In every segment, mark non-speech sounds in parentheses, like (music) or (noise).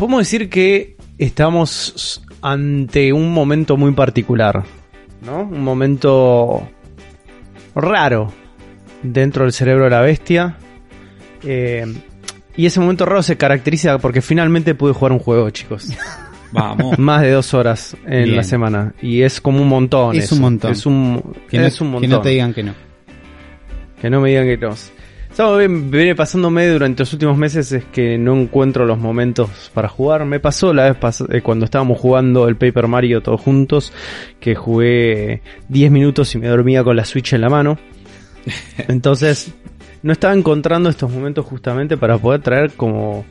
podemos decir que estamos ante un momento muy particular, ¿no? Un momento raro dentro del cerebro de la bestia. Eh, y ese momento raro se caracteriza porque finalmente pude jugar un juego, chicos. (laughs) Vamos. Más de dos horas en Bien. la semana. Y es como un montón. Es eso. un montón. Es un, Que no, es un que montón. no te digan que no. Que no me digan que no. Bien- viene pasándome durante los últimos meses es que no encuentro los momentos para jugar. Me pasó la vez pas- eh, cuando estábamos jugando el Paper Mario todos juntos, que jugué 10 minutos y me dormía con la Switch en la mano. (laughs) Entonces, no estaba encontrando estos momentos justamente para poder traer como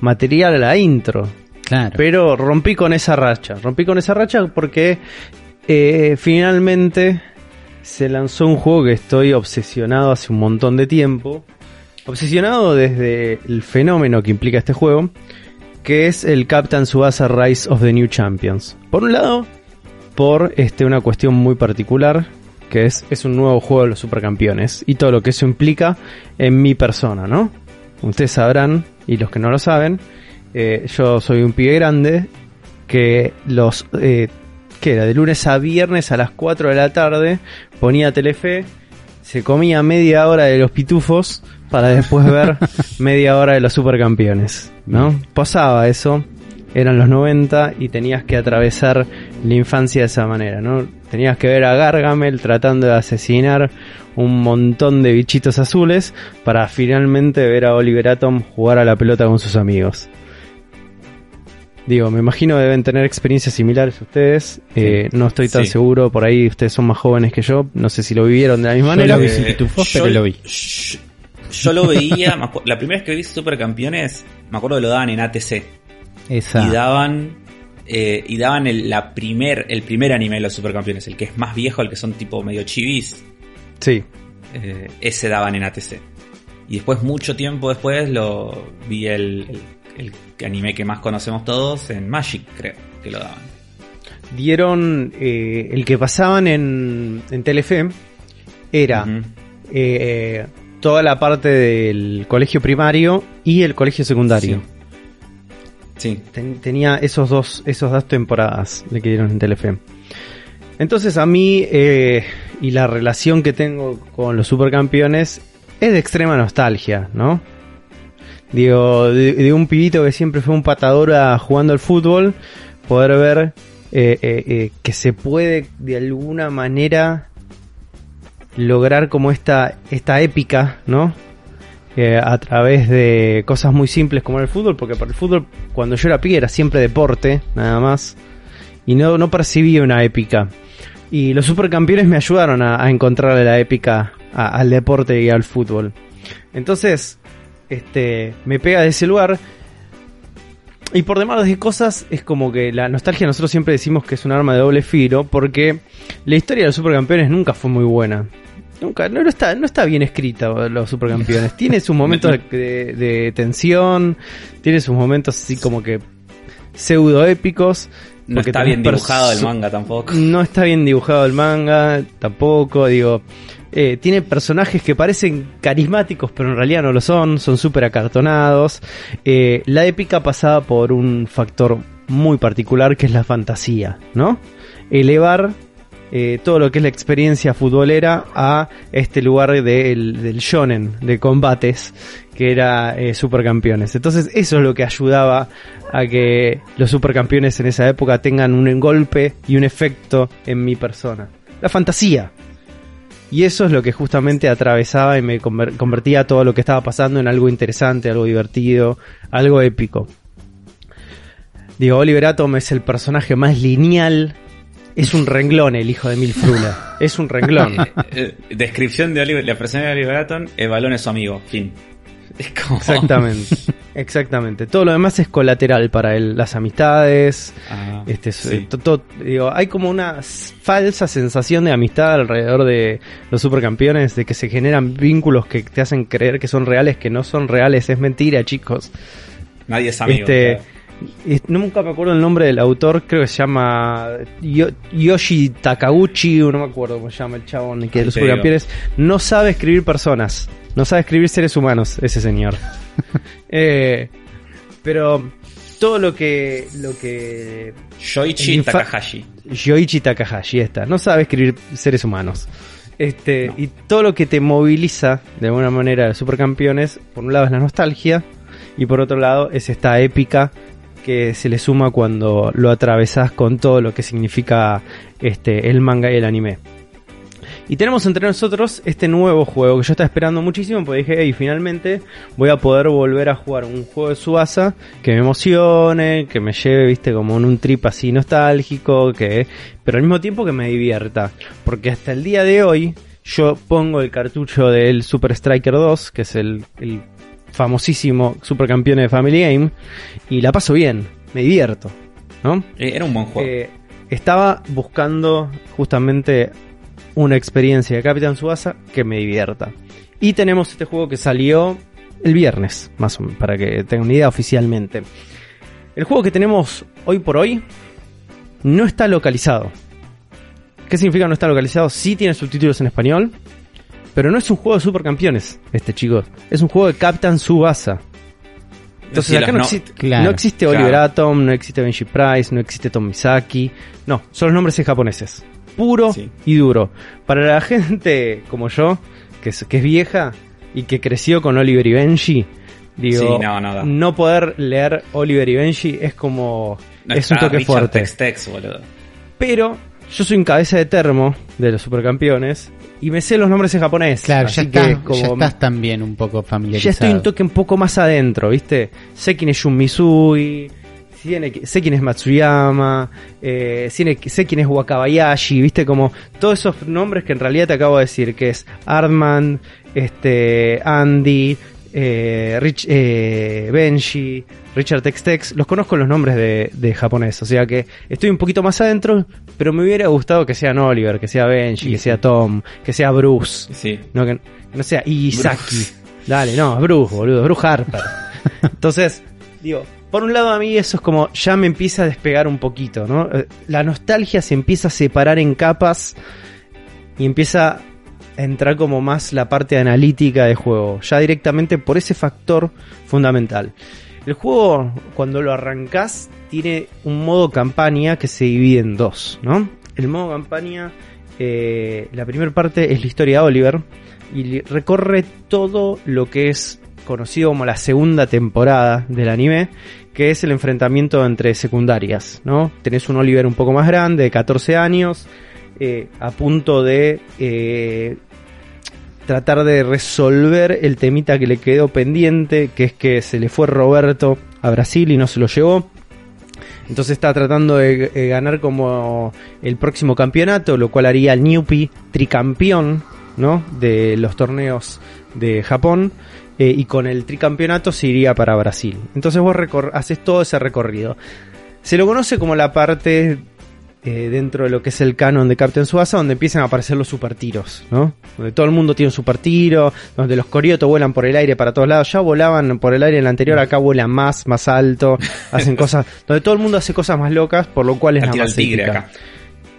material a la intro. Claro. Pero rompí con esa racha. Rompí con esa racha porque eh, finalmente se lanzó un juego que estoy obsesionado hace un montón de tiempo. Obsesionado desde el fenómeno que implica este juego, que es el Captain Subasa Rise of the New Champions. Por un lado, por este, una cuestión muy particular, que es, es un nuevo juego de los supercampeones y todo lo que eso implica en mi persona, ¿no? Ustedes sabrán, y los que no lo saben, eh, yo soy un pibe grande que los... Eh, ¿Qué era? De lunes a viernes a las 4 de la tarde ponía Telefe, se comía media hora de los pitufos para después ver (laughs) media hora de los supercampeones, ¿no? Pasaba eso, eran los 90 y tenías que atravesar la infancia de esa manera, ¿no? Tenías que ver a Gargamel tratando de asesinar un montón de bichitos azules para finalmente ver a Oliver Atom jugar a la pelota con sus amigos. Digo, me imagino deben tener experiencias similares ustedes. Eh, no estoy tan Sí. seguro, por ahí ustedes son más jóvenes que yo. No sé si lo vivieron de la misma Yo manera. lo vi sin pitufos, pero lo vi. Yo, yo lo veía, la primera vez que vi Supercampeones, me acuerdo que lo daban en ATC. Esa. Y daban, eh, y daban el, la primer, el primer anime de los Supercampeones, el que es más viejo, el que son tipo medio chivis. Sí, eh, ese daban en ATC. Y después, mucho tiempo después, lo vi el, el- el anime que más conocemos todos en Magic, creo, que lo daban. dieron eh, el que pasaban en, en Telefe era eh, toda la parte del colegio primario y el colegio secundario. Sí. Ten- tenía esos dos, esos dos temporadas de que dieron en Telefe. Entonces a mí eh, y la relación que tengo con los supercampeones es de extrema nostalgia, ¿no? Digo, de, un pibito que siempre fue un patador a- jugando al fútbol, poder ver eh, eh, eh, que se puede de alguna manera lograr como esta, esta épica, ¿no? A través de cosas muy simples como el fútbol, porque para el fútbol cuando yo era pibe era siempre deporte, nada más, y no, no percibía una épica. Y los supercampeones me ayudaron a, a encontrarle la épica al deporte y al fútbol. Entonces, este, me pega de ese lugar. Y por demás de cosas, es como que la nostalgia nosotros siempre decimos que es un arma de doble filo, porque la historia de los supercampeones nunca fue muy buena. Nunca, no, no está, no está bien escrita los supercampeones. Tiene sus (laughs) momentos de, de tensión, tiene sus momentos así como que pseudo épicos. No está bien dibujado el manga tampoco. no está bien dibujado el manga, tampoco, digo. Eh, tiene personajes que parecen carismáticos, pero en realidad no lo son, son súper acartonados. Eh, la épica pasaba por un factor muy particular que es la fantasía, ¿no? Elevar eh, todo lo que es la experiencia futbolera a este lugar del, del shonen, de combates, que era eh, supercampeones. Entonces eso es lo que ayudaba a que los supercampeones en esa época tengan un golpe y un efecto en mi persona. La fantasía. Y eso es lo que justamente atravesaba y me conver- convertía todo lo que estaba pasando en algo interesante, algo divertido, algo épico. Digo, Oliver Atom es el personaje más lineal. Es un renglón el hijo de Milfrula. Es un renglón. (laughs) Eh, descripción de Oliver, la persona de Oliver Atom, el balón es su amigo, fin. Es como... Exactamente. (laughs) Exactamente. Todo lo demás es colateral para él. Las amistades. Ah, Este, sí. eh, to- to- digo, hay como una falsa sensación de amistad alrededor de los supercampeones, de que se generan vínculos que te hacen creer que son reales, que no son reales. Es mentira, chicos. Nadie es amigo. Este, claro. nunca me acuerdo el nombre del autor, creo que se llama Yo- Yoshi Takauchi, o no me acuerdo cómo se llama el chabón, que los supercampeones no sabe escribir personas, no sabe escribir seres humanos, ese señor. (laughs) Eh, pero todo lo que. lo que. Infa- Takahashi. Yoichi Takahashi, está. No sabe escribir seres humanos. Este, No. Y todo lo que te moviliza de alguna manera de supercampeones, por un lado es la nostalgia, y por otro lado es esta épica que se le suma cuando lo atravesás con todo lo que significa este, el manga y el anime. Y tenemos entre nosotros este nuevo juego que yo estaba esperando muchísimo, porque dije, hey, finalmente voy a poder volver a jugar un juego de Subasa que me emocione, que me lleve, viste, como en un trip así nostálgico, que pero al mismo tiempo que me divierta. Porque hasta el día de hoy yo pongo el cartucho del Super Striker 2, que es el, el famosísimo supercampeón de Family Game, y la paso bien, me divierto, ¿no? Eh, Era un buen juego. Eh, estaba buscando justamente una experiencia de Capitán Subasa que me divierta. Y tenemos este juego que salió el viernes, más o menos, para que tengan una idea oficialmente. El juego que tenemos hoy por hoy no está localizado. ¿Qué significa no está localizado? Sí tiene subtítulos en español, pero no es un juego de supercampeones, este chicos. Es un juego de Captain Subasa. Entonces Sí, acá no, no- existe, claro, no existe claro. Oliver Atom, no existe Benji Price, no existe Tom Misaki. No, son los nombres en japoneses. Puro Sí. y duro. Para la (laughs) gente como yo, que es, que es vieja y que creció con Oliver y Benji, digo, Sí, no, poder leer Oliver y Benji es como... No es un está toque Richard fuerte. Tex Tex, boludo. Pero yo soy un cabeza de termo de los supercampeones y me sé los nombres en japonés. Claro, así ya, que estás, como ya estás también un poco ya familiarizado. estoy un toque un poco más adentro, ¿viste? Sé quién es Jun Misui, tiene- sé quién es Matsuyama, eh, sé, sé quién es Wakabayashi, ¿viste? Como todos esos nombres que en realidad te acabo de decir, que es Ardman, este, Andy, eh, Rich, eh, Benji, Richard Tex Tex, los conozco los nombres de, de japonés, o sea que estoy un poquito más adentro, pero me hubiera gustado que sean Oliver, que sea Benji, que sea Tom, que sea Bruce. Sí. No, que, que no sea Isaki. Dale, no, es Bruce, boludo, Bruce Harper. (laughs) Entonces, digo, por un lado a mí eso es como, ya me empieza a despegar un poquito, ¿no? Eh, La nostalgia se empieza a separar en capas y empieza a entrar como más la parte analítica de juego, ya directamente por ese factor fundamental. El juego, cuando lo arrancás, tiene un modo campaña que se divide en dos, ¿no? El modo campaña, eh, la primera parte es la historia de Oliver y recorre todo lo que es conocido como la segunda temporada del anime, que es el enfrentamiento entre secundarias, ¿no? Tenés un Oliver un poco más grande, de 14 años, eh, a punto de eh, tratar de resolver el temita que le quedó pendiente, que es que se le fue Roberto a Brasil y no se lo llevó. Entonces está tratando de eh, ganar como el próximo campeonato, lo cual haría al Newpie tricampeón, ¿no? De los torneos de Japón. Eh, y con el tricampeonato se iría para Brasil. Entonces vos haces todo ese recorrido. Se lo conoce como la parte eh, dentro de lo que es el canon de Captain Suasa, donde empiezan a aparecer los super tiros, ¿no? Donde todo el mundo tiene un super tiro, donde los coriotos vuelan por el aire para todos lados. Ya volaban por el aire en el anterior, acá vuelan más, más alto, hacen (laughs) cosas, donde todo el mundo hace cosas más locas, por lo cual es La la más tigre acá.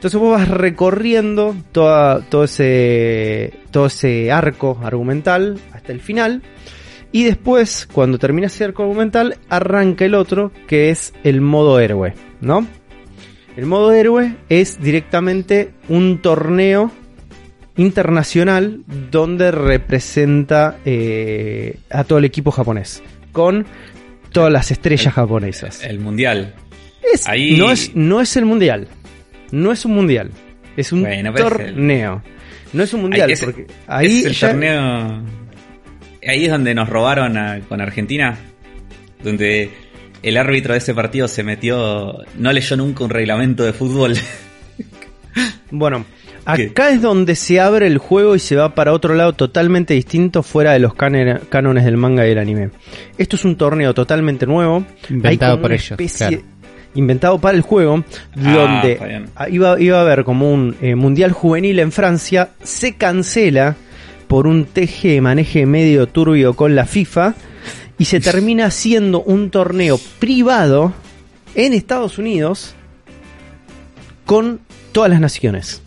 Entonces vos vas recorriendo toda, todo ese todo ese arco argumental hasta el final. Y después, cuando termina ese arco argumental, arranca el otro, que es el modo héroe, ¿no? El modo héroe es directamente un torneo internacional donde representa eh, a todo el equipo japonés. Con todas las estrellas japonesas. El mundial. Es- Ahí- no, es, no es el mundial. No es un mundial. Es un Bueno, el- torneo. No es un mundial. Ahí es- porque ahí es el ya- torneo. Ahí es donde nos robaron a- con Argentina. Donde el árbitro de ese partido se metió. No leyó nunca un reglamento de fútbol. (laughs) Bueno, ¿Qué? acá es donde se abre el juego y se va para otro lado totalmente distinto fuera de los cánones del manga y del anime. Esto es un torneo totalmente nuevo. Inventado Hay por ellos, especie- claro. Inventado para el juego, Ah, donde ah, iba, iba a haber como un eh, mundial juvenil en Francia, se cancela por un teje maneje medio turbio con la FIFA y se termina haciendo un torneo privado en Estados Unidos con todas las naciones.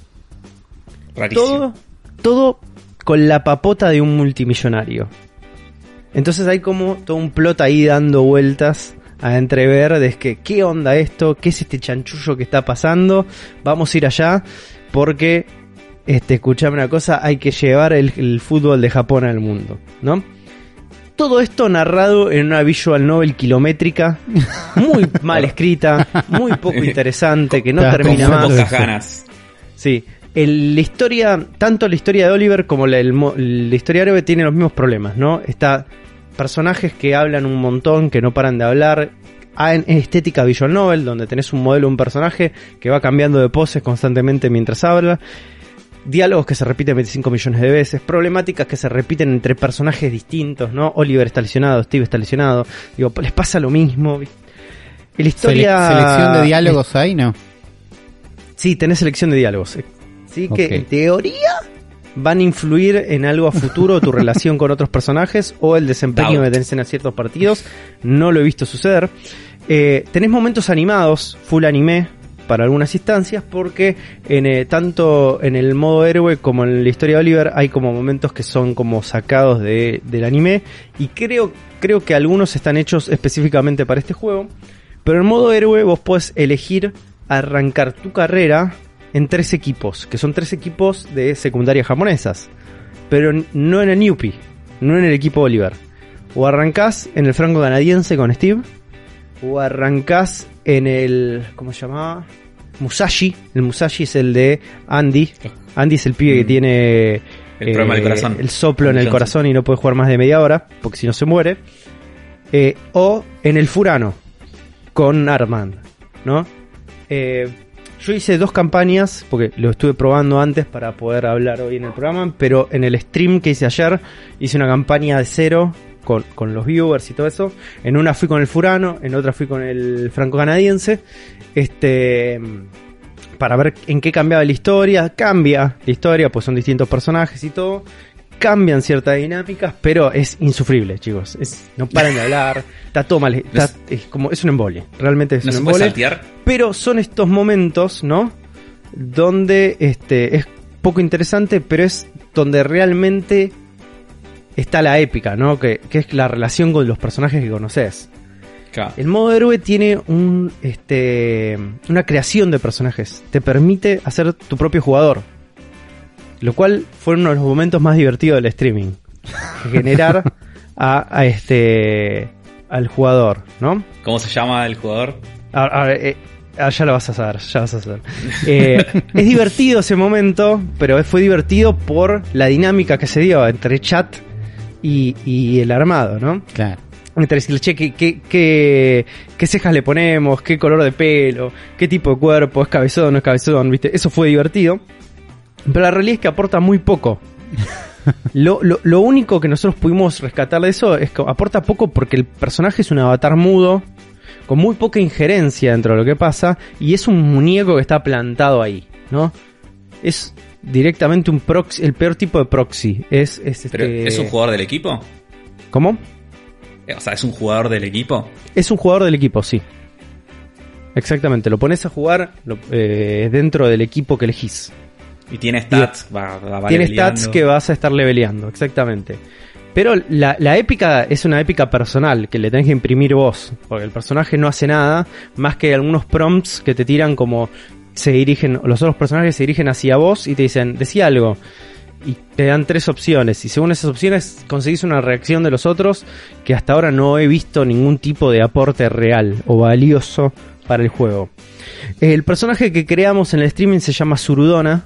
Rarísimo. Todo, todo con la papota de un multimillonario. Entonces hay como todo un plot ahí dando vueltas a entrever de que qué onda esto, qué es este chanchullo que está pasando, vamos a ir allá porque, este, escuchame una cosa, hay que llevar el, el fútbol de Japón al mundo, ¿no? Todo esto narrado en una visual novel kilométrica, muy (laughs) mal escrita, muy poco interesante, que no termina Con más. ganas. Sí. El- la historia, tanto la historia de Oliver como la, el mo- la historia árabe tiene los mismos problemas, ¿no? Está personajes que hablan un montón, que no paran de hablar. Ah, en estética visual novel, donde tenés un modelo, un personaje que va cambiando de poses constantemente mientras habla. Diálogos que se repiten 25 millones de veces. Problemáticas que se repiten entre personajes distintos, ¿no? Oliver está lesionado, Steve está lesionado. Digo, les pasa lo mismo. Y la Sele- historia... ¿Selección de diálogos ahí, no? Sí, tenés selección de diálogos. Sí, que en teoría van a influir en algo a futuro tu (laughs) relación con otros personajes o el desempeño que tenés en ciertos partidos. No lo he visto suceder. Eh, tenés momentos animados, full anime, para algunas instancias, porque en, eh, tanto en el modo héroe como en la historia de Oliver hay como momentos que son como sacados de, del anime. Y creo, creo que algunos están hechos específicamente para este juego. Pero en modo héroe vos podés elegir arrancar tu carrera en tres equipos, que son tres equipos de secundaria japonesas. Pero no en el Newpie, no en el equipo Oliver. O arrancás en el franco canadiense con Steve, o arrancás en el. ¿Cómo se llamaba? Musashi. El Musashi es el de Andy. Andy es el pibe que Mm. tiene. eh, El problema del corazón. El soplo en el corazón y no puede jugar más de media hora, porque si no se muere. Eh, o en el Furano, con Armand, ¿no? Eh, yo hice dos campañas, porque lo estuve probando antes para poder hablar hoy en el programa, pero en el stream que hice ayer hice una campaña de cero con, con los viewers y todo eso. En una fui con el Furano, en otra fui con el franco canadiense. Este para ver en qué cambiaba la historia. Cambia la historia, pues son distintos personajes y todo. Cambian ciertas dinámicas, pero es insufrible, chicos. Es, no paran de (laughs) hablar, está todo mal. está- es, como, es un embole. Realmente es ¿No un embole. Pero son estos momentos, ¿no? Donde este es poco interesante, pero es donde realmente está la épica, ¿no? Que, que es la relación con los personajes que conoces. Claro. El modo héroe tiene un este una creación de personajes. Te permite hacer tu propio jugador. Lo cual fue uno de los momentos más divertidos del streaming. (laughs) Generar a, a este al jugador, ¿no? ¿Cómo se llama el jugador? Ahora, eh, ah, ya lo vas a saber, ya vas a saber. Eh, (laughs) es divertido ese momento, pero fue divertido por la dinámica que se dio entre chat y, y el armado, ¿no? Claro. Entre decirle, che, ¿qué, qué, qué, qué cejas le ponemos? ¿Qué color de pelo? ¿Qué tipo de cuerpo? ¿Es cabezón? ¿No es cabezón? ¿Viste? Eso fue divertido. Pero la realidad es que aporta muy poco. (laughs) Lo, lo, lo único que nosotros pudimos rescatar de eso es que aporta poco porque el personaje es un avatar mudo, con muy poca injerencia dentro de lo que pasa, y es un muñeco que está plantado ahí, ¿no? Es directamente un proxy, el peor tipo de proxy. Es, es Pero, este... ¿Es un jugador del equipo? ¿Cómo? Eh, O sea, ¿es un jugador del equipo? Es un jugador del equipo, sí. Exactamente, lo pones a jugar lo- eh, dentro del equipo que elegís. Y tiene stats, va, va, va Tiene stats que vas a estar leveleando, exactamente. Pero la, la épica es una épica personal que le tenés que imprimir vos, porque el personaje no hace nada, más que algunos prompts que te tiran como se dirigen, los otros personajes se dirigen hacia vos y te dicen, decía algo. Y te dan tres opciones, y según esas opciones conseguís una reacción de los otros que hasta ahora no he visto ningún tipo de aporte real o valioso para el juego. El personaje que creamos en el streaming se llama Surudona.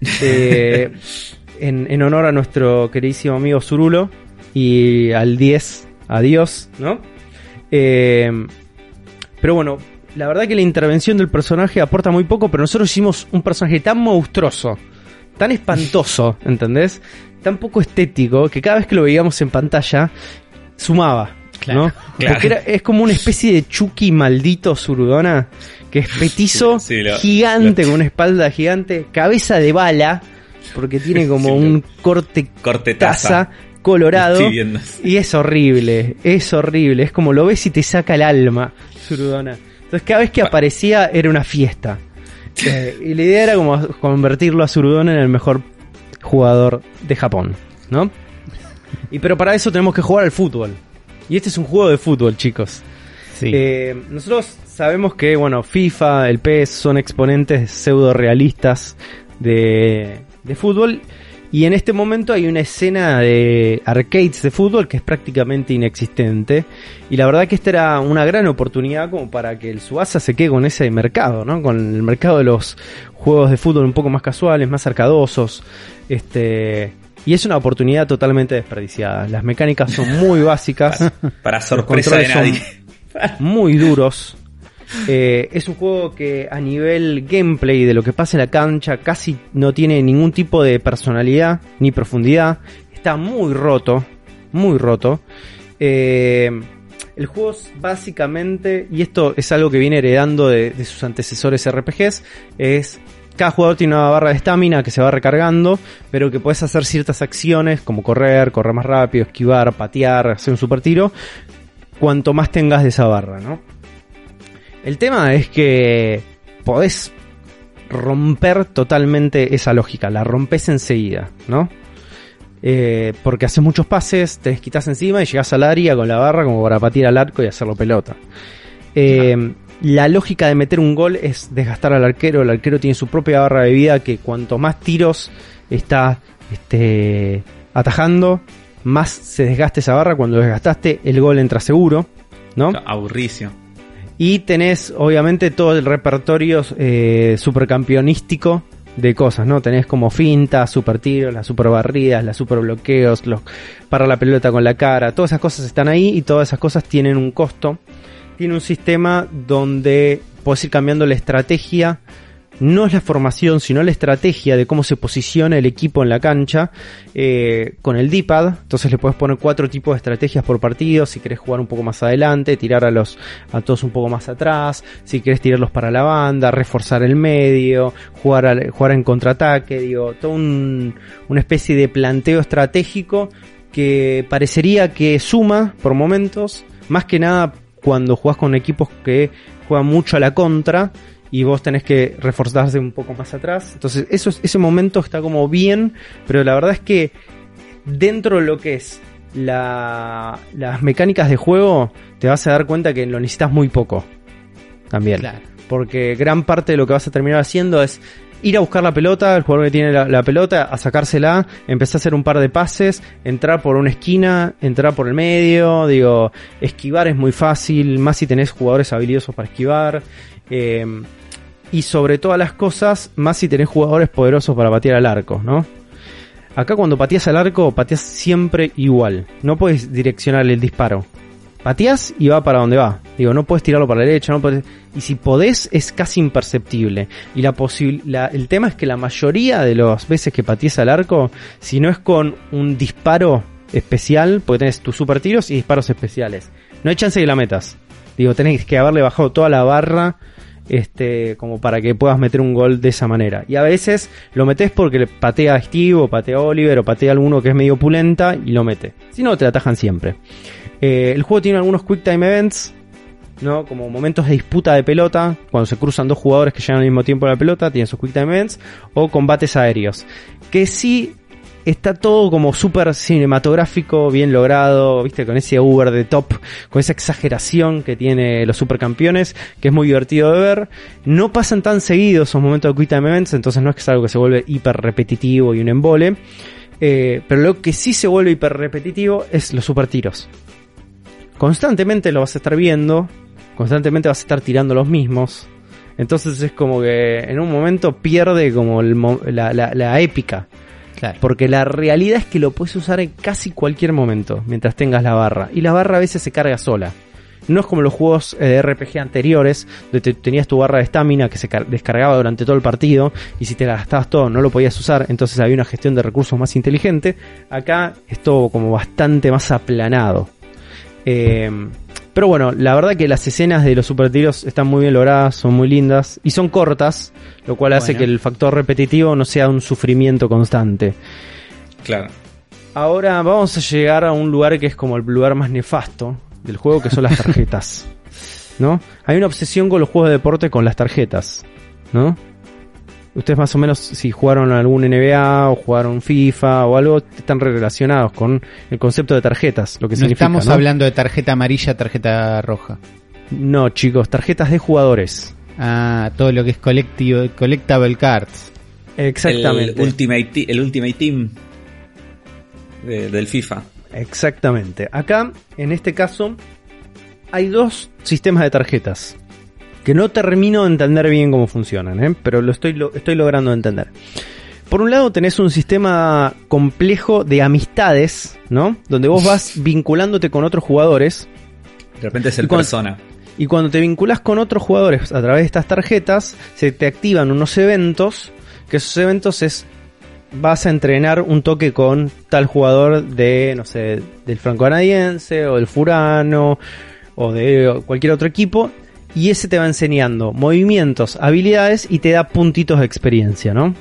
En, en honor a nuestro queridísimo amigo Zurulo y al 10, adiós, ¿no? Eh, pero bueno, la verdad que la intervención del personaje aporta muy poco, pero nosotros hicimos un personaje tan monstruoso, tan espantoso, ¿entendés? Tan poco estético, que cada vez que lo veíamos en pantalla, sumaba. ¿No? claro. Porque era- es como una especie de Chucky maldito Surudona, que es petizo, Sí, sí, lo- gigante, lo- con una espalda gigante, cabeza de bala, porque tiene (laughs) como Sí, un corte Corte taza taza. colorado. Y es horrible, es horrible. Es como lo ves y te saca el alma, Surudona. Entonces cada vez que aparecía era una fiesta. (laughs) Eh, y la idea era como convertirlo a Surudona en el mejor jugador de Japón, ¿no? Y pero para eso tenemos que jugar al fútbol. Y este es un juego de fútbol, chicos. Sí. Eh, nosotros sabemos que, bueno, FIFA, el PES son exponentes pseudo realistas de, de fútbol. Y en este momento hay una escena de arcades de fútbol que es prácticamente inexistente. Y la verdad que esta era una gran oportunidad como para que el Suasa se quede con ese mercado, ¿no? Con el mercado de los juegos de fútbol un poco más casuales, más arcadosos. Este, y es una oportunidad totalmente desperdiciada. Las mecánicas son muy básicas. Para sorpresa de nadie. muy duros. Eh, es un juego que a nivel gameplay de lo que pasa en la cancha casi no tiene ningún tipo de personalidad ni profundidad. Está muy roto, muy roto. Eh, el juego es básicamente, y esto es algo que viene heredando de, de sus antecesores RPGs, es cada jugador tiene una barra de estamina que se va recargando, pero que puedes hacer ciertas acciones como correr, correr más rápido, esquivar, patear, hacer un super tiro, cuanto más tengas de esa barra, ¿no? El tema es que podés romper totalmente esa lógica, la rompes enseguida, ¿no? Eh, porque haces muchos pases, te desquitas encima y llegas al área con la barra como para patear al arco y hacerlo pelota. Eh, la lógica de meter un gol es desgastar al arquero. El arquero tiene su propia barra de vida que cuanto más tiros está este, atajando, más se desgaste esa barra. Cuando desgastaste, el gol entra seguro, ¿no? Aburricio. Y tenés, obviamente, todo el repertorio eh, supercampeonístico de cosas, ¿no? Tenés como fintas, super tiros, las super barridas, las super bloqueos, los para la pelota con la cara, todas esas cosas están ahí y todas esas cosas tienen un costo. Tiene un sistema donde puedes ir cambiando la estrategia. No es la formación, sino la estrategia de cómo se posiciona el equipo en la cancha eh, con el D-pad. Entonces le puedes poner cuatro tipos de estrategias por partido. Si querés jugar un poco más adelante, tirar a los a todos un poco más atrás. Si querés tirarlos para la banda, reforzar el medio, jugar, al- jugar en contraataque. Digo, todo un, una especie de planteo estratégico que parecería que suma por momentos. Más que nada cuando jugás con equipos que juegan mucho a la contra y vos tenés que reforzarse un poco más atrás. Entonces, eso, es- ese momento está como bien, pero la verdad es que dentro de lo que es la- las mecánicas de juego, te vas a dar cuenta que lo necesitas muy poco. También. Claro. Porque gran parte de lo que vas a terminar haciendo es ir a buscar la pelota, el jugador que tiene la, pelota, a sacársela, empezar a hacer un par de pases, entrar por una esquina, entrar por el medio, digo, esquivar es muy fácil, más si tenés jugadores habilidosos para esquivar. eh, y sobre todas las cosas, más si tenés jugadores poderosos para patear al arco, ¿no? Acá cuando pateas al arco, pateas siempre igual. No puedes direccionar el disparo. Pateas y va para donde va. Digo, no puedes tirarlo para la derecha, no podés- y si podés es casi imperceptible. Y la posibil- la- el tema es que la mayoría de las veces que patees al arco, si no es con un disparo especial, porque tenés tus super tiros y disparos especiales, no hay chance que la metas. Digo, tenés que haberle bajado toda la barra este, como para que puedas meter un gol de esa manera. Y a veces lo metes porque le patea a Steve, o patea a Oliver, o patea a alguno que es medio pulenta y lo mete. Si no, te atajan siempre. Eh, el juego tiene algunos Quick Time Events, ¿no? Como momentos de disputa de pelota, cuando se cruzan dos jugadores que llegan al mismo tiempo a la pelota, tienen sus Quick Time Events, o combates aéreos. Que sí está todo como súper cinematográfico, bien logrado, viste, con ese Uber de top, con esa exageración que tiene los supercampeones, que es muy divertido de ver. No pasan tan seguidos esos momentos de Quick Time Events, entonces no es que es algo que se vuelve hiper repetitivo y un embole. Eh, pero lo que sí se vuelve hiper repetitivo es los super tiros. Constantemente lo vas a estar viendo, constantemente vas a estar tirando los mismos. Entonces es como que en un momento pierde como el la, la- la épica. Claro. Porque la realidad es que lo puedes usar en casi cualquier momento mientras tengas la barra. Y la barra a veces se carga sola. No es como los juegos eh, de RPG anteriores, donde te- tenías tu barra de estamina que se car- descargaba durante todo el partido, y si te la gastabas todo no lo podías usar, entonces había una gestión de recursos más inteligente. Acá es todo como bastante más aplanado. Eh, pero bueno, la verdad que las escenas de los super tiros están muy bien logradas, son muy lindas y son cortas, lo cual hace que el factor repetitivo no sea un sufrimiento constante. Claro. Ahora vamos a llegar a un lugar que es como el lugar más nefasto del juego, que son las (laughs) tarjetas. ¿No? Hay una obsesión con los juegos de deporte con las tarjetas. ¿No? Ustedes más o menos si jugaron algún NBA o jugaron FIFA o algo, están relacionados con el concepto de tarjetas, lo que No significa. estamos ¿no? hablando de tarjeta amarilla, tarjeta roja. No, chicos, tarjetas de jugadores. Ah, todo lo que es collectivo, collectible cards. Exactamente. El Ultimate, Te- el Ultimate Team de- del FIFA. Exactamente. Acá, en este caso, hay dos sistemas de tarjetas. Que no termino de entender bien cómo funcionan, ¿eh? pero lo estoy, lo estoy logrando entender. Por un lado tenés un sistema complejo de amistades, ¿no? Donde vos vas (laughs) vinculándote con otros jugadores. De repente es el Y cuando- persona. Y cuando te vinculas con otros jugadores a través de estas tarjetas, se te activan unos eventos. Que esos eventos es. Vas a entrenar un toque con tal jugador de, no sé, del franco canadiense o del furano o de cualquier otro equipo. Y ese te va enseñando movimientos, habilidades y te da puntitos de experiencia, ¿no?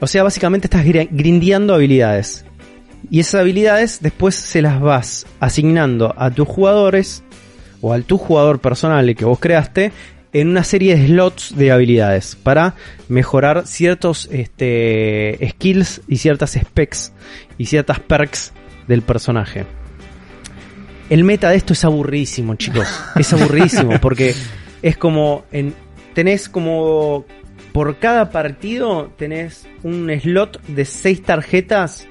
O sea, básicamente estás gri- grindeando habilidades. Y esas habilidades después se las vas asignando a tus jugadores o al tu jugador personal que vos creaste en una serie de slots de habilidades para mejorar ciertos este, skills y ciertas specs y ciertas perks del personaje. El meta de esto es aburridísimo, chicos. Es aburridísimo (laughs) porque es como en, tenés como por cada partido tenés un slot de seis tarjetas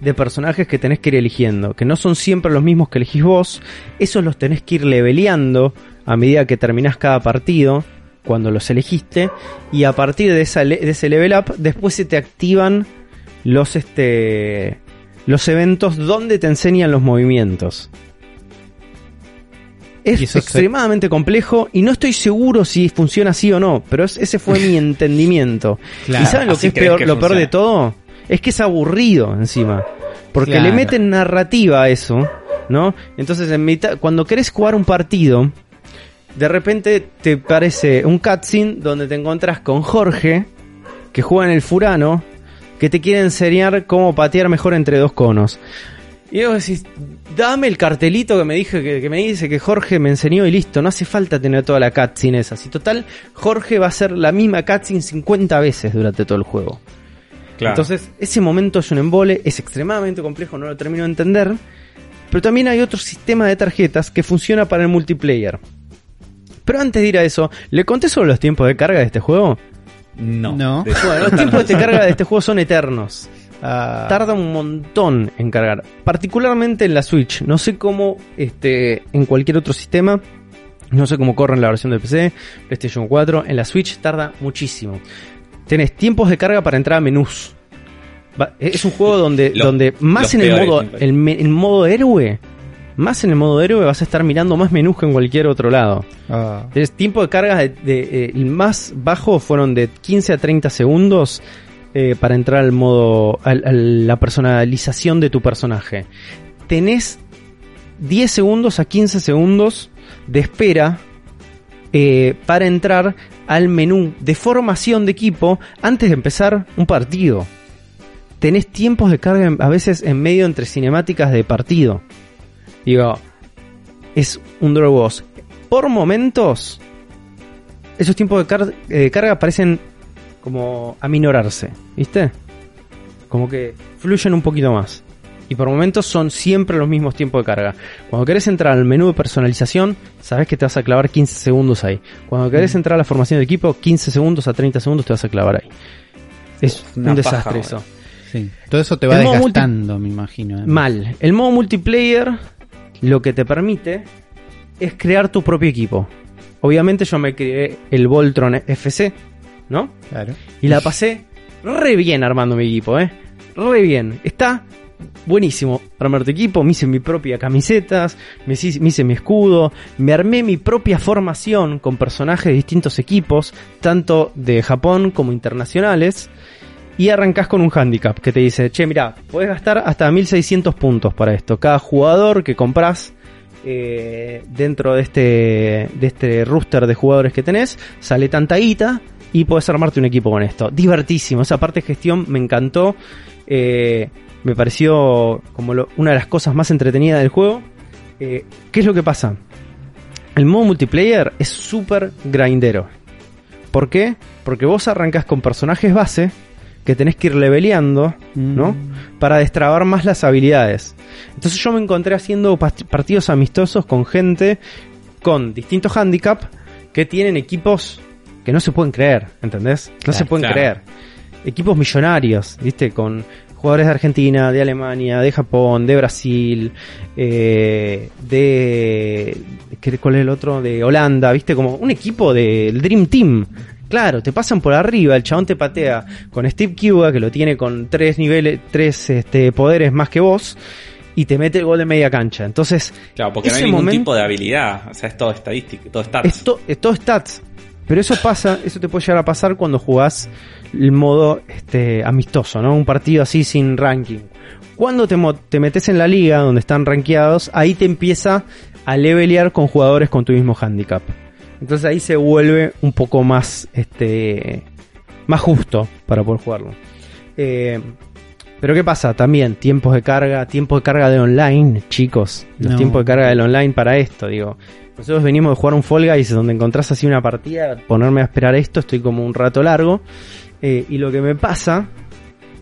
de personajes que tenés que ir eligiendo, que no son siempre los mismos que elegís vos, esos los tenés que ir leveleando a medida que terminás cada partido, cuando los elegiste, y a partir de, esa de ese level up, después se te activan los, este, los eventos donde te enseñan los movimientos. Es se- extremadamente complejo y no estoy seguro si funciona así o no, pero es- ese fue mi (laughs) entendimiento. Claro, ¿Y saben lo que es peor, que lo peor de todo? Es que es aburrido encima. Porque Claro. le meten narrativa a eso, ¿no? Entonces, en mitad, cuando querés jugar un partido, de repente te parece un cutscene donde te encontrás con Jorge, que juega en el Furano, que te quiere enseñar cómo patear mejor entre dos conos. Y vos decís, dame el cartelito que me dije que, que me dice que Jorge me enseñó y listo, no hace falta tener toda la cutscene esa. Si total, Jorge va a hacer la misma cutscene 50 veces durante todo el juego. Claro. Entonces, ese momento es un embole, es extremadamente complejo, no lo termino de entender. Pero también hay otro sistema de tarjetas que funciona para el multiplayer. Pero antes de ir a eso, ¿le conté sobre los tiempos de carga de este juego? no. No. Bueno, los tiempos de carga de este juego son eternos. Ah, Tarda un montón en cargar. Particularmente en la Switch. No sé cómo este, en cualquier otro sistema. No sé cómo corre en la versión de PC, PlayStation 4. En la Switch tarda muchísimo. Tenés tiempos de carga para entrar a menús. Va- Es un juego donde, donde más en el modo, el, el modo héroe, más en el modo héroe vas a estar mirando más menús que en cualquier otro lado. ah. El tiempo de carga de, de, eh, el más bajo fueron de 15 a 30 segundos eh, para entrar al modo, a la personalización de tu personaje. Tenés 10 segundos a 15 segundos de espera eh, para entrar al menú de formación de equipo antes de empezar un partido. Tenés tiempos de carga a veces en medio entre cinemáticas de partido. Digo, es un Drogos. Por momentos, esos tiempos de, car- eh, de carga parecen como aminorarse, ¿viste? Como que fluyen un poquito más. Y por momentos son siempre los mismos tiempos de carga. Cuando querés entrar al menú de personalización, sabes que te vas a clavar 15 segundos ahí. Cuando querés Mm. entrar a la formación de equipo, 15 segundos a 30 segundos te vas a clavar ahí. Es Una un paja, desastre eso. Sí. Todo eso te va El desgastando, me imagino. ¿eh? Mal. El modo multiplayer lo que te permite es crear tu propio equipo. Obviamente yo me creé el Voltron FC, ¿no? Claro. Y la pasé re bien armando mi equipo, ¿eh? Re bien. Está buenísimo armar tu equipo. Me hice mi propia camisetas, me hice, me hice mi escudo, me armé mi propia formación con personajes de distintos equipos, tanto de Japón como internacionales. Y arrancás con un handicap que te dice, che, mira, podés gastar hasta 1600 puntos para esto. Cada jugador que compras eh, dentro de este, de este rooster de jugadores que tenés, sale tanta guita y podés armarte un equipo con esto. Divertísimo, esa parte de gestión me encantó. Eh, me pareció como lo- una de las cosas más entretenidas del juego. Eh, ¿Qué es lo que pasa? El modo multiplayer es súper grindero. ¿Por qué? Porque vos arrancás con personajes base que tenés que ir leveleando, ¿no? Mm. Para destrabar más las habilidades. Entonces yo me encontré haciendo partidos amistosos con gente con distintos handicap que tienen equipos que no se pueden creer, ¿entendés? No se pueden claro. creer. Equipos millonarios, ¿viste? Con jugadores de Argentina, de Alemania, de Japón, de Brasil, eh, de... ¿qué- ¿Cuál es el otro? De Holanda, ¿viste? Como un equipo del Dream Team. Claro, te pasan por arriba, el chabón te patea con Steve Cuba, que lo tiene con tres niveles, tres este, poderes más que vos, y te mete el gol de media cancha. Entonces, Claro, porque no hay ningún momento- tipo de habilidad. O sea, es todo estadístico, todo stats. es, to- es todo stats. Pero eso pasa, eso te puede llegar a pasar cuando jugás el modo este, amistoso, ¿no? Un partido así sin ranking. Cuando te, te metes en la liga donde están rankeados, ahí te empieza a levelear con jugadores con tu mismo handicap. Entonces ahí se vuelve un poco más, este, más justo para poder jugarlo. Eh, pero ¿qué pasa? También tiempos de carga, tiempos de carga de online, chicos. Los No. tiempos de carga del online para esto, digo. Nosotros venimos de jugar un Fall Guys donde encontrás así una partida, ponerme a esperar esto, estoy como un rato largo. Eh, y lo que me pasa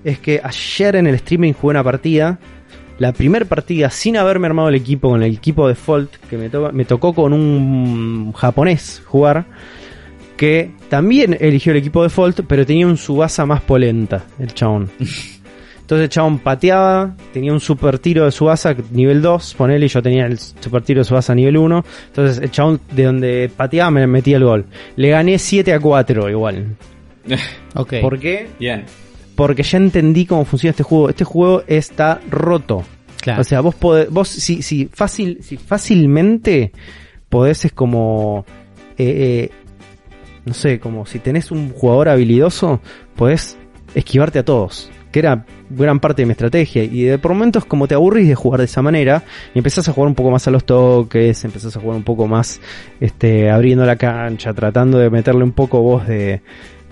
es que ayer en el streaming jugué una partida, la primera partida sin haberme armado el equipo con el equipo default, que me, me tocó con un japonés jugar, que también eligió el equipo default, pero tenía un Subasa más polenta, el chabón. (laughs) Entonces el chabón pateaba, tenía un super tiro de Subasa nivel 2, ponele, y yo tenía el super tiro de Subasa nivel 1. Entonces el chabón de donde pateaba me metía el gol. Le gané 7 a 4 igual. (laughs) Ok. ¿Por qué? Bien. Porque ya entendí cómo funciona este juego. Este juego está roto. Claro. O sea, vos podés, vos si, si fácil, si fácilmente podés es como, eh, eh, no sé, como si tenés un jugador habilidoso, podés esquivarte a todos. Que era gran parte de mi estrategia. Y de por momentos como te aburrís de jugar de esa manera, y empezás a jugar un poco más a los toques, empezás a jugar un poco más, este, abriendo la cancha, tratando de meterle un poco vos de,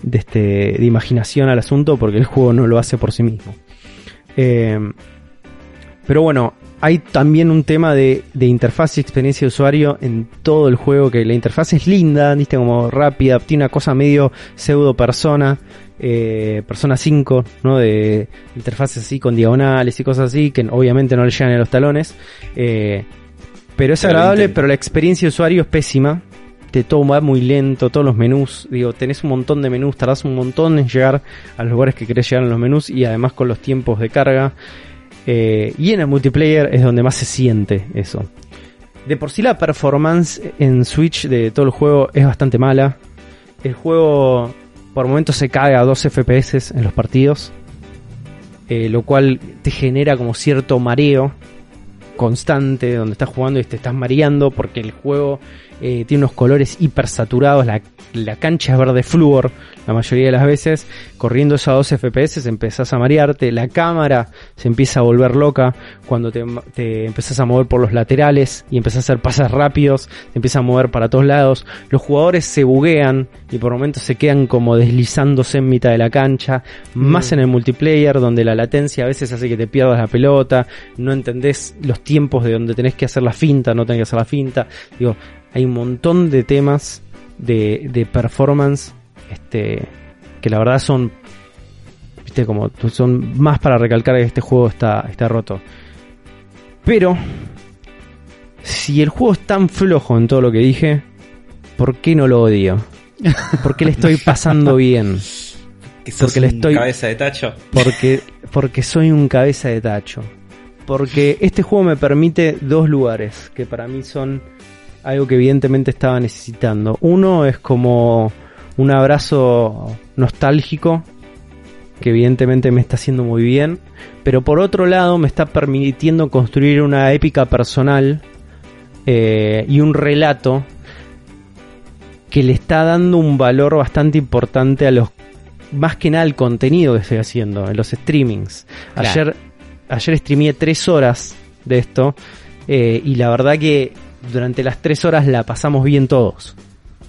de este, de imaginación al asunto, porque el juego no lo hace por sí mismo. Eh, pero bueno, hay también un tema de, de interfaz y experiencia de usuario en todo el juego, que la interfaz es linda, viste como rápida, tiene una cosa medio pseudo persona, eh, persona 5, ¿no? De interfaces así con diagonales y cosas así, que obviamente no le llegan a los talones. eh, pero es agradable, pero la experiencia de usuario es pésima. Te todo va muy lento, todos los menús, digo, tenés un montón de menús, tardás un montón en llegar a los lugares que querés llegar en los menús y además con los tiempos de carga. Eh, y en el multiplayer es donde más se siente eso. De por sí la performance en Switch de todo el juego es bastante mala. El juego por momentos se cae a 2 FPS en los partidos. eh, lo cual te genera como cierto mareo constante donde estás jugando y te estás mareando porque el juego eh, tiene unos colores hiper saturados, la, la cancha es verde flúor la mayoría de las veces, corriendo esos a 2 FPS empezás a marearte, la cámara se empieza a volver loca cuando te, te empezás a mover por los laterales y empezás a hacer pases rápidos, te empieza a mover para todos lados, los jugadores se buguean y por momentos se quedan como deslizándose en mitad de la cancha, más en el multiplayer donde la latencia a veces hace que te pierdas la pelota, no entendés los tiempos de donde tenés que hacer la finta, no tenés que hacer la finta, digo, hay un montón de temas de, de performance este que la verdad son viste como son más para recalcar que este juego está, está roto pero si el juego es tan flojo en todo lo que dije ¿por qué no lo odio? ¿por qué le estoy pasando bien? (laughs) Porque le un estoy- cabeza de tacho. Porque, porque soy un cabeza de tacho. Porque este juego me permite dos lugares que para mí son algo que evidentemente estaba necesitando. Uno es como un abrazo nostálgico que evidentemente me está haciendo muy bien. Pero por otro lado me está permitiendo construir una épica personal eh, y un relato que le está dando un valor bastante importante a los más que nada el contenido que estoy haciendo en los streamings. Claro. Ayer, ayer streameé tres horas de esto eh, y la verdad que durante las tres horas la pasamos bien todos.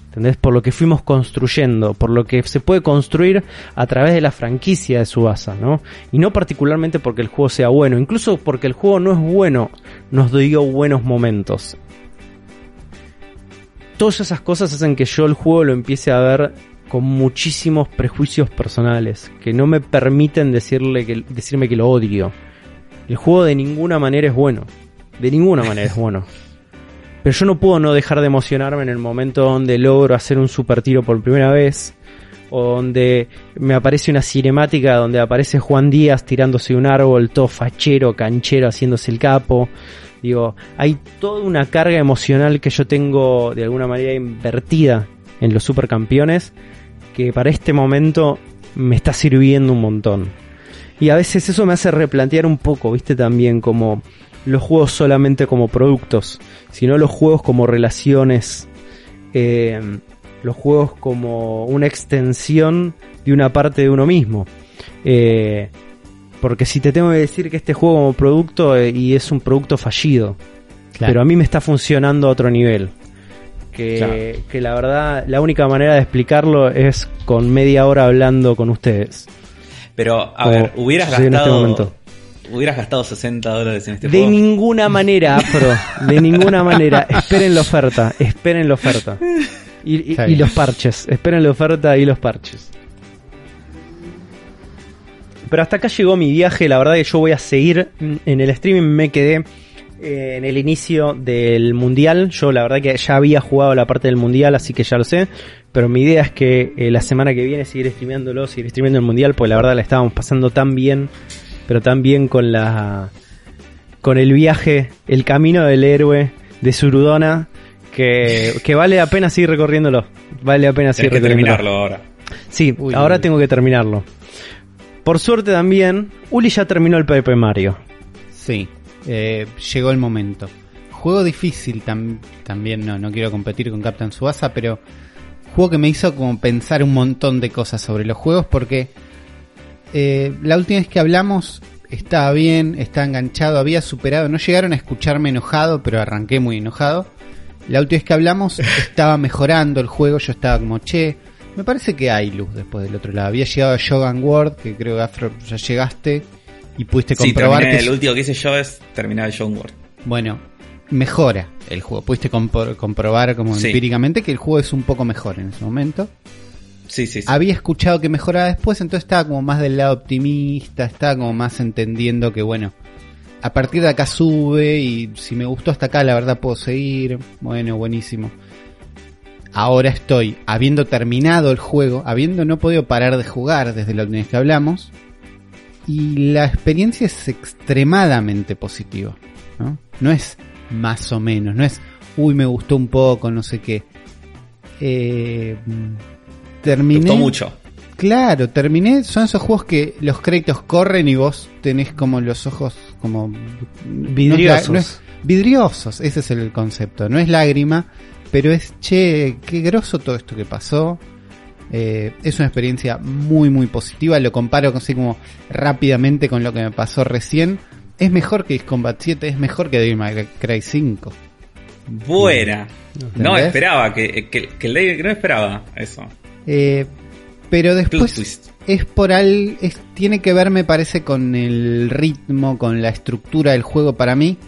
¿Entendés? Por lo que fuimos construyendo, por lo que se puede construir a través de la franquicia de Subasa, ¿no? Y no particularmente porque el juego sea bueno, incluso porque el juego no es bueno, nos dio buenos momentos. Todas esas cosas hacen que yo el juego lo empiece a ver con muchísimos prejuicios personales que no me permiten decirle que, decirme que lo odio. El juego de ninguna manera es bueno. De ninguna manera es bueno. (laughs) Pero yo no puedo no dejar de emocionarme en el momento donde logro hacer un super tiro por primera vez. O donde me aparece una cinemática donde aparece Juan Díaz tirándose un árbol, todo fachero, canchero, haciéndose el capo. Digo, hay toda una carga emocional que yo tengo de alguna manera invertida en los supercampeones que para este momento me está sirviendo un montón. Y a veces eso me hace replantear un poco, viste, también como los juegos solamente como productos, sino los juegos como relaciones, eh, los juegos como una extensión de una parte de uno mismo. Eh, porque si te tengo que decir que este juego como producto eh, y es un producto fallido, Claro. pero a mí me está funcionando a otro nivel. Que, Claro. que la verdad, la única manera de explicarlo es con media hora hablando con ustedes. Pero, a Como ver, hubieras en este gastado. momento. Hubieras gastado 60 dólares en este De juego. ninguna manera, Afro. De ninguna manera. Esperen la oferta. Esperen la oferta. Y, los parches. Esperen la oferta y los parches. Pero hasta acá llegó mi viaje. La verdad que yo voy a seguir en el streaming. Me quedé eh, en el inicio del mundial. Yo la verdad que ya había jugado la parte del mundial, así que ya lo sé. Pero mi idea es que eh, la semana que viene seguir streameándolo, seguir streameando el mundial, pues la verdad la estábamos pasando tan bien. Pero tan bien con la con el viaje, el camino del héroe de Surudona, que, que vale la pena seguir recorriéndolo. Vale la pena seguir Tienes recorriéndolo. terminarlo ahora. Sí, Uy, ahora uy. tengo que terminarlo. Por suerte también, Uli ya terminó el Paper Mario. Sí, eh, llegó el momento. Juego difícil tam- también, no, no quiero competir con Captain Subasa, pero juego que me hizo como pensar un montón de cosas sobre los juegos porque eh, la última vez que hablamos estaba bien, estaba enganchado, había superado, no llegaron a escucharme enojado, pero arranqué muy enojado. La última vez que hablamos (laughs) estaba mejorando el juego, yo estaba como, che, me parece que hay luz después del otro lado. Había llegado a Shogun World, que creo que Afro ya llegaste y pudiste Sí, comprobar terminé, que el último que hice yo es terminar el John World. bueno, mejora el juego. Pudiste compor- comprobar como Sí. empíricamente que el juego es un poco mejor en ese momento. Sí, sí. Había escuchado que mejoraba después, entonces estaba como más del lado optimista, estaba como más entendiendo que bueno, a partir de acá sube y si me gustó hasta acá la verdad puedo seguir. Bueno, buenísimo. Ahora estoy, habiendo terminado el juego, habiendo no podido parar de jugar desde la última vez que hablamos, y la experiencia es extremadamente positiva. ¿no? no es más o menos, no es, uy, me gustó un poco, no sé qué. Eh, Me terminé. gustó mucho. Claro, terminé. Son esos juegos que los créditos corren y vos tenés como los ojos como Vidriosos. no es vidriosos, ese es el concepto. No es lágrima, pero es che, qué groso todo esto que pasó. Eh, es una experiencia muy muy positiva. Lo comparo así como rápidamente con lo que me pasó recién. Es mejor que Combat 7, es mejor que Devil May Cry 5. Buena. No esperaba que, que, que el David no esperaba eso. Eh, pero después es por al es, tiene que ver me parece con el ritmo con la estructura del juego. Para mí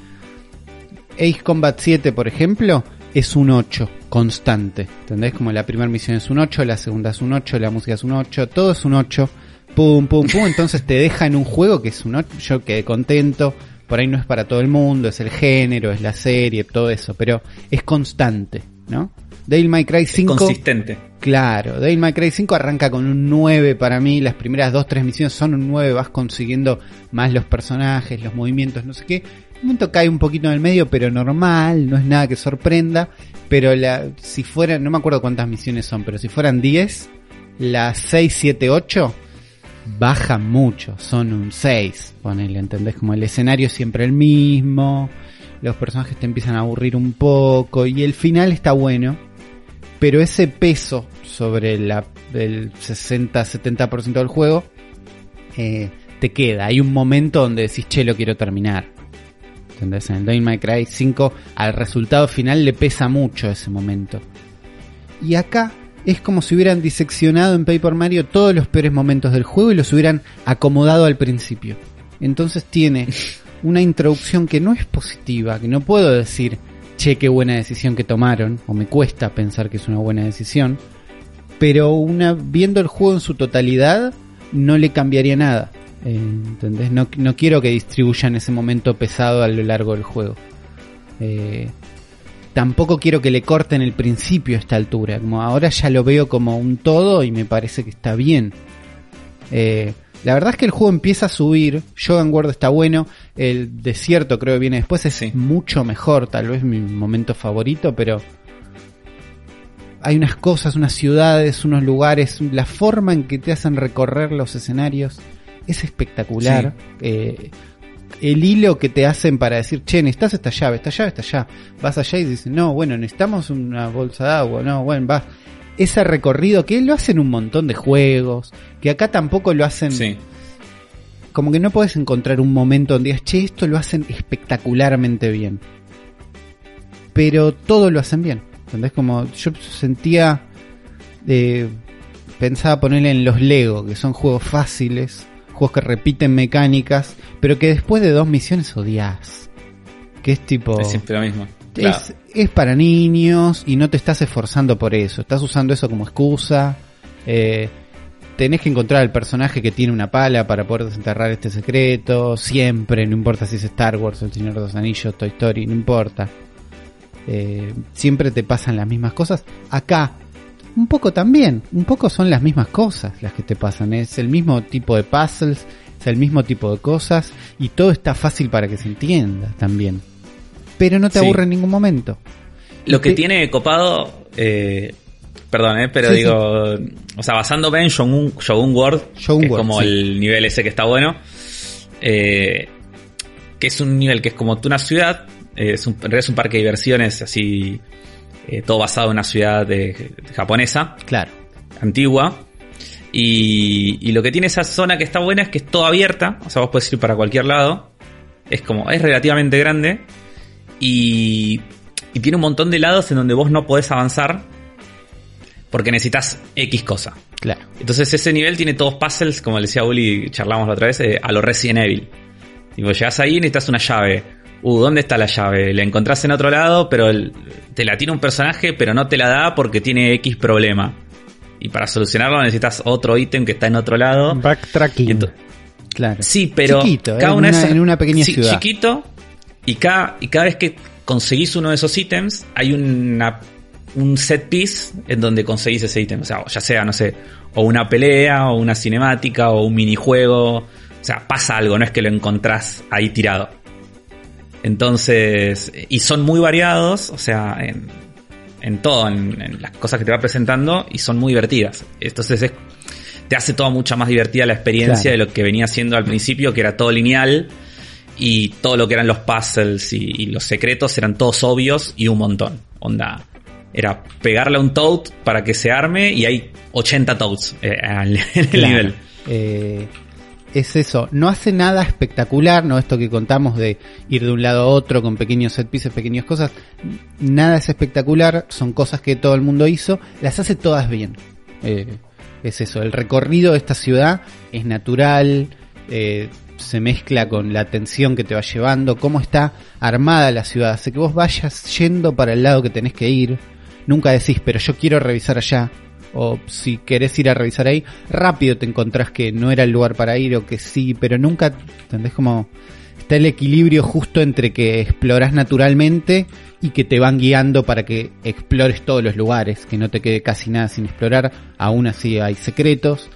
Ace Combat 7 por ejemplo es un 8 constante. ¿entendés? como la primera misión es un 8 la segunda es un 8 la música es un 8 todo es un 8 pum pum pum. Entonces te deja en un juego que es un 8 yo quedé contento. Por ahí no es para todo el mundo es el género es la serie todo eso. Pero es constante ¿no? Devil May Cry 5 Consistente. Claro, Devil May Cry 5 arranca con un 9 para mí, las primeras 2-3 misiones son un 9, vas consiguiendo más los personajes, los movimientos, no sé qué. En un momento cae un poquito en el medio, pero normal, no es nada que sorprenda. Pero la, si fueran, no me acuerdo cuántas misiones son, pero si fueran 10, las 6, 7, 8 bajan mucho, son un 6, ponele, ¿entendés? Como el escenario es siempre el mismo, los personajes te empiezan a aburrir un poco y el final está bueno, pero ese peso sobre la, el 60-70% del juego eh, te queda. Hay un momento donde decís, che, lo quiero terminar. ¿Entendés? En el Devil May Cry 5 al resultado final le pesa mucho ese momento. Y acá es como si hubieran diseccionado en Paper Mario todos los peores momentos del juego y los hubieran acomodado al principio. Entonces tiene (laughs) una introducción que no es positiva, que no puedo decir, che, qué buena decisión que tomaron, o me cuesta pensar que es una buena decisión, pero una viendo el juego en su totalidad no le cambiaría nada. Eh, ¿Entendés? No, no quiero que distribuyan ese momento pesado a lo largo del juego. Eh, tampoco quiero que le corten el principio a esta altura. Como ahora ya lo veo como un todo y me parece que está bien. Eh, la verdad es que el juego empieza a subir. Shogun World está bueno. El desierto creo que viene después. Es Sí. mucho mejor. Tal vez mi momento favorito, pero hay unas cosas, unas ciudades, unos lugares. La forma en que te hacen recorrer los escenarios es espectacular. Eh, el hilo que te hacen para decir, che, necesitas esta llave, esta llave está allá. Vas allá y dices, no, bueno, necesitamos una bolsa de agua, no, bueno, vas. Ese recorrido que lo hacen un montón de juegos, que acá tampoco lo hacen. Sí. Como que no puedes encontrar un momento donde digas, che, esto lo hacen espectacularmente bien. Pero todo lo hacen bien. ¿Entendés? Como yo sentía. eh, pensaba ponerle en los Lego, que son juegos fáciles, juegos que repiten mecánicas, pero que después de dos misiones odias. Que es tipo. Es siempre lo mismo. Es, es para niños y no te estás esforzando por eso. Estás usando eso como excusa. Eh, tenés que encontrar al personaje que tiene una pala para poder desenterrar este secreto. Siempre, no importa si es Star Wars, El Señor de los Anillos, Toy Story, no importa. Eh, siempre te pasan las mismas cosas. Acá, un poco también. Un poco son las mismas cosas las que te pasan. Es el mismo tipo de puzzles, es el mismo tipo de cosas. Y todo está fácil para que se entienda también. Pero no te Sí. aburre en ningún momento. Lo que Te- tiene copado, eh, perdón, eh, pero Sí, digo, o sea, basándome en Shogun, Shogun World, Shogun que es World, como el nivel ese que está bueno, eh, que es un nivel que es como una ciudad, eh, es un, en realidad es un parque de diversiones así, todo basado en una ciudad de- de japonesa, Claro. antigua. Y, y lo que tiene esa zona que está buena es que es toda abierta, o sea, vos podés ir para cualquier lado. Es como, es relativamente grande. Y, y tiene un montón de lados en donde vos no podés avanzar. Porque necesitas X cosa. Claro. Entonces ese nivel tiene todos puzzles, como le decía Uli, charlamos la otra vez, eh, a lo Resident Evil. Y vos llegás ahí y necesitas una llave. Uh, ¿dónde está la llave? La encontrás en otro lado, pero el- te la tiene un personaje, pero no te la da porque tiene X problema. Y para solucionarlo necesitas otro ítem que está en otro lado. Backtracking. Claro. Sí, pero Chiquito, cada en, una una, en una pequeña sí, ciudad. chiquito y cada, y cada vez que conseguís uno de esos ítems hay una, un set piece en donde conseguís ese ítem. O sea, ya sea, no sé, o una pelea, o una cinemática, o un minijuego. O sea, pasa algo, no es que lo encontrás ahí tirado. Entonces, y son muy variados, o sea, en, en todo, en, en las cosas que te va presentando, y son muy divertidas. Entonces es te hace todo mucho más divertida la experiencia Claro. de lo que venía siendo al principio, que era todo lineal y todo lo que eran los puzzles y, y los secretos eran todos obvios y un montón. Onda, era pegarle a un toad para que se arme y hay 80 toads eh, al- en (laughs) el Claro. nivel. Eh, es eso, no hace nada espectacular, no esto que contamos de ir de un lado a otro con pequeños set pieces, pequeñas cosas, nada es espectacular, son cosas que todo el mundo hizo, las hace todas bien. Eh, es eso, el recorrido de esta ciudad es natural, eh, se mezcla con la atención que te va llevando, cómo está armada la ciudad, hace que vos vayas yendo para el lado que tenés que ir, nunca decís, pero yo quiero revisar allá, o si querés ir a revisar ahí, rápido te encontrás que no era el lugar para ir o que sí, pero nunca, ¿entendés? Como está el equilibrio justo entre que explorás naturalmente y que te van guiando para que explores todos los lugares, que no te quede casi nada sin explorar, aún así hay secretos.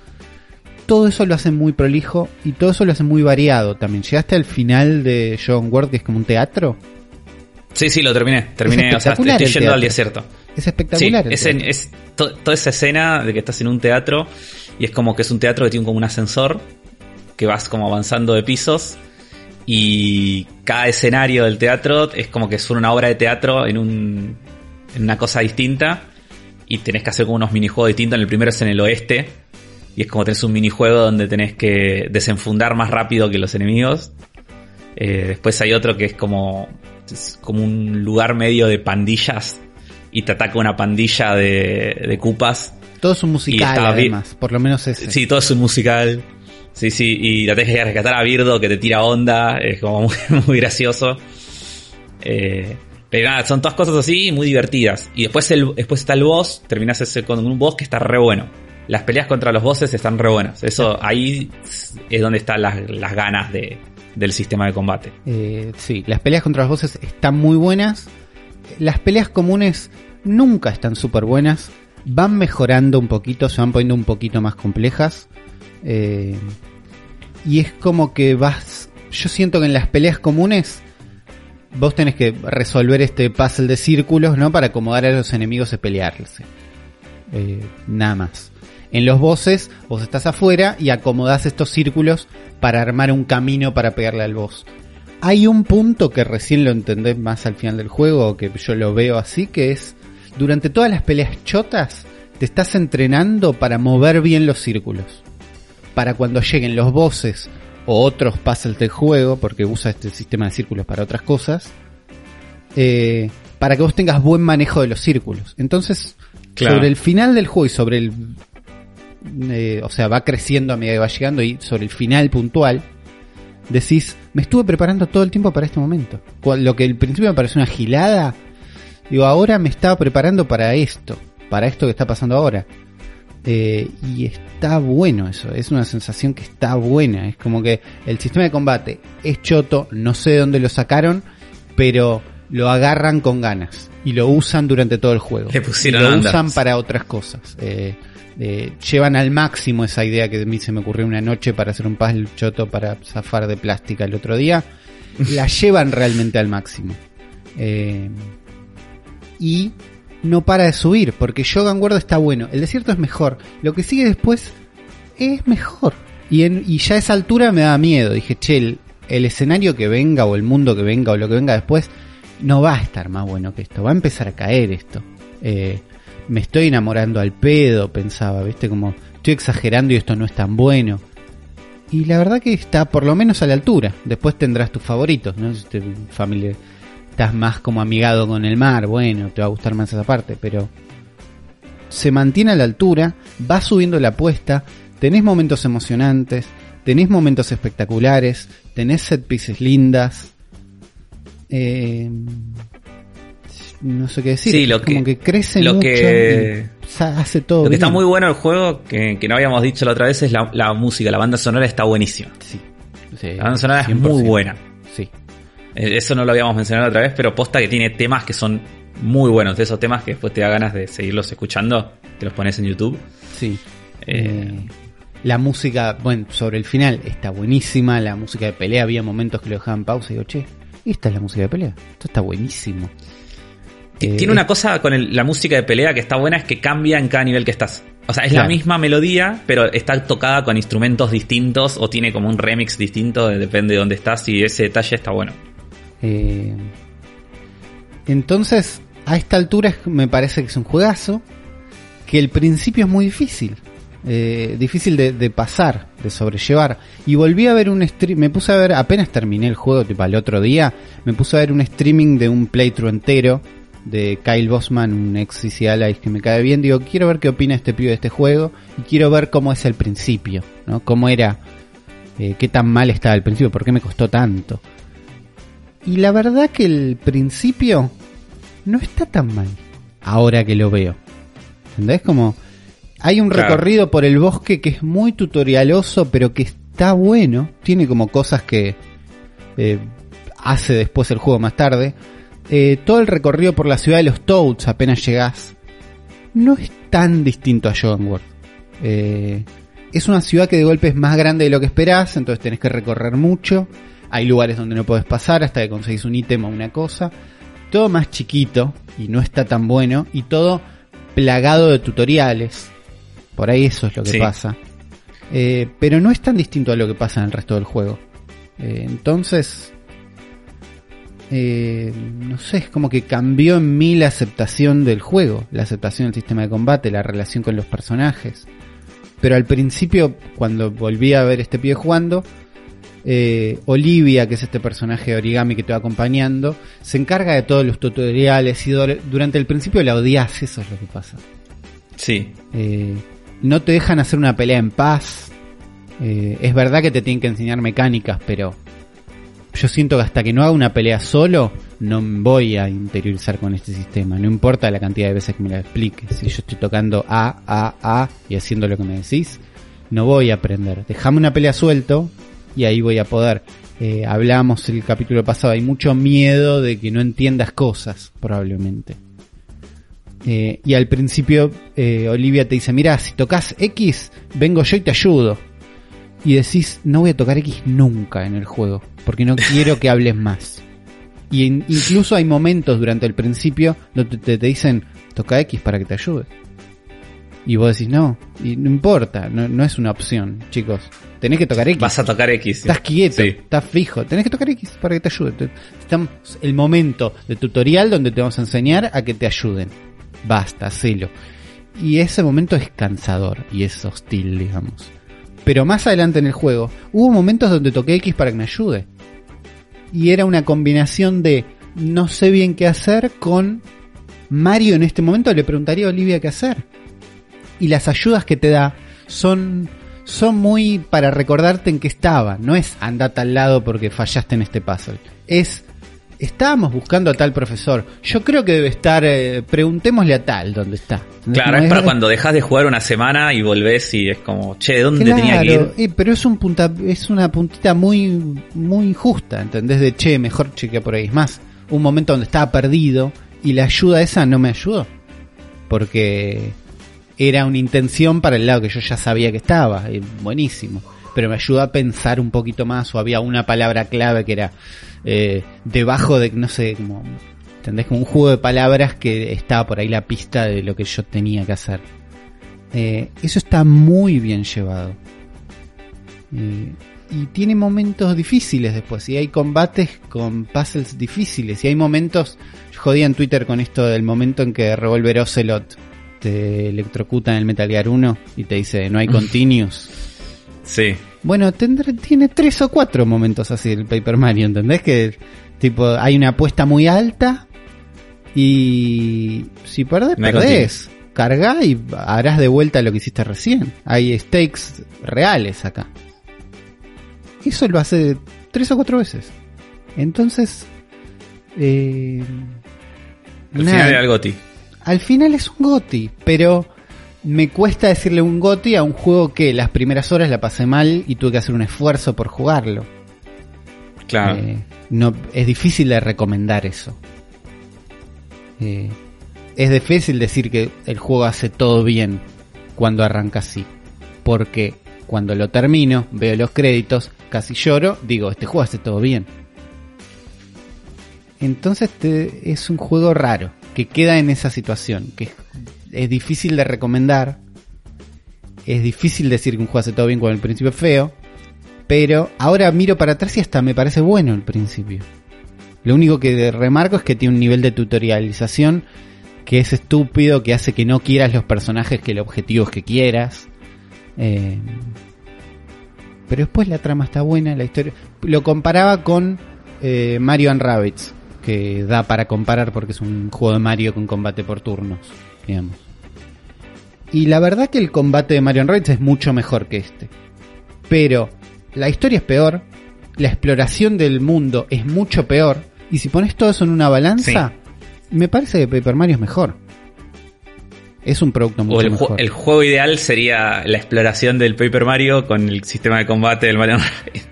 Todo eso lo hace muy prolijo y todo eso lo hace muy variado también. Llegaste al final de John Ward, que es como un teatro. Sí, sí, lo terminé. Terminé, o sea, estoy yendo al desierto. Es espectacular. es, en- teatro. es to- toda esa escena de que estás en un teatro y es como que es un teatro que tiene como un ascensor que vas como avanzando de pisos y cada escenario del teatro es como que es una obra de teatro en, un, en una cosa distinta y tenés que hacer como unos minijuegos distintos. En el primero es en el oeste y es como tenés un minijuego donde tenés que desenfundar más rápido que los enemigos. Eh, después hay otro que es como, es como un lugar medio de pandillas y te ataca una pandilla de, de cupas. Todo es un musical, además. Por lo menos ese. Sí, todo es un musical. Sí, sí, y la tenés que rescatar a Birdo que te tira onda, es como muy, (laughs) muy gracioso. Eh, pero nada, son todas cosas así muy divertidas. Y después, el, después está el boss, terminás ese con un boss que está re bueno. Las peleas contra los bosses están re buenas. Eso ahí es donde están las, las ganas de, del sistema de combate. Eh, sí, las peleas contra los bosses están muy buenas. las peleas comunes nunca están súper buenas. Van mejorando un poquito, se van poniendo un poquito más complejas. Eh, y es como que vas. Yo siento que en las peleas comunes vos tenés que resolver este puzzle de círculos, ¿no? Para acomodar a los enemigos y pelearse. Eh, nada más. En los bosses, vos estás afuera y acomodás estos círculos para armar un camino para pegarle al boss. Hay un punto que recién lo entendés más al final del juego, que yo lo veo así, que es durante todas las peleas chotas, te estás entrenando para mover bien los círculos. Para cuando lleguen los bosses o otros puzzles del juego, porque usa este sistema de círculos para otras cosas, eh, para que vos tengas buen manejo de los círculos. Entonces, Claro. sobre el final del juego y sobre el... eh, o sea, va creciendo a medida que va llegando y sobre el final puntual, decís, me estuve preparando todo el tiempo para este momento. Lo que al principio me pareció una gilada, digo, ahora me estaba preparando para esto, para esto que está pasando ahora. Eh, y está bueno eso, es una sensación que está buena. Es como que el sistema de combate es choto, no sé de dónde lo sacaron, pero lo agarran con ganas y lo usan durante todo el juego. Le pusieron Y lo usan para otras cosas. Eh, eh, llevan al máximo esa idea que a mí se me ocurrió una noche para hacer un puzzle choto para zafar de plástica el otro día. (laughs) La llevan realmente al máximo. Eh, y no para de subir, porque Shogun World está bueno. El desierto es mejor. Lo que sigue después es mejor. Y, en, y ya a esa altura me da miedo. Dije, che, el, el escenario que venga, o el mundo que venga, o lo que venga después, no va a estar más bueno que esto. Va a empezar a caer esto. Eh, me estoy enamorando al pedo, pensaba, ¿viste? Como estoy exagerando y esto no es tan bueno. Y la verdad que está por lo menos a la altura. Después tendrás tus favoritos, ¿no? Si te, familia, estás más como amigado con el mar, bueno, te va a gustar más esa parte, pero se mantiene a la altura, va subiendo la apuesta, tenés momentos emocionantes, tenés momentos espectaculares, tenés set pieces lindas. Eh, no sé qué decir, Sí, lo es como que- que crece lo mucho que- y hace todo Lo que está muy bueno el juego, que, que no habíamos dicho la otra vez, es la, la música. La banda sonora está buenísima. Sí, sí, La banda sonora es 100%. muy buena. Sí. Eh, Eso no lo habíamos mencionado otra vez, pero posta que tiene temas que son muy buenos. De esos temas que después te da ganas de seguirlos escuchando, te los pones en YouTube. Sí. Eh, Eh, la música, bueno, sobre el final está buenísima. La música de pelea, había momentos que lo dejaban pausa y digo, che, esta es la música de pelea. Esto está buenísimo. Eh, Tiene una cosa con el- la música de pelea que está buena, es que cambia en cada nivel que estás. O sea, es Claro. la misma melodía, pero está tocada con instrumentos distintos o tiene como un remix distinto, depende de dónde estás y ese detalle está bueno. Eh, entonces, a esta altura me parece que es un juegazo. Que el principio es muy difícil. eh, difícil de, de pasar, de sobrellevar. Y volví a ver un stream, me puse a ver, apenas terminé el juego, tipo al otro día, me puse a ver un streaming de un playthrough entero de Kyle Bosman, un ex CC Allies que me cae bien. Digo, quiero ver qué opina este pibe de este juego y quiero ver cómo es el principio, ¿no? Cómo era, eh, qué tan mal estaba el principio, por qué me costó tanto. Y la verdad que el principio no está tan mal. Ahora que lo veo. ¿Entendés? Como hay un Claro. recorrido por el bosque que es muy tutorialoso, pero que está bueno. Tiene como cosas que eh, hace después el juego más tarde. Eh, todo el recorrido por la ciudad de los Toads apenas llegás. No es tan distinto a World. Eh, es una ciudad que de golpe es más grande de lo que esperás, entonces tenés que recorrer mucho. Hay lugares donde no podés pasar hasta que conseguís un ítem o una cosa. Todo más chiquito y no está tan bueno. Y todo plagado de tutoriales. Por ahí eso es lo que Sí. pasa. Eh, pero no es tan distinto a lo que pasa en el resto del juego. Eh, entonces, eh, no sé, es como que cambió en mí la aceptación del juego, la aceptación del sistema de combate, la relación con los personajes. Pero al principio, cuando volví a ver este pie jugando, eh, Olivia, que es este personaje de origami que te va acompañando, se encarga de todos los tutoriales y dur- durante el principio la odias, eso es lo que pasa. Sí, Eh, no te dejan hacer una pelea en paz. Eh, es verdad que te tienen que enseñar mecánicas, pero yo siento que hasta que no haga una pelea solo, no voy a interiorizar con este sistema. No importa la cantidad de veces que me lo expliques. Si yo estoy tocando A, A, A y haciendo lo que me decís, no voy a aprender. Dejame una pelea suelto y ahí voy a poder. eh, hablábamos el capítulo pasado, hay mucho miedo de que no entiendas cosas, probablemente. Eh, y al principio eh, Olivia te dice, mira, si tocas X, vengo yo y te ayudo. Y decís, no voy a tocar X nunca en el juego, porque no quiero que hables más. Y in- incluso hay momentos durante el principio donde te, te dicen, toca X para que te ayude. Y vos decís, no, y no importa, no, no es una opción, chicos. Tenés que tocar X. Vas a tocar X. Estás quieto, Sí. estás fijo. Tenés que tocar X para que te ayude. Estamos el momento de tutorial donde te vamos a enseñar a que te ayuden. Basta, hacelo. Y ese momento es cansador y es hostil, digamos. Pero más adelante en el juego, hubo momentos donde toqué X para que me ayude. Y era una combinación de no sé bien qué hacer con Mario en este momento le preguntaría a Olivia qué hacer. Y las ayudas que te da son son muy para recordarte en qué estaba. No es andate al lado porque fallaste en este puzzle. Es estábamos buscando a tal profesor. Yo creo que debe estar. eh, preguntémosle a tal dónde está. Claro, es para cuando dejas de jugar una semana y volvés y es como, che, ¿dónde tenía que ir? Eh, pero es un punta, es una puntita muy, muy injusta, ¿entendés? De che, mejor chequea por ahí. Es más, un momento donde estaba perdido y la ayuda esa no me ayudó. Porque era una intención para el lado que yo ya sabía que estaba. y buenísimo. Pero me ayudó a pensar un poquito más o había una palabra clave que era eh, debajo de, no sé, como... ¿Entendés? Como un juego de palabras que estaba por ahí la pista de lo que yo tenía que hacer. Eh, eso está muy bien llevado. Eh, y tiene momentos difíciles después. Y hay combates con puzzles difíciles. Y hay momentos. Yo jodía en Twitter con esto del momento en que Revolver Ocelot te electrocuta en el Metal Gear 1 y te dice no hay (laughs) continuous. Sí. Bueno, tendré, tiene tres o cuatro momentos así el Paper Mario, ¿entendés? Que tipo hay una apuesta muy alta y si perdés, hay perdés. Cargá y harás de vuelta lo que hiciste recién. Hay stakes reales acá. Eso lo hace tres o cuatro veces. Entonces, eh, Al nada, final era el Goti. al final es un GOTI, pero me cuesta decirle un GOTI a un juego que las primeras horas la pasé mal y tuve que hacer un esfuerzo por jugarlo. Claro. Eh, no, es difícil de recomendar eso. Eh, es difícil decir que el juego hace todo bien cuando arranca así. Porque cuando lo termino, veo los créditos, casi lloro, digo, este juego hace todo bien. Entonces te- es un juego raro, que queda en esa situación, que es, difícil de recomendar. Es difícil decir que un juego hace todo bien cuando el principio es feo. Pero ahora miro para atrás y hasta me parece bueno el principio. Lo único que remarco es que tiene un nivel de tutorialización que es estúpido, que hace que no quieras los personajes que el objetivo es que quieras. Eh, pero después la trama está buena, la historia... Lo comparaba con eh, Mario and Rabbids, que da para comparar porque es un juego de Mario con combate por turnos, digamos. Y la verdad que el combate de Mario and Rabbids es mucho mejor que este. Pero la historia es peor, la exploración del mundo es mucho peor, y si pones todo eso en una balanza, me parece que Paper Mario es mejor. Es un producto mucho O el, ju- mejor. el juego ideal sería la exploración del Paper Mario con el sistema de combate del Mario Rabbids.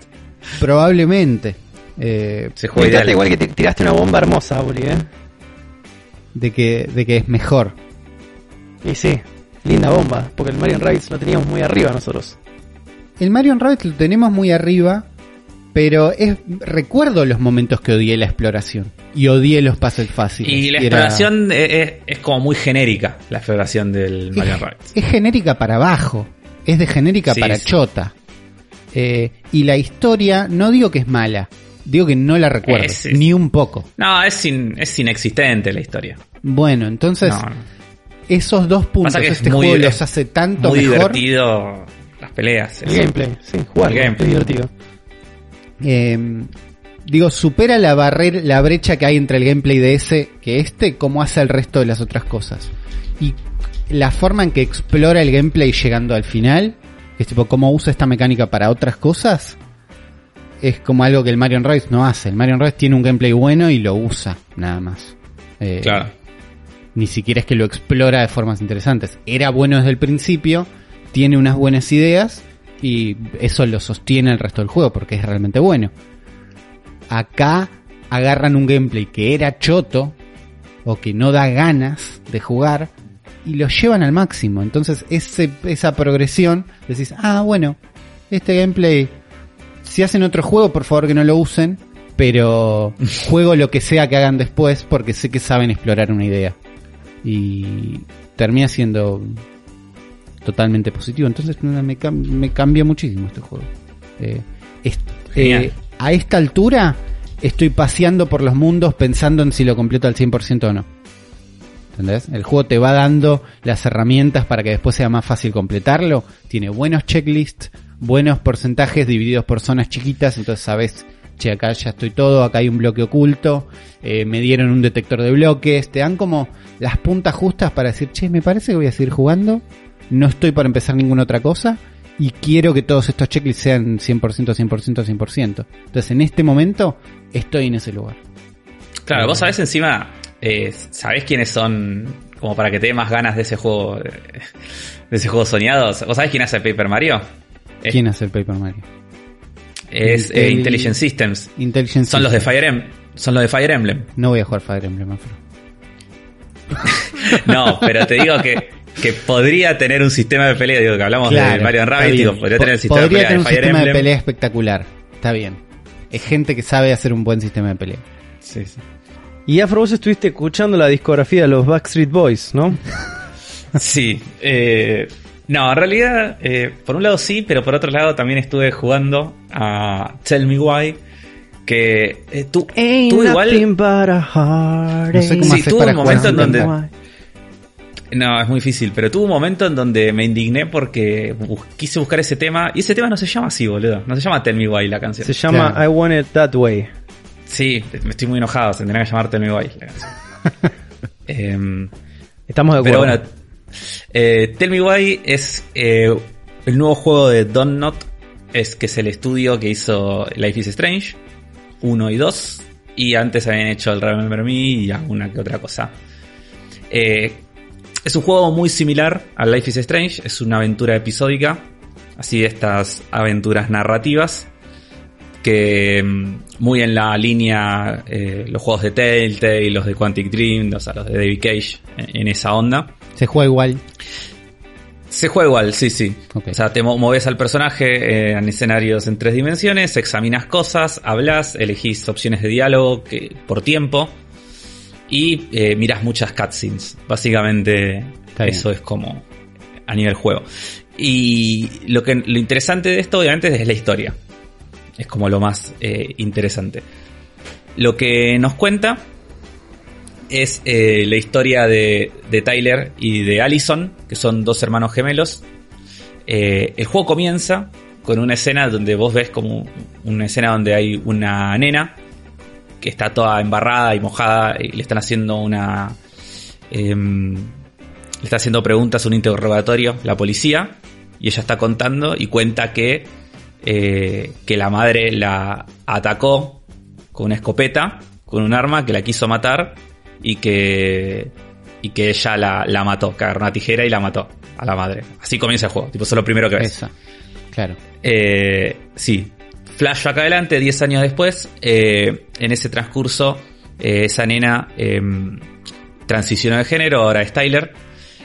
Probablemente. Eh, Tiraste ideal. igual que te- tiraste una bomba hermosa, Uri, ¿eh? de, que, de que es mejor. Y sí, linda bomba, porque el Mario Rabbids lo teníamos muy arriba nosotros. El Mario Rabbit lo tenemos muy arriba, pero es recuerdo los momentos que odié la exploración. Y odié los puzzles fáciles. Y la exploración es, es- es como muy genérica, la exploración del Mario es, Rabbids. es genérica para abajo. Es de genérica Sí, para sí. chota. Eh, y la historia, no digo que es mala. Digo que no la recuerdo. Es- es- Ni un poco. No, es, in- es inexistente la historia. Bueno, entonces, No, no. Esos dos puntos, que es este juego los hace tanto Muy mejor. divertido las peleas. El es- gameplay, sí, jugar, El gameplay. es divertido. Eh, digo, supera la barrera, la brecha que hay entre el gameplay de ese que este, como hace el resto de las otras cosas. Y la forma en que explora el gameplay llegando al final, que es tipo cómo usa esta mecánica para otras cosas, es como algo que el Mario Rabbids no hace. El Mario Rabbids tiene un gameplay bueno y lo usa, nada más. Eh, Claro. Ni siquiera es que lo explora de formas interesantes. Era bueno desde el principio, tiene unas buenas ideas y eso lo sostiene el resto del juego porque es realmente bueno. acá agarran un gameplay que era choto o que no da ganas de jugar y lo llevan al máximo. Entonces ese, esa progresión, decís, ah, bueno, este gameplay, si hacen otro juego, por favor que no lo usen, pero juego lo que sea que hagan después porque sé que saben explorar una idea. Y termina siendo totalmente positivo. Entonces me, me cambia muchísimo este juego. Eh, eh, a esta altura estoy paseando por los mundos pensando en si lo completo al 100% o no. ¿Entendés? El juego te va dando las herramientas para que después sea más fácil completarlo. Tiene buenos checklists, buenos porcentajes divididos por zonas chiquitas, entonces sabes, che, acá ya estoy todo, acá hay un bloque oculto, eh, me dieron un detector de bloques, te dan como las puntas justas para decir, che, me parece que voy a seguir jugando, no estoy para empezar ninguna otra cosa y quiero que todos estos checklists sean 100%, 100%, 100%. Entonces en este momento estoy en ese lugar. Claro, vos sabés encima, eh, sabés quiénes son, como para que te dé más ganas de ese juego, eh, de ese juego soñado. ¿Vos sabés quién hace Paper Mario? ¿Quién hace el Paper Mario? Es eh, Intel- Intelligent Systems. Son los de. Fire Emblem. Son los de Fire Emblem. No voy a jugar Fire Emblem, Afro. (laughs) No, pero te digo que, que podría tener un sistema de pelea. Digo, que hablamos de Mario Rabbit, digo, podría Po- tener el sistema de pelea tener de un Fire sistema de pelea espectacular. Está bien. Es gente que sabe hacer un buen sistema de pelea. Sí, sí. Y Afro, vos estuviste escuchando la discografía de los Backstreet Boys, ¿no? (laughs) Sí, eh, no, en realidad, eh, por un lado sí, pero por otro lado también estuve jugando a Tell Me Why, que eh, tú, tú igual... No sé cómo Sí, haces tuvo para un jugar momento en sin donde- cantar. No, es muy difícil, pero tuvo un momento en donde me indigné porque bus- quise buscar ese tema, y ese tema no se llama así, boludo, no se llama Tell Me Why la canción. Se llama Claro. I Want It That Way. Sí, me estoy muy enojado, se tendría que llamar Tell Me Why la (laughs) canción. Em, Estamos de Pero acuerdo. bueno, eh, Tell Me Why es eh, el nuevo juego de Don't Not, es que es el estudio que hizo Life is Strange 1 y 2, y antes habían hecho el Remember Me y alguna que otra cosa. Eh, es un juego muy similar a Life is Strange, es una aventura episódica, así de estas aventuras narrativas que mm, muy en la línea eh, los juegos de Telltale, los de Quantic Dream, o sea, los de David Cage, en, en esa onda. Se juega igual. Se juega igual, sí, sí. O sea, te mo- moves al personaje eh, en escenarios en tres dimensiones, examinas cosas, hablas, elegís opciones de diálogo que, por tiempo y eh, miras muchas cutscenes. Básicamente, Está bien. eso es como a nivel juego. Y lo, que, lo interesante de esto, obviamente, es la historia. Es como lo más eh, interesante. Lo que nos cuenta es eh, la historia de, de Tyler y de Allison, que son dos hermanos gemelos. Eh, el juego comienza con una escena donde vos ves como una escena donde hay una nena que está toda embarrada y mojada y le están haciendo una... em, le está haciendo preguntas, un interrogatorio, la policía, y ella está contando y cuenta que, eh, que la madre la atacó con una escopeta, con un arma, que la quiso matar y que, y que ella la, la mató, que agarró una tijera y la mató a la madre. Así comienza el juego, tipo, eso es lo primero que ves. Claro. Eh, sí. Flashback adelante, 10 años después. eh, en ese transcurso, esa nena eh, transicionó de género, ahora es Tyler.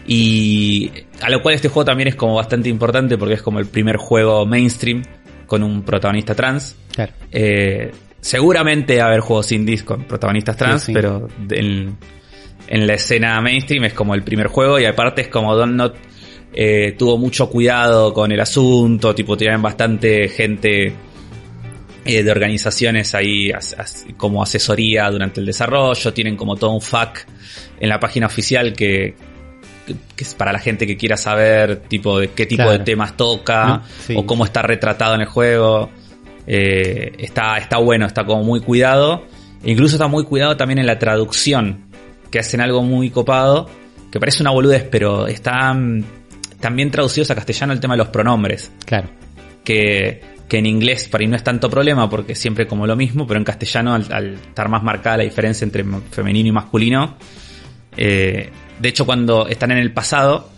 Y a lo cual este juego también es como bastante importante porque es como el primer juego mainstream con un protagonista trans. Claro. Eh, seguramente va a haber juegos indies con protagonistas trans, Sí, sí. pero en, en la escena mainstream es como el primer juego y aparte es como Don't Not eh, tuvo mucho cuidado con el asunto, tipo tienen bastante gente eh, de organizaciones ahí as- as- como asesoría durante el desarrollo, tienen como todo un FAQ en la página oficial que, que- que es para la gente que quiera saber tipo de qué tipo Claro. de temas toca No, sí. o cómo está retratado en el juego. Eh, está, está bueno, está como muy cuidado. E incluso está muy cuidado también en la traducción, que hacen algo muy copado, que parece una boludez, pero está mm, también traducidos a castellano el tema de los pronombres, Claro. que, que en inglés para mí no es tanto problema porque siempre como lo mismo, pero en castellano al, al estar más marcada la diferencia entre femenino y masculino, eh, de hecho cuando están en el pasado,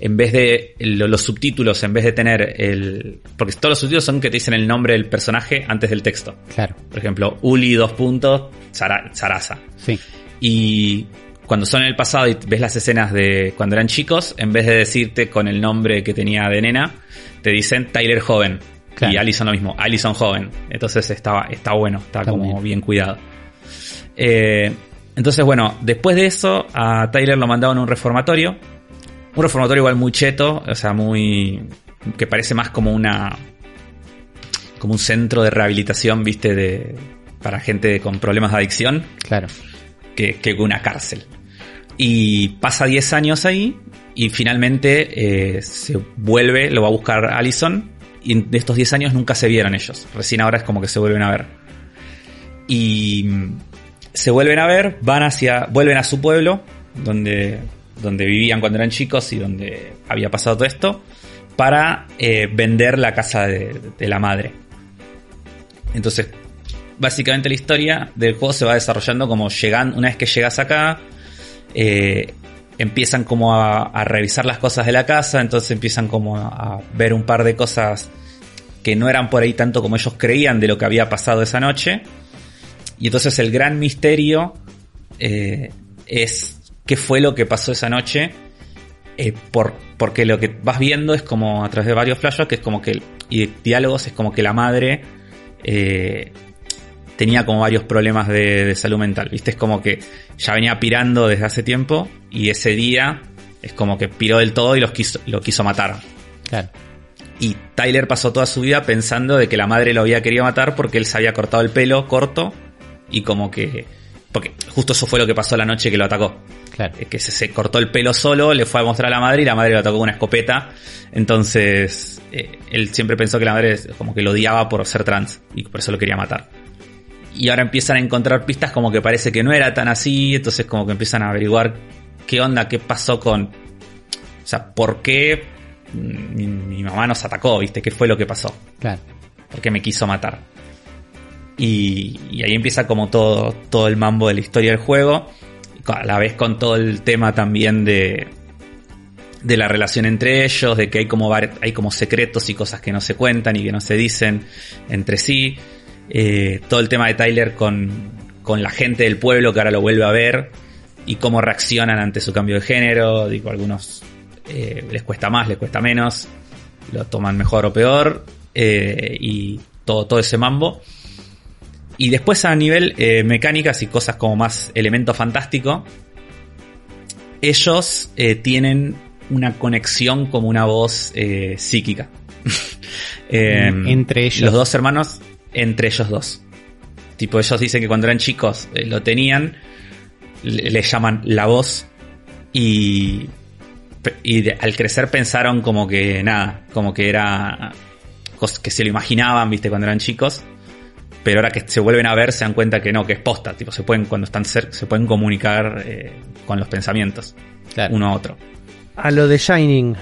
en vez de lo- los subtítulos, en vez de tener el... Porque todos los subtítulos son que te dicen el nombre del personaje antes del texto. Claro, Por ejemplo, Uli dos puntos, Sara- Sarasa. sí. Y cuando son en el pasado y ves las escenas de cuando eran chicos, en vez de decirte con el nombre que tenía de nena, te dicen Tyler joven. Claro. Y Allison lo mismo, Allison joven. Entonces está, está bueno, está, Está como bien. bien, cuidado. Eh, entonces, bueno, después de eso, a Tyler lo mandaron a un reformatorio. Un reformatorio igual muy cheto, o sea, muy. que parece más como una. como un centro de rehabilitación, viste, de. para gente con problemas de adicción Claro. que, que una cárcel. Y pasa 10 años ahí y finalmente eh, se vuelve, lo va a buscar Allison y de estos 10 años nunca se vieron ellos. Recién ahora es como que se vuelven a ver. Y se vuelven a ver, van hacia, vuelven a su pueblo, donde, donde vivían cuando eran chicos y donde había pasado todo esto, para eh, vender la casa de, de la madre. Entonces, básicamente la historia del juego se va desarrollando como llegan, una vez que llegas acá, eh, empiezan como a, revisar las cosas de la casa, entonces empiezan como a ver un par de cosas que no eran por ahí tanto como ellos creían de lo que había pasado esa noche. Y entonces el gran misterio eh, es qué fue lo que pasó esa noche. eh, por, porque lo que vas viendo es como a través de varios flashbacks, que es como que, y de diálogos, es como que la madre eh, tenía como varios problemas de, de salud mental. ¿Viste? Es como que ya venía pirando desde hace tiempo y ese día es como que piró del todo y los quiso, lo quiso matar. Claro. Y Tyler pasó toda su vida pensando de que la madre lo había querido matar porque él se había cortado el pelo corto y como que... Porque justo eso fue lo que pasó la noche que lo atacó. Claro. Que se, se cortó el pelo solo, le fue a mostrar a la madre y la madre lo atacó con una escopeta. Entonces, eh, él siempre pensó que la madre como que lo odiaba por ser trans y por eso lo quería matar. Y ahora empiezan a encontrar pistas como que parece que no era tan así, entonces como que empiezan a averiguar qué onda, qué pasó con... O sea, ¿por qué mi, mi mamá nos atacó? ¿Viste? ¿Qué fue lo que pasó? Claro. ¿Por qué me quiso matar? Y, ahí empieza como todo, todo el mambo de la historia del juego, a la vez con todo el tema también de, de la relación entre ellos, de que hay como, hay como secretos y cosas que no se cuentan y que no se dicen entre sí. Eh, todo el tema de Tyler con, con la gente del pueblo que ahora lo vuelve a ver y cómo reaccionan ante su cambio de género. Digo, algunos eh, les cuesta más, les cuesta menos, lo toman mejor o peor eh, y todo, todo ese mambo. Y después a nivel eh, mecánicas y cosas como más elemento fantástico, ellos eh, tienen una conexión como una voz eh, psíquica. (laughs) Eh, Entre ellos. Los dos hermanos, entre ellos dos. Tipo, ellos dicen que cuando eran chicos lo tenían, le, le llaman la voz y, y de- al crecer pensaron como que nada, como que era que se lo imaginaban, viste, cuando eran chicos. Pero ahora que se vuelven a ver se dan cuenta que no, que es posta, tipo, se pueden, cuando están cerca, se pueden comunicar eh, con los pensamientos, Claro. uno a otro. A lo de Shining.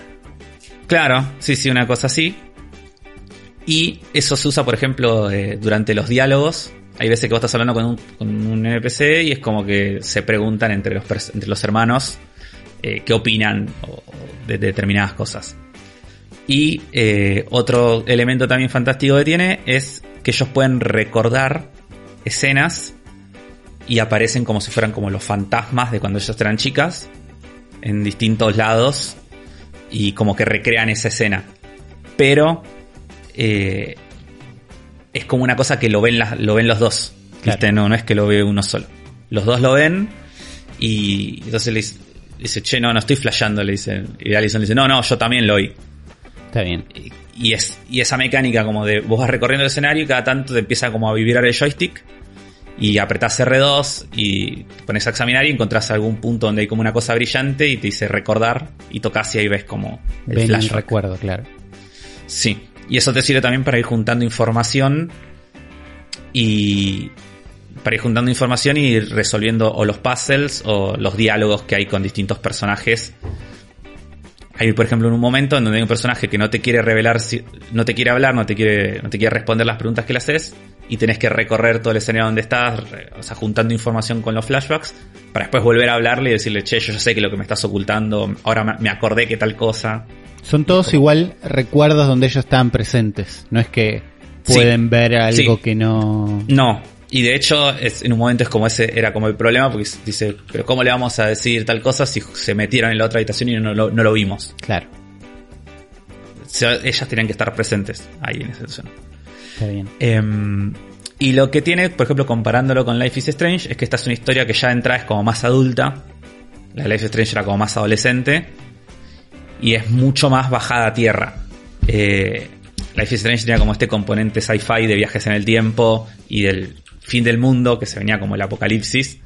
Claro, sí, sí, una cosa así. Y eso se usa, por ejemplo, eh, durante los diálogos. Hay veces que vos estás hablando con un, con un NPC y es como que se preguntan entre los, entre los hermanos eh, qué opinan de determinadas cosas. Y eh, otro elemento también fantástico que tiene es que ellos pueden recordar escenas y aparecen como si fueran como los fantasmas de cuando ellos eran chicas en distintos lados y como que recrean esa escena. Pero eh, es como una cosa que lo ven, las- lo ven los dos. Claro. ¿viste? No, no es que lo ve uno solo. Los dos lo ven y entonces le dice, che, no, no estoy flasheando, le dice. Y Alison le dice, no, no, yo también lo oí. Está bien. Y- es, y esa mecánica como de vos vas recorriendo el escenario y cada tanto te empieza como a vibrar el joystick y apretás R2 y te pones a examinar y encontrás algún punto donde hay como una cosa brillante y te dice recordar y tocas y ahí ves como el Ven el recuerdo, claro. Sí, y eso te sirve también para ir juntando información y para ir juntando información y ir resolviendo o los puzzles o los diálogos que hay con distintos personajes. Hay, por ejemplo, en un momento en donde hay un personaje que no te quiere revelar, si- no te quiere hablar, no te quiere, no te quiere responder las preguntas que le haces, y tenés que recorrer todo el escenario donde estás, o sea, juntando información con los flashbacks, para después volver a hablarle y decirle, che, yo ya sé que lo que me estás ocultando, ahora me- acordé que tal cosa. Son todos igual recuerdos donde ellos estaban presentes. No es que Sí. pueden ver algo Sí. que no. No, y de hecho es, en un momento es como ese, era como el problema, porque dice, pero ¿cómo le vamos a decir tal cosa si se metieron en la otra habitación y no lo, no lo vimos? Claro, ellas tenían que estar presentes ahí en esa situación. está bien. Em, y lo que tiene, por ejemplo, comparándolo con Life is Strange, es que esta es una historia que ya de entrada es como más adulta. La Life is Strange era como más adolescente. Y es mucho más bajada a tierra. Eh, Life is Strange tenía como este componente sci-fi de viajes en el tiempo y del fin del mundo, que se venía como el apocalipsis.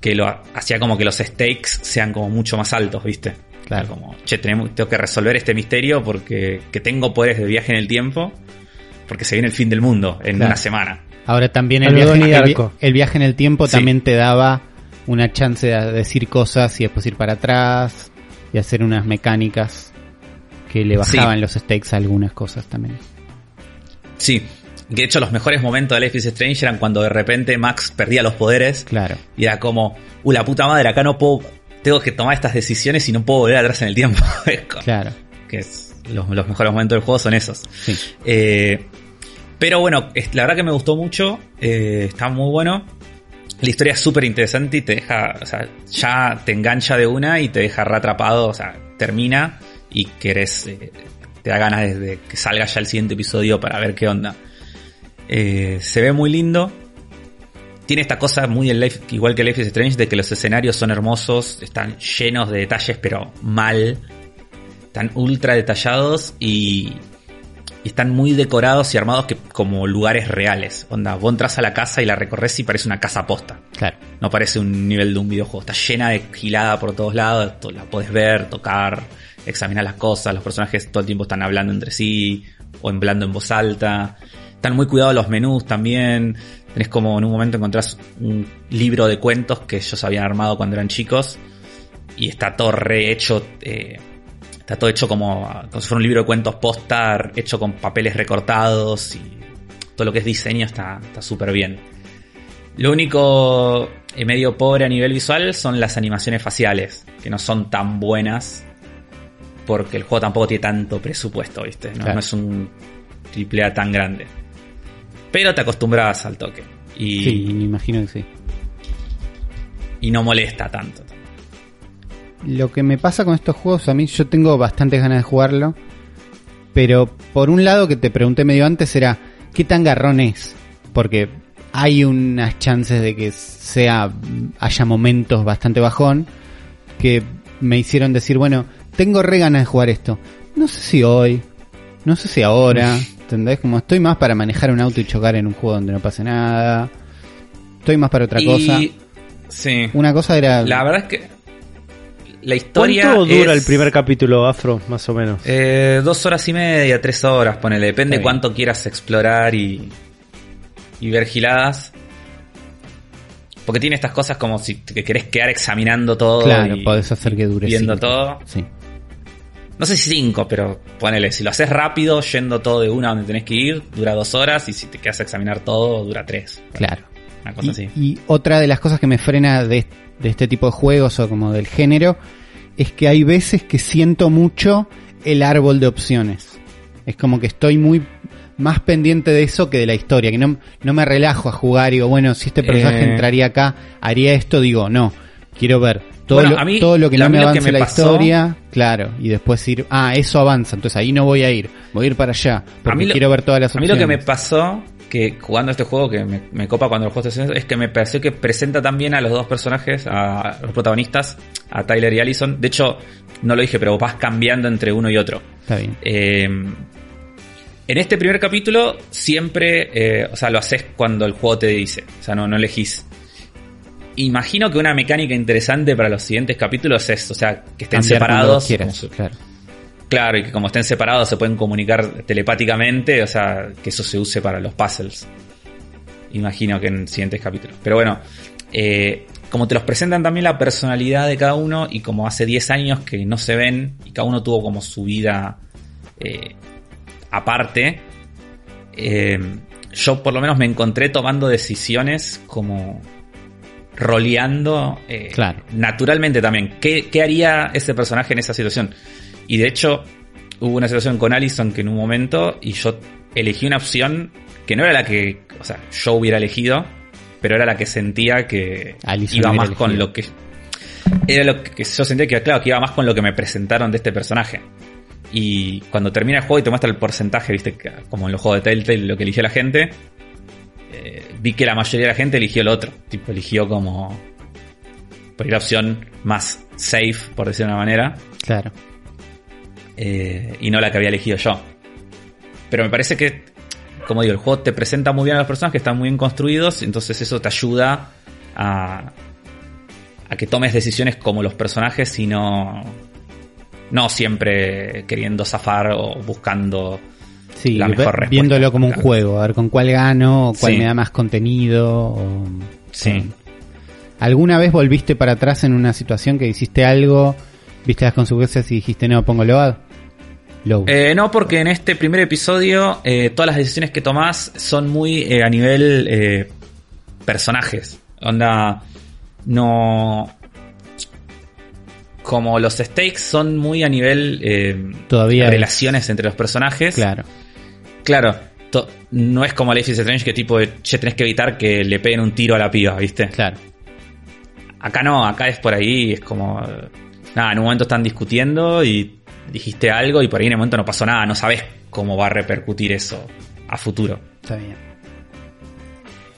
Que lo hacía como que los stakes sean como mucho más altos, ¿viste? Claro. Como, che, tenemos, tengo que resolver este misterio porque que tengo poderes de viaje en el tiempo porque se viene el fin del mundo en Claro. una semana. Ahora también el viaje, el, el viaje en el tiempo Sí. también te daba una chance de decir cosas y después ir para atrás y hacer unas mecánicas que le bajaban los stakes a algunas cosas también. Sí, de hecho los mejores momentos de Life is Strange eran cuando de repente Max perdía los poderes Claro, y era como, uh, la puta madre, acá no puedo, tengo que tomar estas decisiones y no puedo volver atrás en el tiempo. (laughs) Claro. que es, los, los mejores momentos del juego son esos. Sí. Eh, pero bueno, la verdad que me gustó mucho, eh, está muy bueno. La historia es súper interesante y te deja, o sea, ya te engancha de una y te deja reatrapado, o sea, termina y querés, eh, te da ganas de, de que salga ya el siguiente episodio para ver qué onda. Eh, se ve muy lindo. Tiene esta cosa muy en Life, igual que Life is Strange, de que los escenarios son hermosos, están llenos de detalles, pero mal. Están ultra detallados y, y están muy decorados y armados que, como lugares reales. Onda, vos entras a la casa y la recorres y parece una casa posta. Claro. No parece un nivel de un videojuego. Está llena de gilada por todos lados. La podés ver, tocar, examinar las cosas. Los personajes todo el tiempo están hablando entre sí o hablando en voz alta. Están muy cuidados los menús también. Tenés como en un momento encontrás un libro de cuentos que ellos habían armado cuando eran chicos. Y está todo rehecho. eh, está todo hecho como, como si fuera un libro de cuentos postar, hecho con papeles recortados. Y todo lo que es diseño está está súper bien. Lo único eh, medio pobre a nivel visual son las animaciones faciales, que no son tan buenas, porque el juego tampoco tiene tanto presupuesto, ¿viste? No, Claro. no es un triple A tan grande. Pero te acostumbras al toque. Y, Sí, me imagino que sí. y no molesta tanto. Lo que me pasa con estos juegos, a mí yo tengo bastantes ganas de jugarlo. Pero por un lado que te pregunté medio antes era, ¿qué tan garrón es? Porque hay unas chances de que sea haya momentos bastante bajón que me hicieron decir, bueno, tengo re ganas de jugar esto. No sé si hoy, no sé si ahora, (laughs) ¿entendés? Como estoy más para manejar un auto y chocar en un juego donde no pase nada. Estoy más para otra Y- cosa. Sí. Una cosa era La verdad es que la historia. ¿Cuánto dura es, el primer capítulo, Afro, más o menos? Eh, dos horas y media, tres horas, ponele. Depende cuánto quieras explorar y, y ver giladas. Porque tiene estas cosas como si te querés quedar examinando todo. Claro, y podés hacer que dure Viendo cinco. todo. Sí. No sé si cinco, pero ponele. Si lo haces rápido, yendo todo de una donde tenés que ir, dura dos horas. Y si te quedas a examinar todo, dura tres. Claro. Una cosa Y, así. y otra de las cosas que me frena de, de este tipo de juegos o como del género es que hay veces que siento mucho el árbol de opciones. Es como que estoy muy más pendiente de eso que de la historia, que no, no me relajo a jugar y digo, bueno, si este personaje Eh. entraría acá, haría esto, digo, no, quiero ver todo, Bueno, lo, a mí- todo lo que a no me lo avance me la pasó- historia, claro, y después ir, ah, eso avanza, entonces ahí no voy a ir, voy a ir para allá, porque mí lo- quiero ver todas las A mí opciones. lo que me pasó que jugando este juego que me, me copa cuando los juegos te hacen eso, es que me pareció que presenta también a los dos personajes, a los protagonistas, a Tyler y Allison. De hecho, no lo dije, pero vas cambiando entre uno y otro. Está bien. Eh, en este primer capítulo siempre, eh, o sea, lo haces cuando el juego te dice, o sea, no, no elegís. Imagino que una mecánica interesante para los siguientes capítulos es, o sea, que estén Cambiar separados. quieras, claro. Claro, y que como estén separados se pueden comunicar telepáticamente, o sea, que eso se use para los puzzles. Imagino que en siguientes capítulos. Pero bueno, eh, como te los presentan también la personalidad de cada uno y como hace 10 años que no se ven y cada uno tuvo como su vida eh, aparte, eh, yo por lo menos me encontré tomando decisiones como roleando eh, Claro. naturalmente también. ¿Qué, qué haría ese personaje en esa situación? Y de hecho, hubo una situación con Allison que en un momento, y yo elegí una opción que no era la que, o sea, yo hubiera elegido, pero era la que sentía que Allison iba más con lo que. Era lo que yo sentía que, claro, que iba más con lo que me presentaron de este personaje. Y cuando termina el juego y te muestra el porcentaje, viste, como en los juegos de Telltale, lo que eligió la gente, eh, vi que la mayoría de la gente eligió el otro. Tipo, eligió como. Por ir la opción más safe, por decirlo de una manera, Claro. eh, y no la que había elegido yo. Pero me parece que, como digo, el juego te presenta muy bien a los personajes, que están muy bien construidos, entonces eso te ayuda a, a que tomes decisiones como los personajes y no, no siempre queriendo zafar o buscando Sí, la ve- mejor respuesta. viéndolo como un Claro. juego, a ver con cuál gano, cuál Sí. me da más contenido. o- Sí. ¿Alguna vez volviste para atrás en una situación que hiciste algo, viste las consecuencias y dijiste no, pongo load? Low. Eh, no, porque en este primer episodio eh, todas las decisiones que tomás son muy eh, a nivel eh, personajes. Onda, no... Como los stakes son muy a nivel eh, Todavía es- relaciones entre los personajes. claro. Claro, no es como Life is Strange que tipo, che, tenés que evitar que le peguen un tiro a la piba, ¿viste? Claro. Acá no, acá es por ahí, es como. Nada, en un momento están discutiendo y dijiste algo y por ahí en el momento no pasó nada, no sabes cómo va a repercutir eso a futuro. Está bien.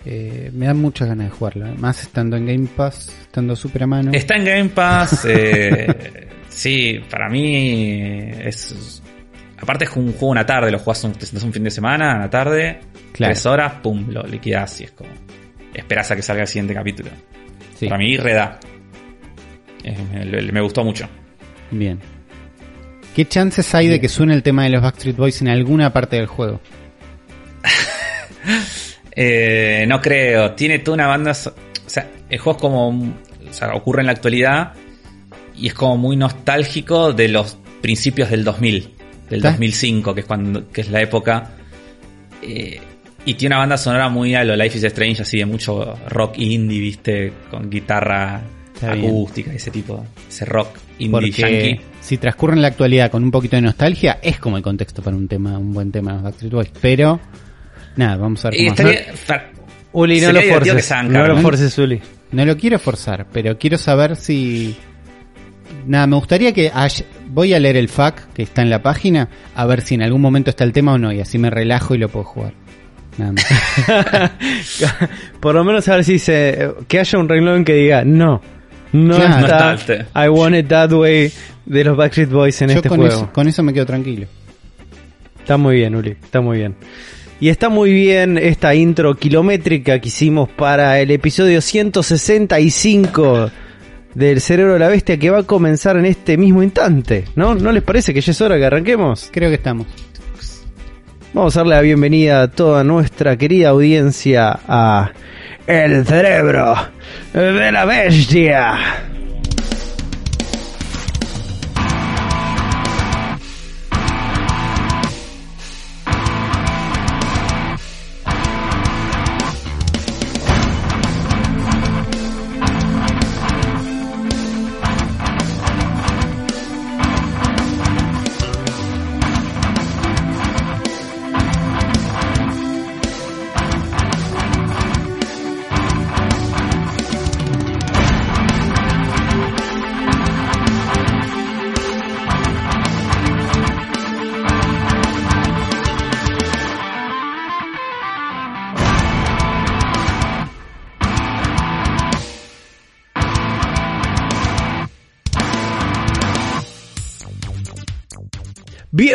Eh, me dan muchas ganas de jugarlo, ¿eh? más estando en Game Pass, estando super a mano. Está en Game Pass, eh, (laughs) sí, para mí es. Aparte es un juego una tarde, lo jugás un, te sentás un fin de semana, una tarde, Claro. tres horas, pum, lo liquidás y es como. Esperás a que salga el siguiente capítulo. Sí, Para mí, reda. Me, gustó mucho. bien. ¿Qué chances hay de que suene el tema de los Backstreet Boys en alguna parte del juego? (laughs) Eh, no creo. Tiene toda una banda. so- O sea, el juego es como. O sea, ocurre en la actualidad. Y es como muy nostálgico de los principios del 2000. Del ¿Está? 2005, que es, cuando, que es la época. Eh, y tiene una banda sonora muy a lo Life is Strange, así de mucho rock indie, viste, con guitarra Está bien. acústica, ese tipo, ese rock indie Porque yankee. si transcurre en la actualidad con un poquito de nostalgia, es como el contexto para un tema, un buen tema de los Backstreet Boys. Pero, nada, vamos a ver cómo Uli, no Sería lo forces. que sean no lo forces, Uli. No lo quiero forzar, pero quiero saber si... Nada, me gustaría que... Voy a leer el FAQ que está en la página, a ver si en algún momento está el tema o no, y así me relajo y lo puedo jugar. Nada más. (laughs) Por lo menos a ver si dice que haya un renglón que diga no. No Claro. está, No está. I want it that way de los Backstreet Boys en Yo este con juego. eso, con eso me quedo tranquilo. Está muy bien, Uli, está muy bien. Y está muy bien esta intro kilométrica que hicimos para el episodio 165 del Cerebro de la Bestia que va a comenzar en este mismo instante, ¿no? ¿No les parece que ya es hora que arranquemos? Creo que estamos. Vamos a darle la bienvenida a toda nuestra querida audiencia a El Cerebro de la Bestia.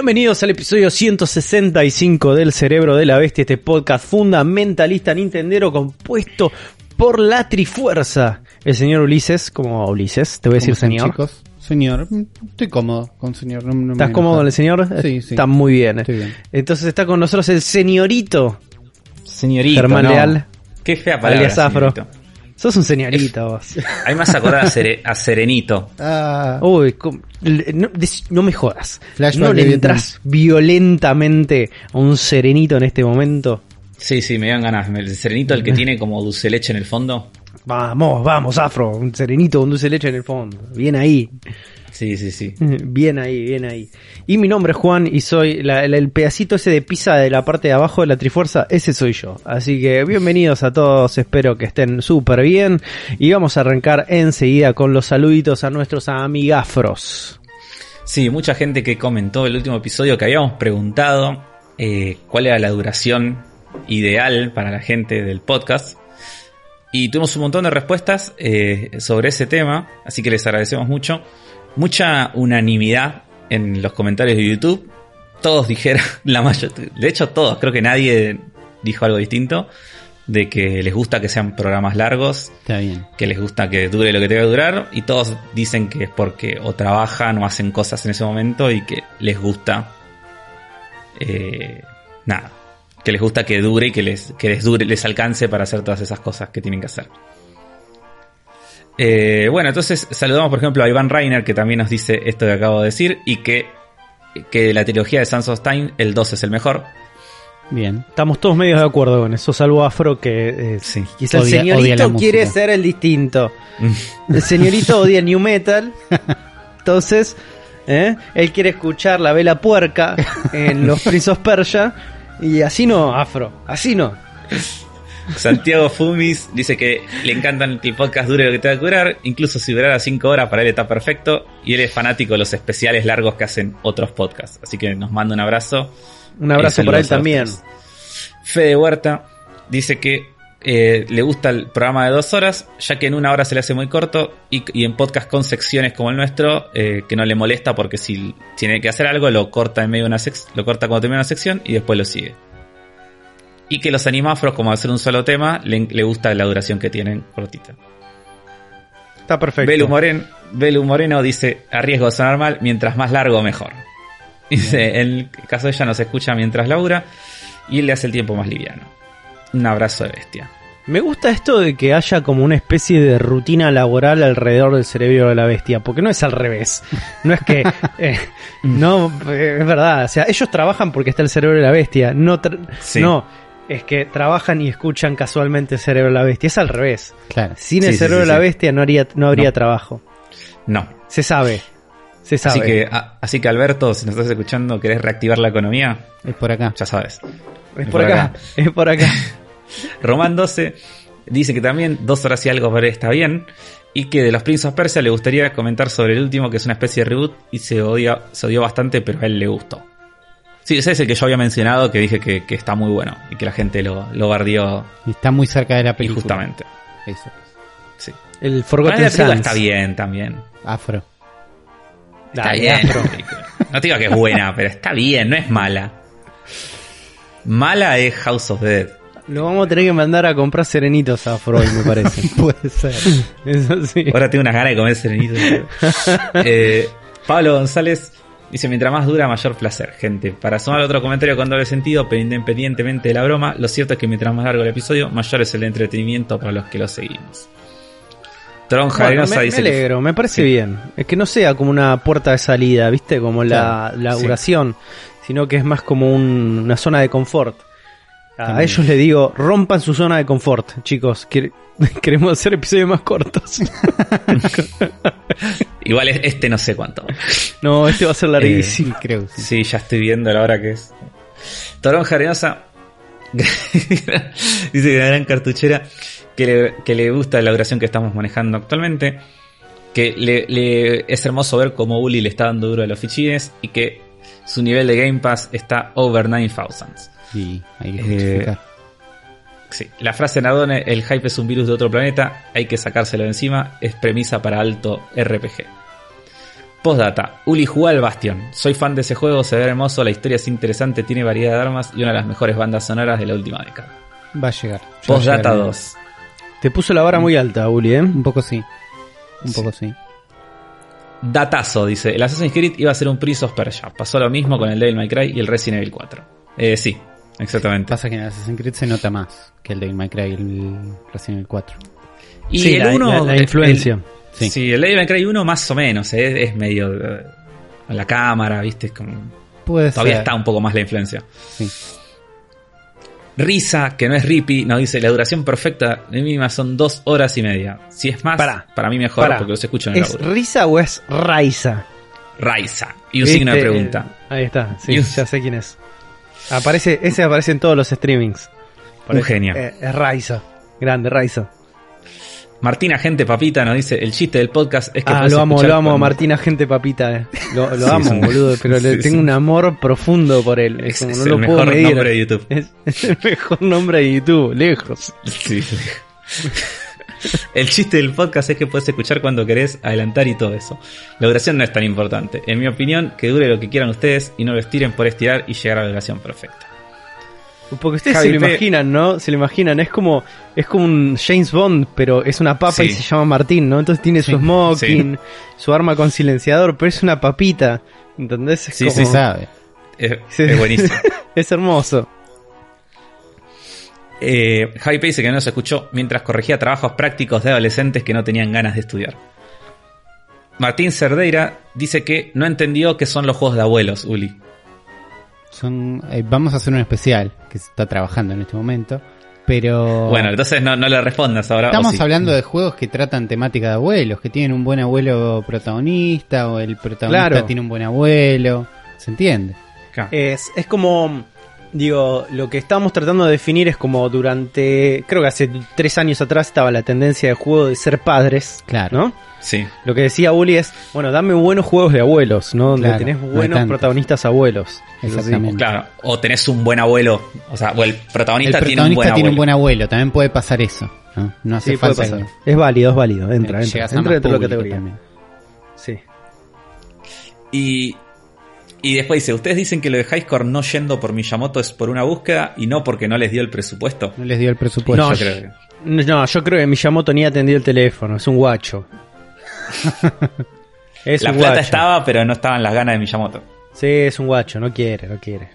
Bienvenidos al episodio 165 del Cerebro de la Bestia, este podcast fundamentalista nintendero compuesto por la Trifuerza. El señor Ulises, como Ulises, te voy a decir ¿Cómo están, señor. chicos? Señor, estoy cómodo con señor. no- no me ¿Estás cómodo con el señor? Sí, sí. Está muy bien. Estoy bien. Entonces está con nosotros el señorito Señorito. Germán no. Leal, Qué fea palabra. alias Afro. señorito. Sos un señorito vos. A mí me hace acordar a, Sere- a Serenito. Ah, Uy, no, des- no me jodas. Flashback no le Vietnam. entras violentamente a un serenito en este momento. Sí, sí, me dan ganas. El serenito, el que tiene como dulce leche en el fondo. Vamos, vamos, Afro. Un serenito con dulce leche en el fondo. Bien ahí. Sí, sí, sí. Bien ahí, bien ahí. Y mi nombre es Juan y soy la- el pedacito ese de pizza de la parte de abajo de la Trifuerza, ese soy yo. Así que bienvenidos a todos, espero que estén súper bien. Y vamos a arrancar enseguida con los saluditos a nuestros amigafros. Sí, mucha gente que comentó el último episodio que habíamos preguntado eh, cuál era la duración ideal para la gente del podcast. Y tuvimos un montón de respuestas eh, sobre ese tema, así que les agradecemos mucho. Mucha unanimidad en los comentarios de YouTube. Todos dijeron, (laughs) la mayor, de hecho todos, creo que nadie dijo algo distinto, de que les gusta que sean programas largos, Está bien. que les gusta que dure lo que tenga que durar y todos dicen que es porque o trabajan o hacen cosas en ese momento y que les gusta eh, nada que les gusta que dure y que les, que les dure les alcance para hacer todas esas cosas que tienen que hacer Eh, bueno entonces saludamos por ejemplo a Iván Reiner que también nos dice esto que acabo de decir y que que de la trilogía de Sands of Time el 2 es el mejor Bien. Estamos todos medios de acuerdo con eso, salvo Afro que eh, Sí. quizá el Odia- odia señorito la quiere ser el distinto. El señorito (laughs) odia New Metal. Entonces, ¿eh? él quiere escuchar la vela puerca en los (laughs) Prince of Persia. Y así no, Afro, así no. Santiago Fumis dice que le encantan que el podcast dure lo que tenga que durar, incluso si durara 5 horas para él está perfecto, y él es fanático de los especiales largos que hacen otros podcasts, así que nos manda un abrazo. Un abrazo Y para él a también. Fede Huerta dice que eh, le gusta el programa de dos horas, ya que en una hora se le hace muy corto, y, y en podcast con secciones como el nuestro, eh, que no le molesta porque si tiene que hacer algo lo corta en medio de una sec- lo corta cuando termina una sección y después lo sigue. Y que los animafros, como hacer un solo tema, le, le gusta la duración que tienen cortita. Está perfecto. Belu, Moren, Belu Moreno dice, a riesgo de sonar mal, mientras más largo mejor. (laughs) Dice, en el caso de ella nos escucha mientras labura y él le hace el tiempo más liviano. Un abrazo de bestia. Me gusta esto de que haya como una especie de rutina laboral alrededor del cerebro de la bestia, porque no es al revés. No es que... (laughs) eh, no, es verdad. O sea, ellos trabajan porque está el cerebro de la bestia. No, tra- Sí. no, es que trabajan y escuchan casualmente el cerebro de la bestia. Es al revés. Claro. Sin Sí, el sí, cerebro sí, de la sí. bestia no, haría, no habría No. trabajo. No. Se sabe. Se sabe. Así que, a- así que Alberto, si nos estás escuchando, querés reactivar la economía, Es por acá. ya sabes. es es por acá. acá. (laughs) Es por acá. (laughs) Román 12 dice que también dos horas y algo está bien. Y que de los Prince of Persia le gustaría comentar sobre el último, que es una especie de reboot y se odia, se odió bastante, pero a él le gustó. Sí, ese es el que yo había mencionado, que dije que, que está muy bueno y que la gente lo, lo bardió Y Está muy cerca de la película. injustamente. Eso. Sí. El Forgotten Sands. está bien también. Afro. Está Dale, bien. Afro. No te digo que es buena, (laughs) pero está bien, no es mala. Mala es House of Dead. Lo vamos a tener que mandar a comprar serenitos a Freud, me parece. (laughs) Puede ser. Eso sí. Ahora tengo unas ganas de comer serenito. (laughs) Eh, Pablo González dice, mientras más dura, mayor placer. Gente, para sumar otro comentario con doble sentido, pero independientemente de la broma, lo cierto es que mientras más largo el episodio, mayor es el entretenimiento para los que lo seguimos. Tronja Bueno, me, me dice que- alegro, me parece Sí. bien. Es que no sea como una puerta de salida, ¿viste? Como la, Claro, la sí. duración, sino que es más como un- una zona de confort. A También. ellos les digo, rompan su zona de confort, chicos. Quere- (laughs) Queremos hacer episodios más cortos. (laughs) Igual es- este no sé cuánto. no, este va a ser larguísimo. Sí, creo. que sí. Sí, ya estoy viendo la hora que es. Toronja Arenosa (laughs) dice que la gran cartuchera que le, que le gusta la duración que estamos manejando actualmente. Que le, le- es hermoso ver cómo Uli le está dando duro a los fichines y que su nivel de Game Pass está over 9000. Sí, hay que Eh, justificar. Sí, la frase Nardone, el hype es un virus de otro planeta, hay que sacárselo de encima, es premisa para alto RPG. Postdata, Uli jugó al Bastion. Soy fan de ese juego, se ve hermoso, la historia es interesante, tiene variedad de armas y una de las mejores bandas sonoras de la última década. Va a llegar. Postdata llegar. 2. Te puso la vara muy alta, Uli, ¿eh? Un poco sí. Un poco sí. Datazo, dice, el Assassin's Creed iba a ser un Prince of Persia. Pasó lo mismo con el Devil May Cry y el Resident Evil 4. Eh, sí, exactamente. Pasa que en Assassin's Creed se nota más que el de May Cry el Resident Evil 4. Y Sí, el la- 1... la- la influencia. Sí. Sí. el Devil May Cry 1 más o menos, eh, es medio... eh, con la cámara, viste, es como... Puede Todavía ser. está un poco más la influencia. Sí. Risa, que no es rippy, nos dice la duración perfecta de mínima son dos horas y media. Si es más, Pará. para mí mejor porque los escucho en el ¿Es audio. Risa o es Raiza? Raiza. Y un signo de pregunta. Ahí está, sí, un- ya sé quién es. Aparece, ese aparece en todos los streamings. Un genio. Eh, es Raiza. Grande, Raiza. Martina Gente Papita nos dice, el chiste del podcast es que Ah, lo amo, lo amo, cuando- Martina Gente Papita. eh. Lo, lo Sí, amo, un- boludo, pero le tengo sí. un amor profundo por él. Es, Es, como es no el lo puedo mejor medir. nombre de YouTube. Es, (laughs) es el mejor nombre de YouTube, lejos. Sí. (laughs) El chiste del podcast es que puedes escuchar cuando querés, adelantar y todo eso. La duración no es tan importante. En mi opinión, que dure lo que quieran ustedes y no lo estiren por estirar y llegar a la duración perfecta. Porque ustedes Javi se lo P. imaginan, ¿no? Se lo imaginan, es como es como un James Bond, pero es una papa y Sí. se llama Martín, ¿no? Entonces tiene su Sí. smoking, su arma con silenciador, pero es una papita, ¿entendés? Es Sí, como- Se sabe. Es, Sí. es buenísimo. (laughs) es hermoso. Eh, Javi P dice que no se escuchó mientras corregía trabajos prácticos de adolescentes que no tenían ganas de estudiar. Martín Cerdeira dice que no entendió qué son los juegos de abuelos, Uli. Son, eh, vamos a hacer un especial que se está trabajando en este momento. Pero Bueno, entonces no, no le respondas ahora. estamos sí. hablando de juegos que tratan temática de abuelos, que tienen un buen abuelo protagonista o el protagonista Claro. tiene un buen abuelo. ¿Se entiende? Es como, digo, lo que estamos tratando de definir es como durante, creo que hace tres años atrás estaba la tendencia de juego de ser padres, Claro. ¿no? Sí. Lo que decía Uli es, bueno, dame buenos juegos de abuelos, ¿no? Donde Claro, tenés buenos protagonistas abuelos. Sí. Exactamente. Claro, o tenés un buen abuelo, o sea, o el El protagonista, tiene un buen tiene un abuelo. buen abuelo, también puede pasar eso. No, no hace Sí, puede falta pasar. que- Es válido, es válido. Entra, entra. Entra dentro de la categoría. también. Sí. Y, y después dice, ustedes dicen que lo de Highscore no yendo por Miyamoto es por una búsqueda y no porque no les dio el presupuesto. No les dio el presupuesto. No, Yo creo que- No, yo creo que Miyamoto ni atendió el teléfono. Es un guacho. (laughs) es La un plata guacho. estaba, pero no estaban las ganas de Miyamoto. Sí, es un guacho. No quiere, no quiere.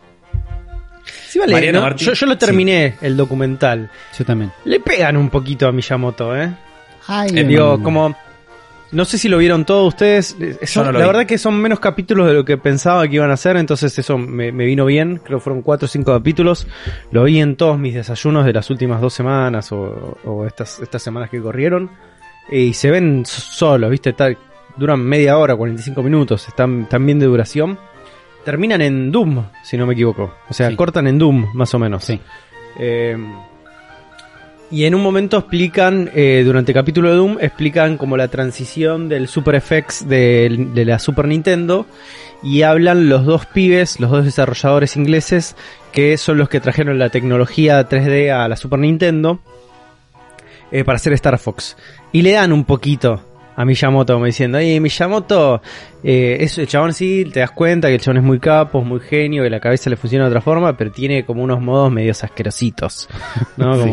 Sí, vale. Yo, yo lo terminé, el documental. Yo también. Le pegan un poquito a Miyamoto, ¿eh? Ay, Eh, Digo, no. como... No sé si lo vieron todos ustedes. eh, son- no lo la vi. verdad que son menos capítulos de lo que pensaba que iban a ser, entonces eso me, me vino bien. Creo que fueron cuatro o cinco capítulos. Lo vi en todos mis desayunos de las últimas dos semanas o, o estas, estas semanas que corrieron. Y se ven so- solos, ¿viste? Duran media hora, 45 minutos. Están, están bien de duración. Terminan en Doom, si no me equivoco. O sea, Sí. cortan en Doom, más o menos. Sí. Eh, y en un momento explican, eh, durante el capítulo de Doom, explican como la transición del Super FX de, de la Super Nintendo. Y hablan los dos pibes, los dos desarrolladores ingleses, que son los que trajeron la tecnología 3D a la Super Nintendo eh, para hacer Star Fox. Y le dan un poquito a Miyamoto, como diciendo, oye, Miyamoto, eh, es, el chabón sí, te das cuenta que el chabón es muy capo, es muy genio, que la cabeza le funciona de otra forma, pero tiene como unos modos medios asquerositos. ¿no? (laughs) Sí.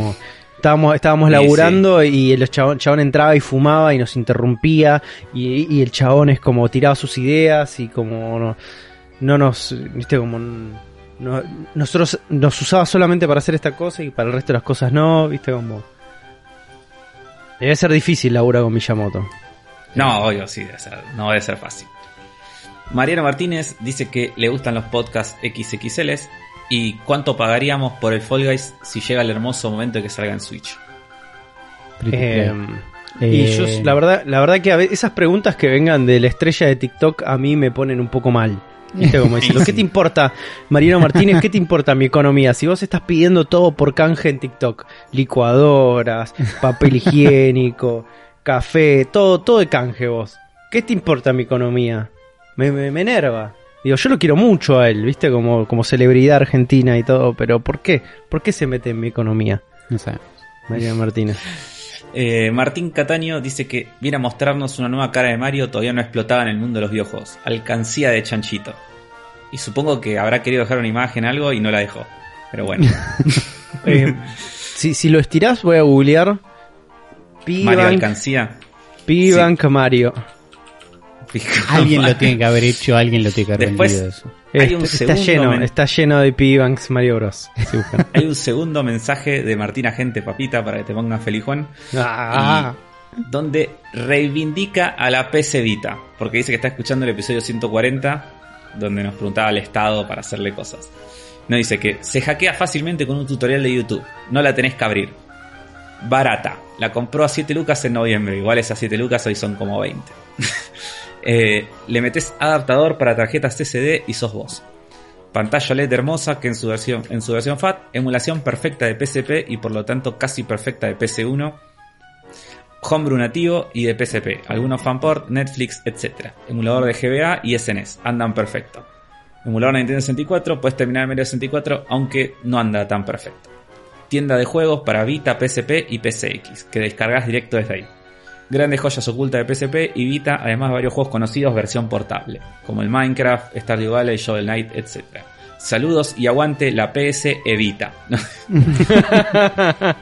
Estábamos, estábamos Sí, laburando y el chabón, chabón entraba y fumaba y nos interrumpía, y, y el chabón es como tiraba sus ideas y como no, no nos, viste, como no- nosotros nos usaba solamente para hacer esta cosa y para el resto de las cosas no, viste, como... Debe ser difícil laburar con Miyamoto. No, obvio, sí, debe ser- no debe ser fácil. Mariano Martínez dice que le gustan los podcasts XXLs y cuánto pagaríamos por el Fall Guys si llega el hermoso momento de que salga en Switch. Eh, y Eh, yo, la verdad, la verdad que a veces esas preguntas que vengan de la estrella de TikTok a mí me ponen un poco mal. (laughs) ¿qué te importa, Mariano Martínez? ¿Qué te importa mi economía? Si vos estás pidiendo todo por canje en TikTok, licuadoras, papel (laughs) higiénico, café, todo, todo de canje vos. ¿Qué te importa mi economía? Me, me, me enerva. Digo, yo lo quiero mucho a él, ¿viste? Como, como celebridad argentina y todo, pero ¿por qué? ¿Por qué se mete en mi economía, No sé. Mariano Martínez? Eh, Martín Cataño dice que viene a mostrarnos una nueva cara de Mario todavía no explotada en el mundo de los videojuegos. Alcancía de chanchito. Y supongo que habrá querido dejar una imagen algo y no la dejó. Pero bueno. (laughs) Eh, si, si lo estirás, voy a googlear. Mario Alcancía. P-Bank Mario. Alguien lo (laughs) tiene que haber hecho, alguien lo tiene que haber Después- vendido eso. Hay un Está- lleno, está lleno de P-Banks Mario Bros. (laughs) Si. Hay un segundo mensaje de Martín Agente Papita para que te pongas feliz Juan. Ah, donde reivindica a la PC Vita, porque dice que está escuchando el episodio 140, donde nos preguntaba al Estado para hacerle cosas. Nos dice que se hackea fácilmente con un tutorial de YouTube. No la tenés que abrir. Barata. La compró a 7 lucas en noviembre. Igual esas 7 lucas hoy son como 20. (laughs) Eh, le metes adaptador para tarjetas TCD y sos vos. Pantalla LED hermosa que en su versión, en su versión FAT, emulación perfecta de PSP y por lo tanto casi perfecta de PC1, homebrew nativo y de PSP, algunos fanport, Netflix, etc. Emulador de GBA y SNES, andan perfecto. Emulador de Nintendo 64, puedes terminar en medio 64, aunque no anda tan perfecto. Tienda de juegos para Vita, PSP y PCX, que descargas directo desde ahí. Grandes joyas ocultas de PSP y Vita, además varios juegos conocidos versión portable, como el Minecraft, Stardew Valley, Shovel Knight, etc. Saludos y aguante la PS Evita. (laughs)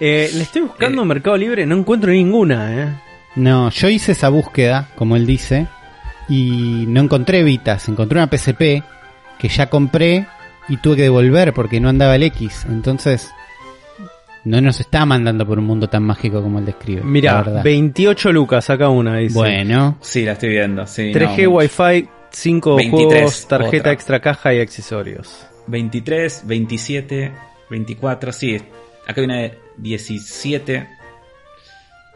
Eh, le estoy buscando Eh. en Mercado Libre, no encuentro ninguna, ¿eh? No, yo hice esa búsqueda, como él dice, y no encontré Vitas, encontré una PSP que ya compré y tuve que devolver porque no andaba el X. Entonces, no nos está mandando por un mundo tan mágico como él describe. Mira, verdad. 28 lucas acá una, dice. Bueno, sí, la estoy viendo. Sí, 3G no, Wi-Fi, 5 23, juegos, tarjeta otra. extra caja y accesorios. 23, 27, 24, sí. Acá hay una de 17.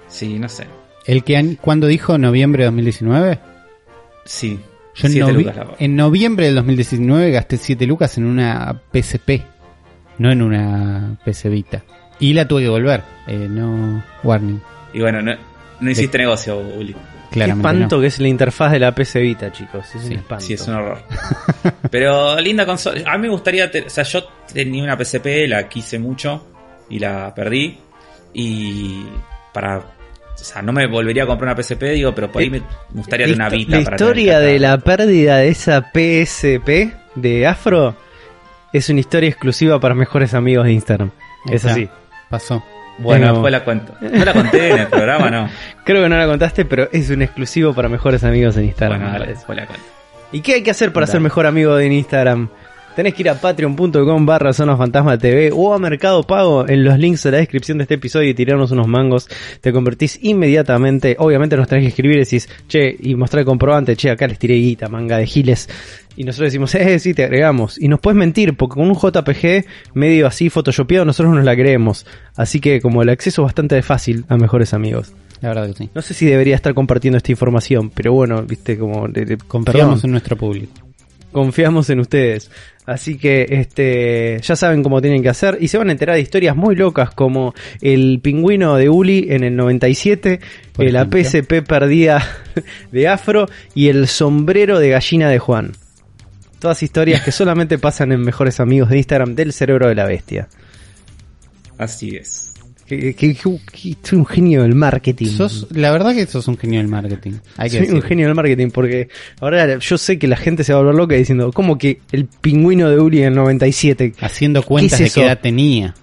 Sí, no sé. el que an- ¿cuándo dijo noviembre de 2019? Sí. Yo en, 7 novi- lucas la- en noviembre del 2019 gasté 7 lucas en una PSP, no en una PC Vita. Y la tuve que devolver, eh, no warning. Y bueno, no, no hiciste negocio, Uli. Qué Claramente espanto no. que es la interfaz de la PC Vita, chicos. Es un Sí, espanto. Sí, es un horror. (laughs) Pero linda consola. A mí me gustaría. o sea, yo tenía una PSP, la quise mucho y la perdí. Y para. O sea, no me volvería a comprar una PSP, digo, pero por ahí me gustaría la, tener una Vita la para historia tener de la pérdida de esa PSP de Afro es una historia exclusiva para mejores amigos de Instagram. Es así. Pasó. Bueno, Pero- después la cuento. No la conté en el (laughs) programa, no. Creo que no la contaste, pero es un exclusivo para mejores amigos en Instagram. Bueno, dale, después la cuento. ¿Y qué hay que hacer para Dale. ser mejor amigo de Instagram? Tenés que ir a patreon.com barra Zona Fantasma TV o a Mercado Pago en los links de la descripción de este episodio y tirarnos unos mangos. Te convertís inmediatamente. Obviamente nos tenés que escribir y decís, che, y mostrar el comprobante, che, acá les tiré guita, manga de giles. Y nosotros decimos, eh, sí, te agregamos. Y nos puedes mentir, porque con un JPG medio así photoshopeado nosotros nos la creemos. Así que como el acceso es bastante fácil a mejores amigos. La verdad que sí. No sé si debería estar compartiendo esta información, pero bueno, viste, como... Confiamos en nuestro público. confiamos en ustedes. Así que este ya saben cómo tienen que hacer y se van a enterar de historias muy locas como el pingüino de Uli en el 97, Por la ejemplo. PSP perdida (laughs) de Afro y el sombrero de gallina de Juan. Todas historias que solamente pasan en mejores amigos de Instagram del cerebro de la bestia. Así es. Que, que- que- que soy un genio del marketing. Sos, la verdad que sos un genio del marketing. Hay que Soy un genio del marketing porque ahora yo sé que la gente se va a volver loca diciendo, ¿cómo que el pingüino de Uli en el 97? Haciendo cuentas ¿Qué es de qué edad tenía.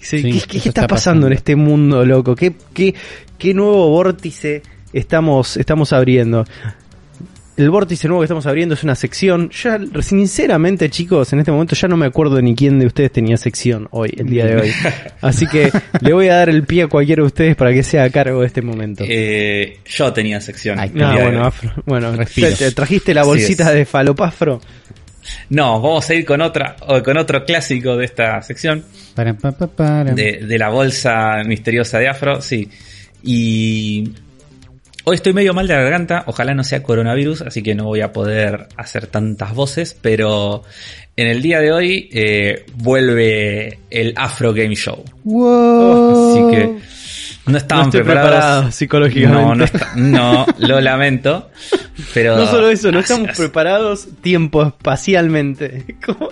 Sí, Sí, ¿Qué, qué- eso qué está, está pasando pasando. en este mundo, loco? ¿Qué, qué, qué nuevo vórtice estamos, estamos abriendo? El vórtice nuevo que estamos abriendo es una sección. Ya, sinceramente, chicos, en este momento ya no me acuerdo ni quién de ustedes tenía sección hoy, el día de hoy. (laughs) Así que le voy a dar el pie a cualquiera de ustedes para que sea a cargo de este momento. Eh, yo tenía sección. Ay, no, bueno. Afro, bueno. ¿te- te trajiste la bolsita de falopafro. No, vamos a ir con otra, o con otro clásico de esta sección. Para, pa, pa, para. de, de la bolsa misteriosa de Afro, sí. Y hoy estoy medio mal de la garganta, ojalá no sea coronavirus, así que no voy a poder hacer tantas voces, pero en el día de hoy eh, vuelve el Afro Game Show. Wow. Así que no estaban No estoy preparados. preparado psicológicamente. No, no, está- no, lo lamento. Pero No solo eso, no estamos preparados tiempo espacialmente. ¿Cómo?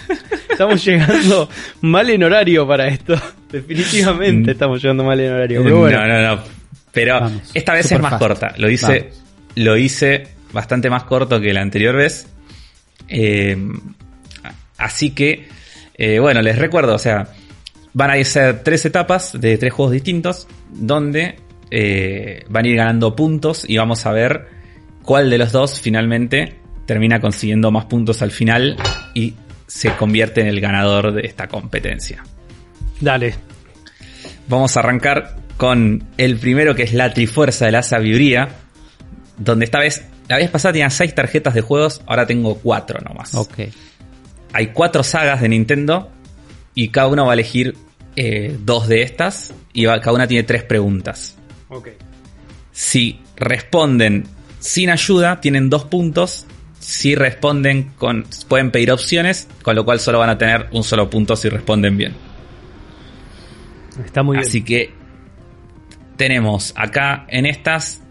(laughs) estamos llegando mal en horario para esto. Definitivamente Mm. estamos llegando mal en horario. Pero bueno, No, no, no. Pero Vamos, esta vez es más fast. corta. Lo hice, Vamos. lo hice bastante más corto que la anterior vez. Eh, así que, eh, bueno, les recuerdo, o sea, van a ser tres etapas de tres juegos distintos, donde eh, van a ir ganando puntos y vamos a ver cuál de los dos finalmente termina consiguiendo más puntos al final y se convierte en el ganador de esta competencia. dale. Vamos a arrancar con el primero que es la Trifuerza de la Sabiduría. Donde esta vez, la vez pasada tenía seis tarjetas de juegos, ahora tengo cuatro nomás. Ok. hay cuatro sagas de Nintendo y cada uno va a elegir eh, dos de estas y va- cada una tiene tres preguntas. Ok. Si responden sin ayuda, tienen dos puntos. Si responden con. pueden pedir opciones, con lo cual solo van a tener un solo punto si responden bien. Está muy Así bien. que tenemos acá en estas.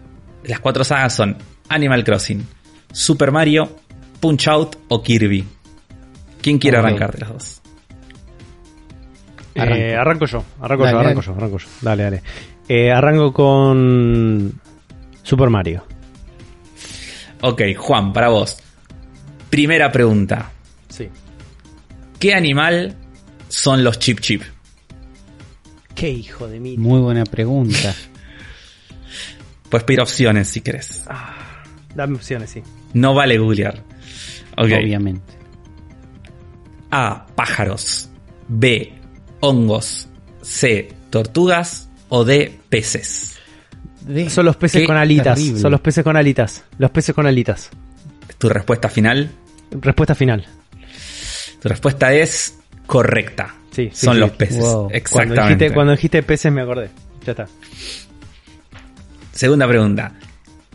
Las cuatro sagas son Animal Crossing, Super Mario, Punch Out o Kirby. ¿Quién quiere arrancar de los dos? Eh, Arranco. arranco yo, arranco Dale, yo, arranco dale. yo, arranco yo. Dale, dale. Eh, arranco con Super Mario. Ok, Juan, para vos. Primera pregunta. Sí. ¿Qué animal son los Chip Chip? Qué hijo de mí. Muy buena pregunta. (laughs) Puedes pedir opciones si querés. Dame opciones, sí. No vale googlear. Obviamente. A. Pájaros. B. Hongos. C. Tortugas. O D. Peces. De- Son los peces Qué con alitas. terrible. Son los peces con alitas. Los peces con alitas. ¿Tu respuesta final? Respuesta final. Tu respuesta es correcta. Sí, sí, Son sí. los peces. Wow. Cuando Exactamente. dijiste, cuando dijiste peces me acordé. Ya está. Segunda pregunta.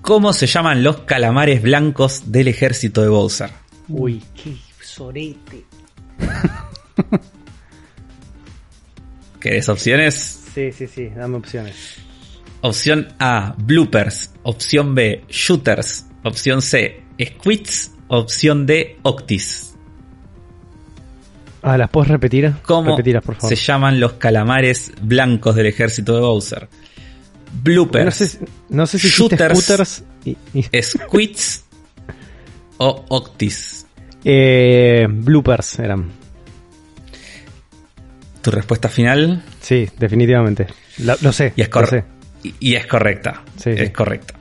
¿Cómo se llaman los calamares blancos del ejército de Bowser? Uy, qué sorete. (laughs) ¿Querés opciones? Sí, sí, sí. Dame opciones. Opción A, bloopers. Opción B, shooters. Opción C, squids. Opción D, octis. Ah, ¿las puedes repetir? ¿Cómo Repetilas, por favor. se llaman los calamares blancos del ejército de Bowser? Bloopers, No sé, si- no sé si dijiste Shooters. scooters y- y- squids (laughs) o octis. eh, bloopers eran. ¿Tu respuesta final? Sí, definitivamente. Lo, lo sé. Y es, lo cor- sé. y, y es correcta. Sí, es sí. correcta.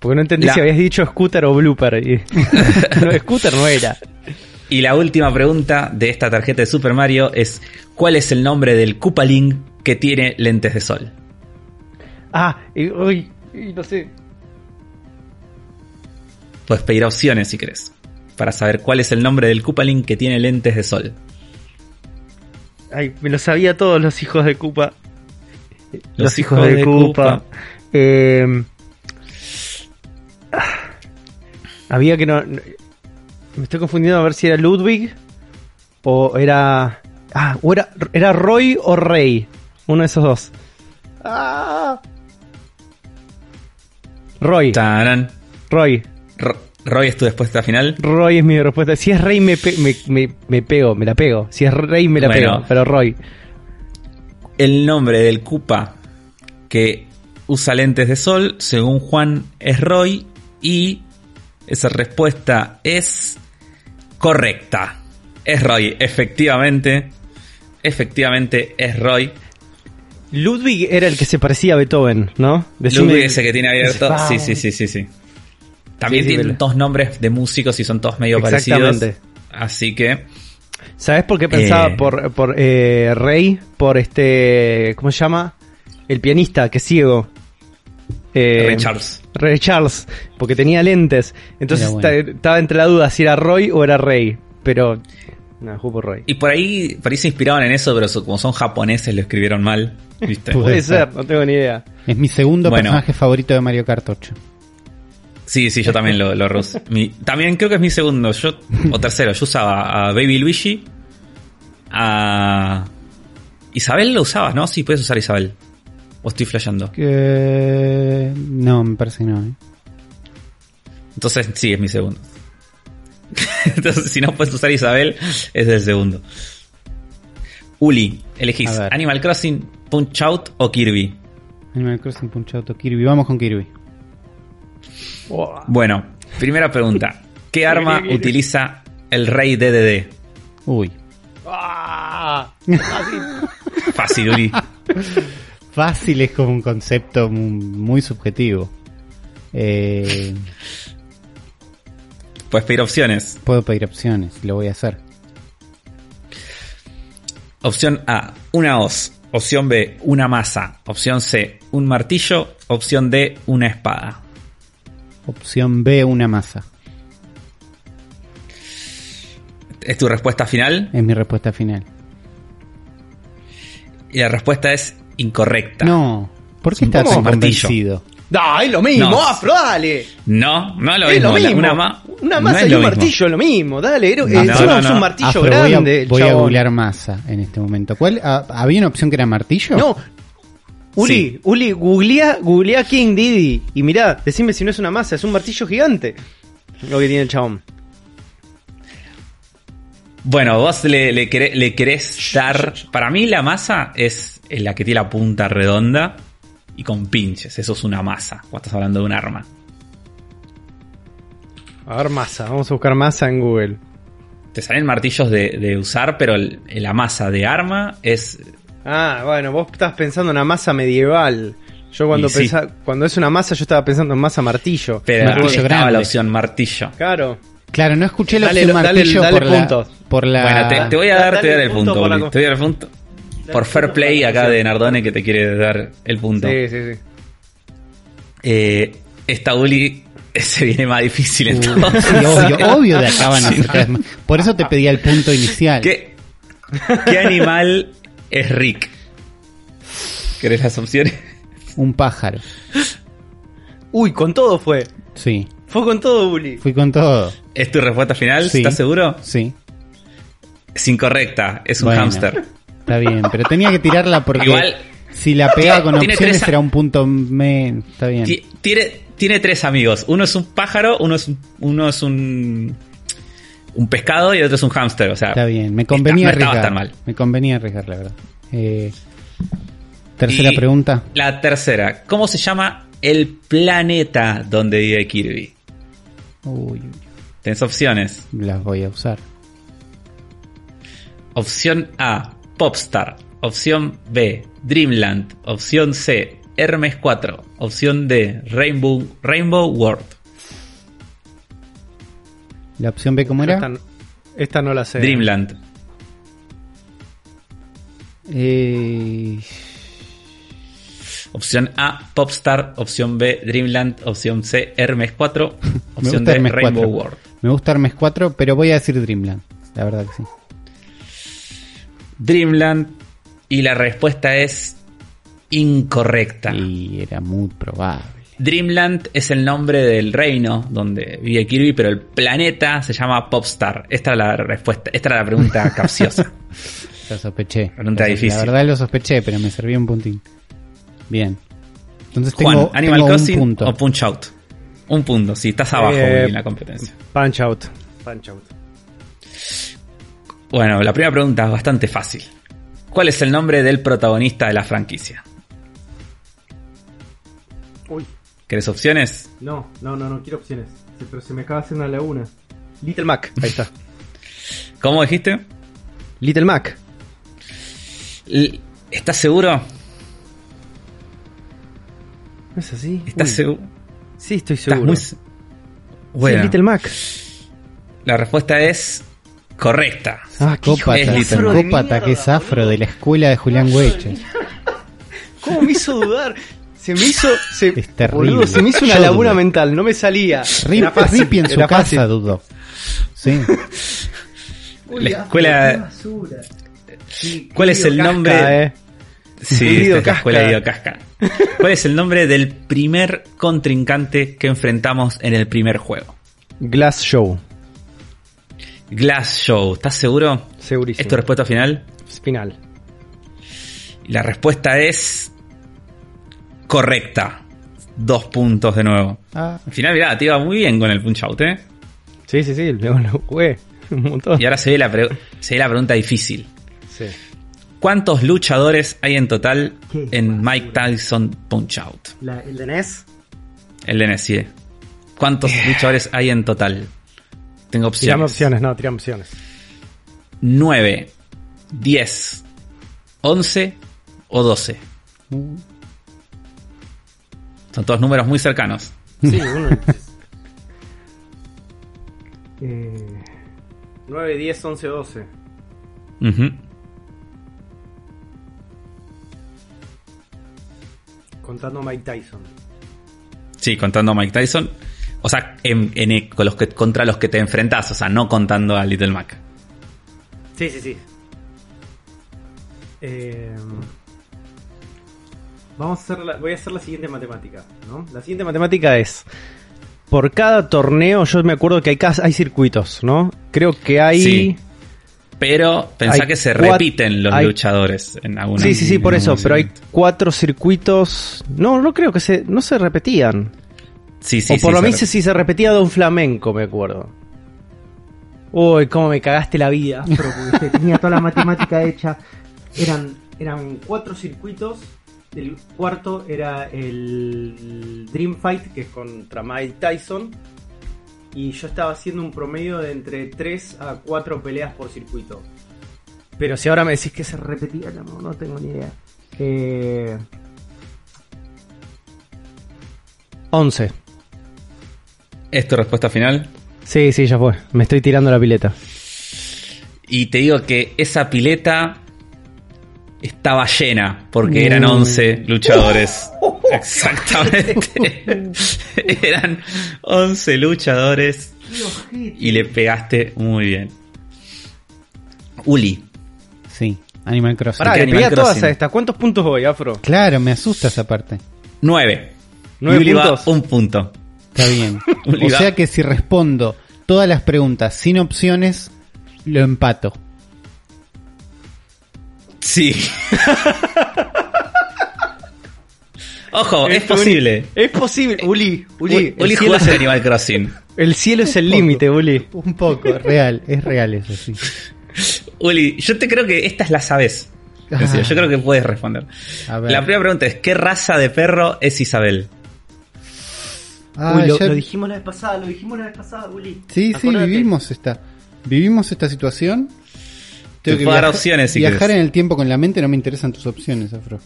Porque no entendí La- si habías dicho scooter o blooper. y- (laughs) no, scooter no era. Y la última pregunta de esta tarjeta de Super Mario es: ¿Cuál es el nombre del Koopaling que tiene lentes de sol? Ah, y, uy, y no sé. Puedes pedir opciones si querés. Para saber cuál es el nombre del Koopaling que tiene lentes de sol. Ay, me lo sabía todos los hijos de Koopa. Los hijos de Koopa. Eh, ah, había que no- Me estoy confundiendo a ver si era Ludwig o era. Ah, o era, era Roy o Rey. Uno de esos dos. Ah. Roy. Tarán. Roy. Ro- Roy es tu respuesta final. Roy es mi respuesta. Si es Rey me, pe- me, me- me pego, me la pego. Si es Rey me la Bueno. pego. Pero Roy. El nombre del Koopa que usa lentes de sol, según Juan, es Roy. Y esa respuesta es correcta. Es Roy, efectivamente. Efectivamente es Roy. Ludwig era el que se parecía a Beethoven, ¿no? Decime- Ludwig ese que tiene abierto. Sí, sí, sí, sí, sí. También Sí, sí, tienen dos nombres de músicos y son todos medio Exactamente. parecidos. Así que ¿Sabes por qué pensaba Eh. por, por eh, Rey? Por este. ¿Cómo se llama? El pianista, que es ciego. Eh, Ray Charles. Ray Charles. Porque tenía lentes. Entonces bueno. estaba entre la duda si era Roy o era Rey. Pero. No, jugó por Roy. Y por ahí, por ahí se inspiraban en eso, pero como son japoneses lo escribieron mal. ¿Viste? Puede ser. ser, no tengo ni idea. Es mi segundo Bueno. personaje favorito de Mario Kart 8. Sí, sí, yo también lo, lo rus- mi- también creo que es mi segundo. Yo, o tercero, yo usaba a Baby Luigi. A. Isabel lo usabas, ¿no? Sí, puedes usar a Isabel. O estoy flasheando. Que... No, me parece que no. ¿eh? Entonces, sí, es mi segundo. (laughs) Entonces, si no puedes usar Isabel, es el segundo. Uli, elegís. Animal Crossing, Punch Out o Kirby. Animal Crossing Punch Out o Kirby. Vamos con Kirby. Wow. Bueno, primera pregunta. ¿Qué arma utiliza el rey DDD? Uy. Ah, Fácil, Uli. (laughs) Fácil es como un concepto mu- muy subjetivo. Eh, Puedes pedir opciones. puedo pedir opciones, lo voy a hacer. Opción A, una hoz. Opción B, una masa. Opción C, un martillo. Opción D, una espada. Opción B, una masa. ¿Es tu respuesta final? Es mi respuesta final. Y la respuesta es incorrecta. No. ¿Por qué estás tan Martillo. convencido? Da, es lo mismo, No. afro, dale. No, no es lo es mismo. lo mismo. Una, ma- Una no masa es y un mismo. martillo, lo mismo. Dale, No, encima no, no, es un no. martillo Afro, voy a, grande. voy a googlear masa en este momento. ¿Cuál? ah, ¿Había una opción que era martillo? No. Uli, Sí. Uli, googlea, googlea King Diddy. Y mirá, decime si no es una masa, es un martillo gigante. Lo que tiene el chabón. Bueno, vos le, le, le querés dar. Para mí, la masa es la que tiene la punta redonda y con pinches. Eso es una masa. Cuando estás hablando de un arma. A ver, masa. Vamos a buscar masa en Google. Te salen martillos de, de usar, pero el- la masa de arma es. Ah, bueno, vos estás pensando en una masa medieval. Yo cuando sí. cuando es una masa, yo estaba pensando en masa martillo. Pero Martillo estaba grande. la opción martillo. Claro. Claro, no escuché la Dale, opción dale, martillo dale por, la, puntos. por la... Bueno, te, te voy a Da- dar, te voy a dar el punto Te voy a dar el punto. Por fair play la acá de Nardone que te quiere dar el punto. Sí, sí, sí. Eh, esta Uli (laughs) se viene más difícil entonces. sí, obvio, (laughs) obvio de acá van a más. Por eso te pedía el punto inicial. ¿Qué, ¿Qué animal es Rick? ¿Querés las opciones? Un pájaro. Uy, con todo fue. Sí, Fue con todo, Uli. fui con todo. ¿Es tu respuesta final? Sí. ¿Estás seguro? Sí, Es incorrecta, es un Bueno. hámster. Está bien. Pero tenía que tirarla porque Igual- si la pegaba con Tiene opciones era un punto menos. Está bien. Ti- Tiene, tiene tres amigos. Uno es un pájaro, uno es un, uno es un, un pescado y el otro es un hámster. O sea, Está bien. Me convenía está- no arriesgar. tan mal. Me convenía arriesgar, la verdad. Eh, tercera Y pregunta. La tercera. ¿Cómo se llama el planeta donde vive Kirby? Uy, Tenés opciones. las voy a usar. Opción A, Popstar. Opción B, Dreamland. Opción C, Hermes 4. Opción D, Rainbow, Rainbow World. La opción B, ¿cómo era? Esta, esta no la sé. Dreamland. Eh, Opción A, Popstar. Opción B, Dreamland. Opción C, Hermes 4. (laughs) me Opción D, Hermes Rainbow 4. World. Me gusta Hermes 4, pero voy a decir Dreamland. La verdad que sí. Dreamland. Y la respuesta es incorrecta. Y era muy probable. Dreamland es el nombre del reino donde vive Kirby, pero el planeta se llama Popstar. Esta era la respuesta, esta era la pregunta (laughs) capciosa. Lo sospeché. Pregunta La- difícil. La verdad lo sospeché, pero me servía un puntín. Bien. Entonces tengo, Juan, Animal tengo un Crossing punto. o Punch Out. Un punto, si estás abajo Eh, en la competencia. Punch out. Punch out. Bueno, la primera pregunta es bastante fácil. ¿Cuál es el nombre del protagonista de la franquicia? Uy. ¿Querés opciones? No, no, no, no quiero opciones. Sí, pero se me acaba de hacer una laguna. Little Mac. Ahí está. ¿Cómo dijiste? Little Mac. L- ¿Estás seguro? ¿No es así? ¿Estás seguro? Sí, estoy Estás seguro. muy... Sí, se- Bueno, Little Mac. la respuesta es correcta. Ah, Es que es afro de la escuela de Julián Weche. (laughs) ¿Cómo me hizo dudar? Se me hizo. Se, Es terrible. boludo, se me hizo una Yo laguna dudé. mental, no me salía. Rip, Rippy en su fácil. casa dudó. Sí. (laughs) La escuela... ¿Cuál es el Casca, nombre? eh. Sí, esta es la escuela de Casca. (laughs) ¿Cuál es el nombre del primer contrincante que enfrentamos en el primer juego? Glass Show. Glass Show. ¿Estás seguro? Segurísimo. ¿Es tu respuesta final? Final. Y la respuesta es correcta. Dos puntos de nuevo. Ah, Al final, mirá, te iba muy bien con el punch out, ¿eh? Sí, sí, sí, luego lo jugué. Un montón. Y ahora se ve la, pre- se ve la pregunta difícil. Sí. ¿Cuántos luchadores hay en total en Mike Tyson Punch Out? La, ¿El de NES? El de NSC. ¿Cuántos luchadores hay en total? Tengo Tirame opciones. opciones, no, tirame opciones. 9, 10, 11 o 12. uh, Son todos números muy cercanos. Sí, (laughs) uno. eh, 9, 10, 11, 12. Ujú. Contando Mike Tyson. Sí, contando a Mike Tyson. O sea, en- en- con los que, contra los que te enfrentás, o sea, no contando a Little Mac. Sí, sí, sí. Eh, vamos a hacer la, voy a hacer la siguiente matemática, ¿no? La siguiente matemática es por cada torneo, yo me acuerdo que hay hay circuitos, ¿no? Creo que hay Sí. Pero pensá Hay que se repiten los hay- luchadores en alguna Sí, sí, sí, por eso, pero hay cuatro circuitos. No, no creo que se no se repetían. Sí, sí, o por sí, lo menos si se repetía Don Flamenco, me acuerdo. Uy, cómo me cagaste la vida, (laughs) porque tenía toda la matemática hecha. Eran, eran cuatro circuitos. El cuarto era el Dream Fight, que es contra Mike Tyson. Y yo estaba haciendo un promedio de entre 3 a 4 peleas por circuito. Pero si ahora me decís que se repetía, no, no tengo ni idea. Eh... 11. ¿Es tu respuesta final? Sí, sí, ya fue. Me estoy tirando la pileta. Y te digo que esa pileta estaba llena, porque eran Mm. 11 luchadores. (laughs) Exactamente. (laughs) eran 11 luchadores y le pegaste muy bien. Uli. Sí, Animal Crossing. Pará, ¿Qué le pegué a todas estas. ¿Cuántos puntos voy, Afro? Claro, me asusta esa parte. 9. ¿Nueve Uli va puntos? un punto. Está bien. (laughs) Uli o sea que si respondo todas las preguntas sin opciones, lo empato. Sí. (laughs) Ojo, es Esto, posible. Es posible. Uli, Uli. Uli, el, Uli cielo es jugaste el, Animal Crossing. (laughs) el cielo es el límite, Uli. Un poco, es real, es real eso, sí. Uli, yo te creo que estas las sabes. Ah. Yo creo que puedes responder. A ver. La primera pregunta es: ¿qué raza de perro es Isabel? Ah, Uy, lo, ya- lo dijimos la vez pasada, lo dijimos la vez pasada, Uli. Sí, sí, vivimos esta. Vivimos esta situación. Te puedo dar opciones si Viajar querés. en el tiempo con la mente no me interesan tus opciones, Afro.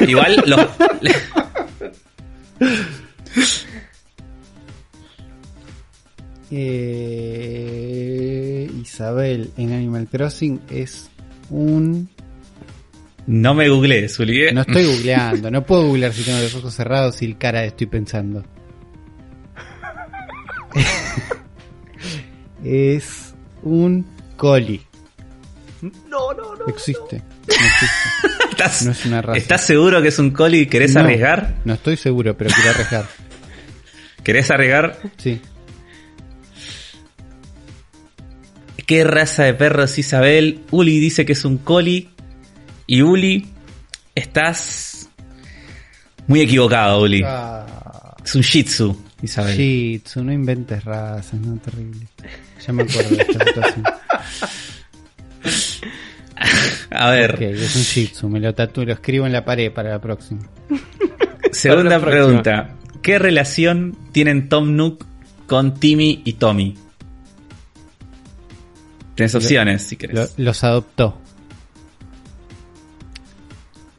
(laughs) Igual los. (laughs) Eh, Isabel en Animal Crossing es un... No me googlees, Uli. ¿eh? No estoy (laughs) googleando, no puedo googlear si tengo los ojos cerrados y el cara estoy pensando. (laughs) es un coli. No, no, no. Existe. No existe. ¿Estás, No es una raza. ¿Estás seguro que es un coli y querés No, arriesgar? No estoy seguro, pero quiero arriesgar. ¿Querés arriesgar? Sí. ¿Qué raza de perro es Isabel? Uli dice que es un coli. Y Uli, estás muy equivocado, Uli. Ah, Es un Shih Tzu, Isabel. Shih Tzu, no inventes razas, no, terrible. Ya me acuerdo de esta situación. (laughs) A ver, Ok, es un Shih Tzu, me lo tatúo, lo escribo en la pared para la próxima. segunda Para la próxima. pregunta. ¿Qué relación tienen Tom Nook con Timmy y Tommy? Tienes opciones, si Lo- querés. los adoptó.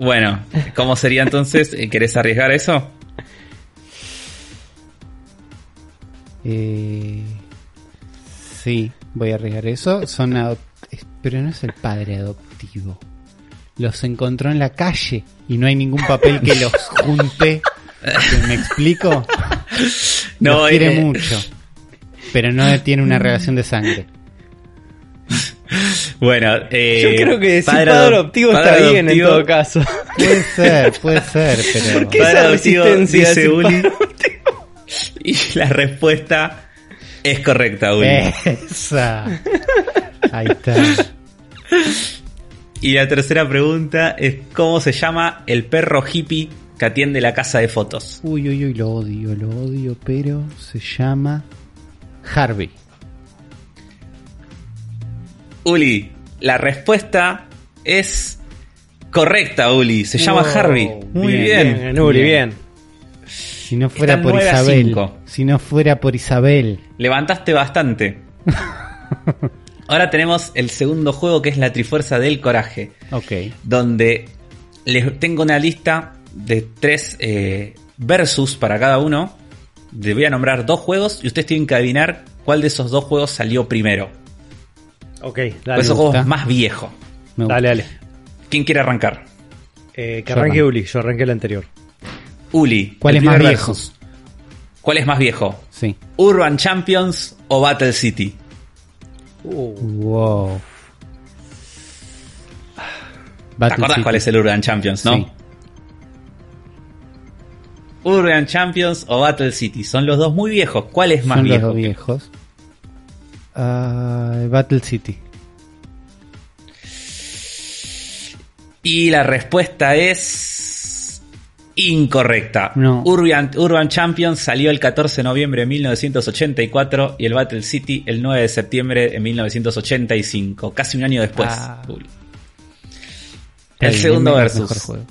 Bueno, ¿cómo sería entonces? (laughs) ¿Querés arriesgar eso? Eh, sí, voy a arriesgar eso. Son pero no es el padre adoptivo. Los encontró en la calle y no hay ningún papel que los (laughs) junte. ¿Me explico? No, los quiere eh, mucho, pero no tiene una relación de sangre. Bueno, eh, Yo creo que decir padre, adop- adoptivo padre está bien en todo caso. Puede ser, puede ser, (laughs) pero ¿Qué Padre esa adoptivo, resistencia dice Uli. padre (laughs) Y la respuesta es correcta, Uli. esa. Ahí está. Y la tercera pregunta es ¿cómo se llama el perro hippie que atiende la casa de fotos? Uy, uy, uy, lo odio, lo odio, pero se llama Harvey. Uli, la respuesta es correcta, Uli. Se llama Wow, Harvey. Muy bien. Bien, Uli, bien. Si no fuera Está por 9 a Isabel. 5. Si no fuera por Isabel. Levantaste bastante. (laughs) Ahora tenemos el segundo juego que es la Trifuerza del Coraje. Ok. donde les tengo una lista de tres eh, versus para cada uno. Les voy a nombrar dos juegos y ustedes tienen que adivinar cuál de esos dos juegos salió primero. Ok, dale. es el me juego gusta. más viejo. Me gusta. Dale, dale. ¿Quién quiere arrancar? Eh, que Yo arranque. Uli, yo arranqué el anterior. Uli. ¿Cuál es más viejo? versus. ¿Cuál es más viejo? Sí. ¿Urban Champions o Battle City? Uh, Wow. ¿Te acordás cuál es el Urban Champions, no? Sí. Urban Champions o Battle City. Son los dos muy viejos. ¿Cuál es más Son los viejo? dos viejos. Ah, Battle City. Y la respuesta es incorrecta. No. Urban, Urban Champions salió el 14 de noviembre de 1984 y el Battle City el 9 de septiembre de 1985. Casi un año después. Ah. El segundo versus. mejor juego.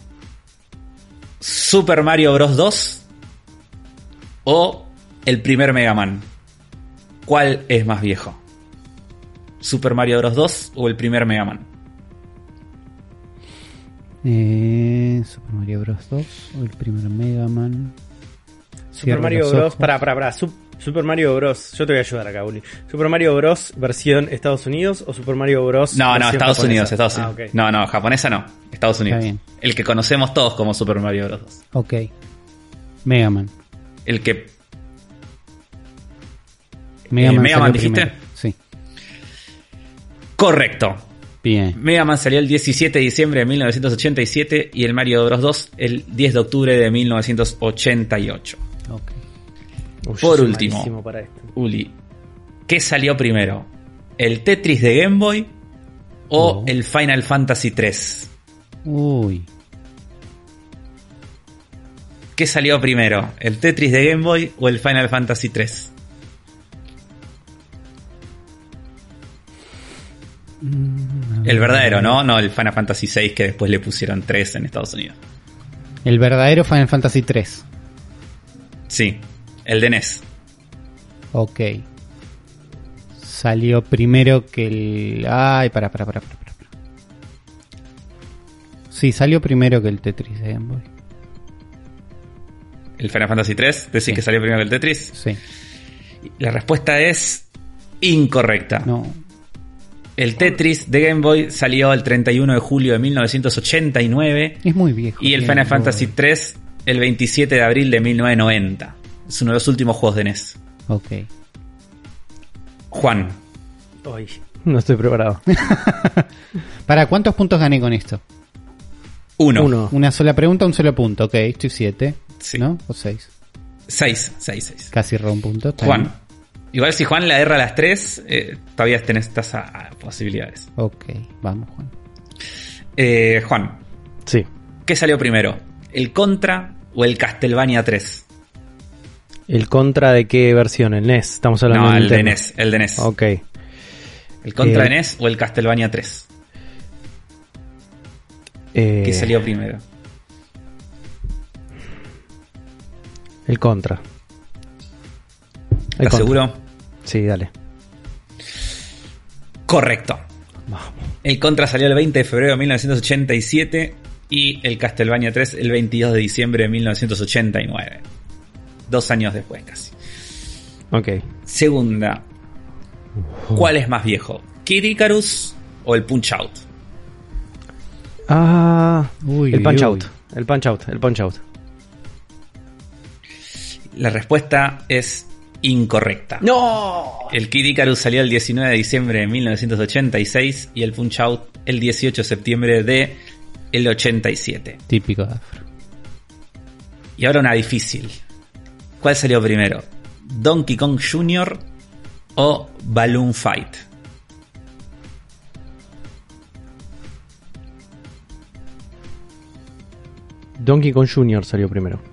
Super Mario Bros. 2 o el primer Mega Man. ¿Cuál es más viejo? ¿Super Mario Bros. 2 o el primer Mega Man? Eh, Super Mario Bros. 2 o el primer Mega Man. Super Mario Bros. Para, para, para. Super Mario Bros. Yo te voy a ayudar acá, Uli. Super Mario Bros. versión Estados Unidos o Super Mario Bros. No, no, Estados japonesa? Unidos, Estados Ah, Unidos. No, no, japonesa no. Estados Unidos. bien. El que conocemos todos como Super Mario Bros. 2. Ok. Mega Man. El que Mega Eh, Man, Mega Man, dijiste? primero. Sí. correcto. Bien. Mega Man salió el 17 de diciembre de 1987 y el Mario Bros 2 el 10 de octubre de 1988. Ok. Uy, Por último. para esto. Uli, ¿qué salió primero? ¿El Tetris de Game Boy o No. el Final Fantasy 3? Uy. ¿Qué salió primero? ¿El Tetris de Game Boy o el Final Fantasy 3? El verdadero, ¿no? No el Final Fantasy 6 que después le pusieron 3 en Estados Unidos. El verdadero Final Fantasy 3. Sí, el de NES. Ok. Salió primero que el. Ay, para, para, para, para, para. para. Sí, salió primero que el Tetris de Game Boy. ¿El Final Fantasy 3? ¿Decís Sí. que salió primero que el Tetris? Sí. La respuesta es incorrecta. No. El Tetris de Game Boy salió el 31 de julio de 1989 Es muy viejo. y el Final. Fantasy 3 el 27 de abril de 1990. Es uno de los últimos juegos de NES. Ok. Juan, Ay, no estoy preparado. (laughs) ¿Para cuántos puntos gané con esto? uno. Uno. Una sola pregunta, un solo punto. Ok, estoy 7. Sí. ¿No? O 6. 6, 6, 6. Casi robo un punto. Juan. Igual si Juan la erra a las 3, todavía tenés estas posibilidades. Ok, vamos, Juan. Eh, Juan, Sí. ¿qué salió primero? ¿El Contra o el Castlevania 3? ¿El contra de qué versión? ¿El NES? Estamos hablando No, del el de. NES. El de NES. Ok. ¿El Contra Eh, de NES o el Castlevania 3? Eh, ¿Qué salió primero? El contra. El ¿Estás contra. seguro? Sí, dale. Correcto. Vamos. El Contra salió el 20 de febrero de 1987 y el Castlevania 3 el 22 de diciembre de 1989. Dos años después casi. Ok. Segunda. ¿Cuál es más viejo? ¿Kid Icarus o el Punch Out? Ah. Uy, el punch uy. out. El punch out. El punch out. La respuesta es incorrecta. ¡No! El Kid Icarus salió el 19 de diciembre de 1986 y el Punch Out el 18 de septiembre de el 87. Típico de Afro. Y ahora una difícil. ¿Cuál salió primero? ¿Donkey Kong Jr. o Balloon Fight? Donkey Kong Jr. salió primero.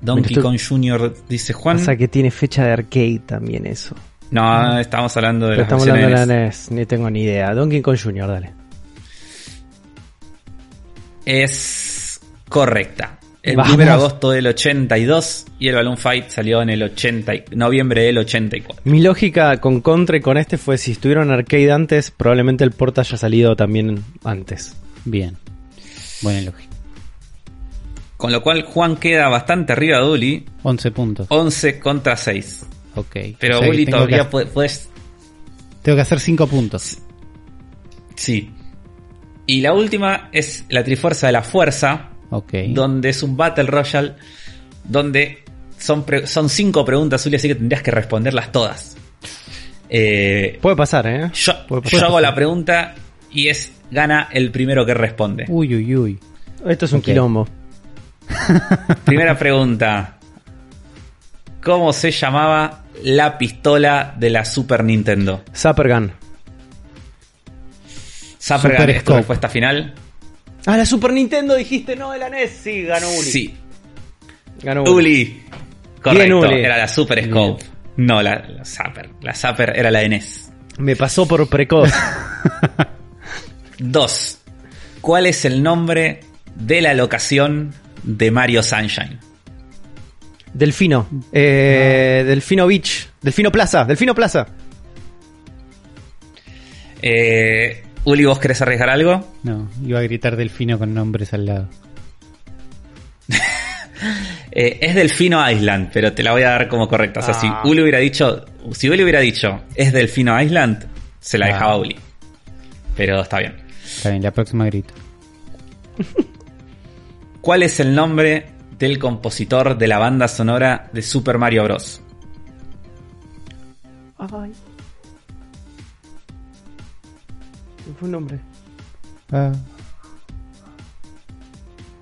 Donkey Kong Jr. dice Juan. Pasa que tiene fecha de arcade también eso. No, estamos hablando de Pero las estamos hablando de la versiones. NES. Ni tengo ni idea. Donkey Kong Jr., dale. Es correcta. El Vamos. 1 de agosto del 82 y el Balloon Fight salió en el 80 y- noviembre del 84. Mi lógica con Contra y con este fue si estuvieron arcade antes, probablemente el port haya salido también antes. Bien. Buena lógica. Con lo cual Juan queda bastante arriba de Uli, 11 puntos. 11 contra 6. Ok. Pero O sea Uli todavía que, puedes... tengo que hacer 5 puntos. Sí. Y la última es la Trifuerza de la Fuerza, Ok. donde es un Battle Royale, donde son, pre- son cinco preguntas, Uli, así que tendrías que responderlas todas. Eh, Puede pasar, ¿eh? yo, Puede yo pasar. hago la pregunta y es gana el primero que responde. Uy, uy, uy. Esto es un quilombo. (laughs) Primera pregunta. ¿Cómo se llamaba la pistola de la Super Nintendo? Zapper Gun. Zapper Gun, ¿es tu Scope. respuesta final? Ah, la Super Nintendo dijiste, no, de la NES. Sí, ganó Uli. Sí. Ganó Uli. Uli. Correcto, Uli. era la Super Scope. No, la, la Zapper. La Zapper era la de NES. Me pasó por precoz. (laughs) Dos. ¿Cuál es el nombre de la locación de Mario Sunshine? Delfino. Eh, Delfino Beach. Delfino Plaza. Delfino Plaza. Eh, Uli, ¿vos querés arriesgar algo? No, iba a gritar delfino con nombres al lado. (laughs) Eh, es Delfino Island, pero te la voy a dar como correcta. O sea, Ah. si Uli hubiera dicho, si Uli hubiera dicho es Delfino Island, se la Ah. dejaba a Uli. Pero está bien. Está bien, la próxima grito. (laughs) ¿Cuál es el nombre del compositor de la banda sonora de Super Mario Bros? Ay. ¿Qué fue un nombre? Ah,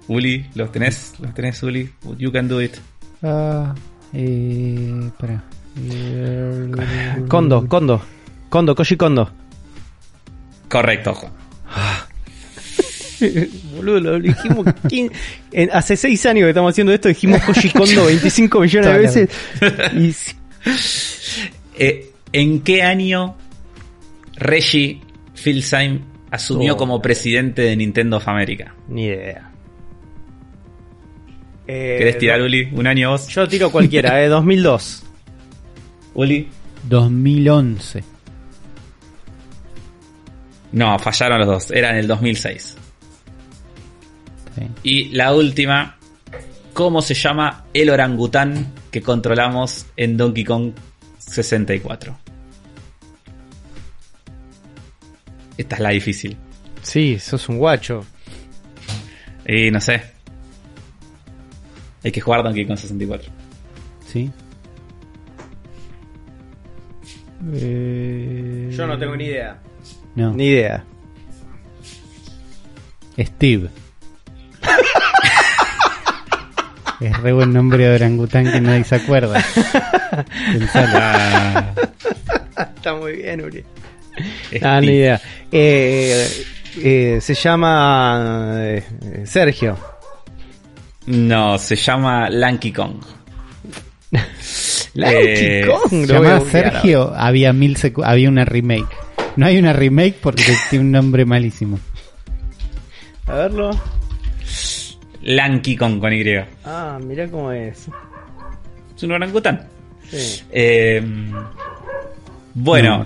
Uli, ¿los tenés? ¿Los tenés, Uli? You can do it. ah, eh, para. Kondo, Kondo. Kondo, Koji Kondo. Correcto, Juan. (laughs) Boludo, lo dijimos. quin- en- hace seis años que estamos haciendo esto, dijimos Koji Kondo 25 (laughs) millones de veces. Y (laughs) Eh, ¿En qué año Reggie Fils-Aime asumió Oh. como presidente de Nintendo of America? ni idea. Eh, ¿Querés tirar, Uli? ¿Un año vos? Yo tiro cualquiera, eh, 2002. Uli. 2011. No, fallaron los dos. Era en el 2006. Y la última. ¿Cómo se llama el orangután que controlamos en Donkey Kong 64? Esta es la difícil. Sí, sos un guacho. Y no sé. Hay que jugar Donkey Kong 64. ¿Sí? Eh, Yo no tengo ni idea. No, Ni idea. Steve. (laughs) es re buen nombre de orangután que nadie se acuerda. (laughs) Pensalo. Ah, Está muy bien, Uri. Ah, ni idea. Eh, eh, se llama eh, Sergio. No, se llama Lanky Kong. (laughs) Lanky Eh, Kong, Se lo voy a llamaba googlear ahora. Sergio, había mil secu- había una remake. No hay una remake porque tiene un nombre malísimo. A verlo. Lanky Kong con Y. Ah, mirá cómo es. Es un orangután. Sí. Eh, bueno,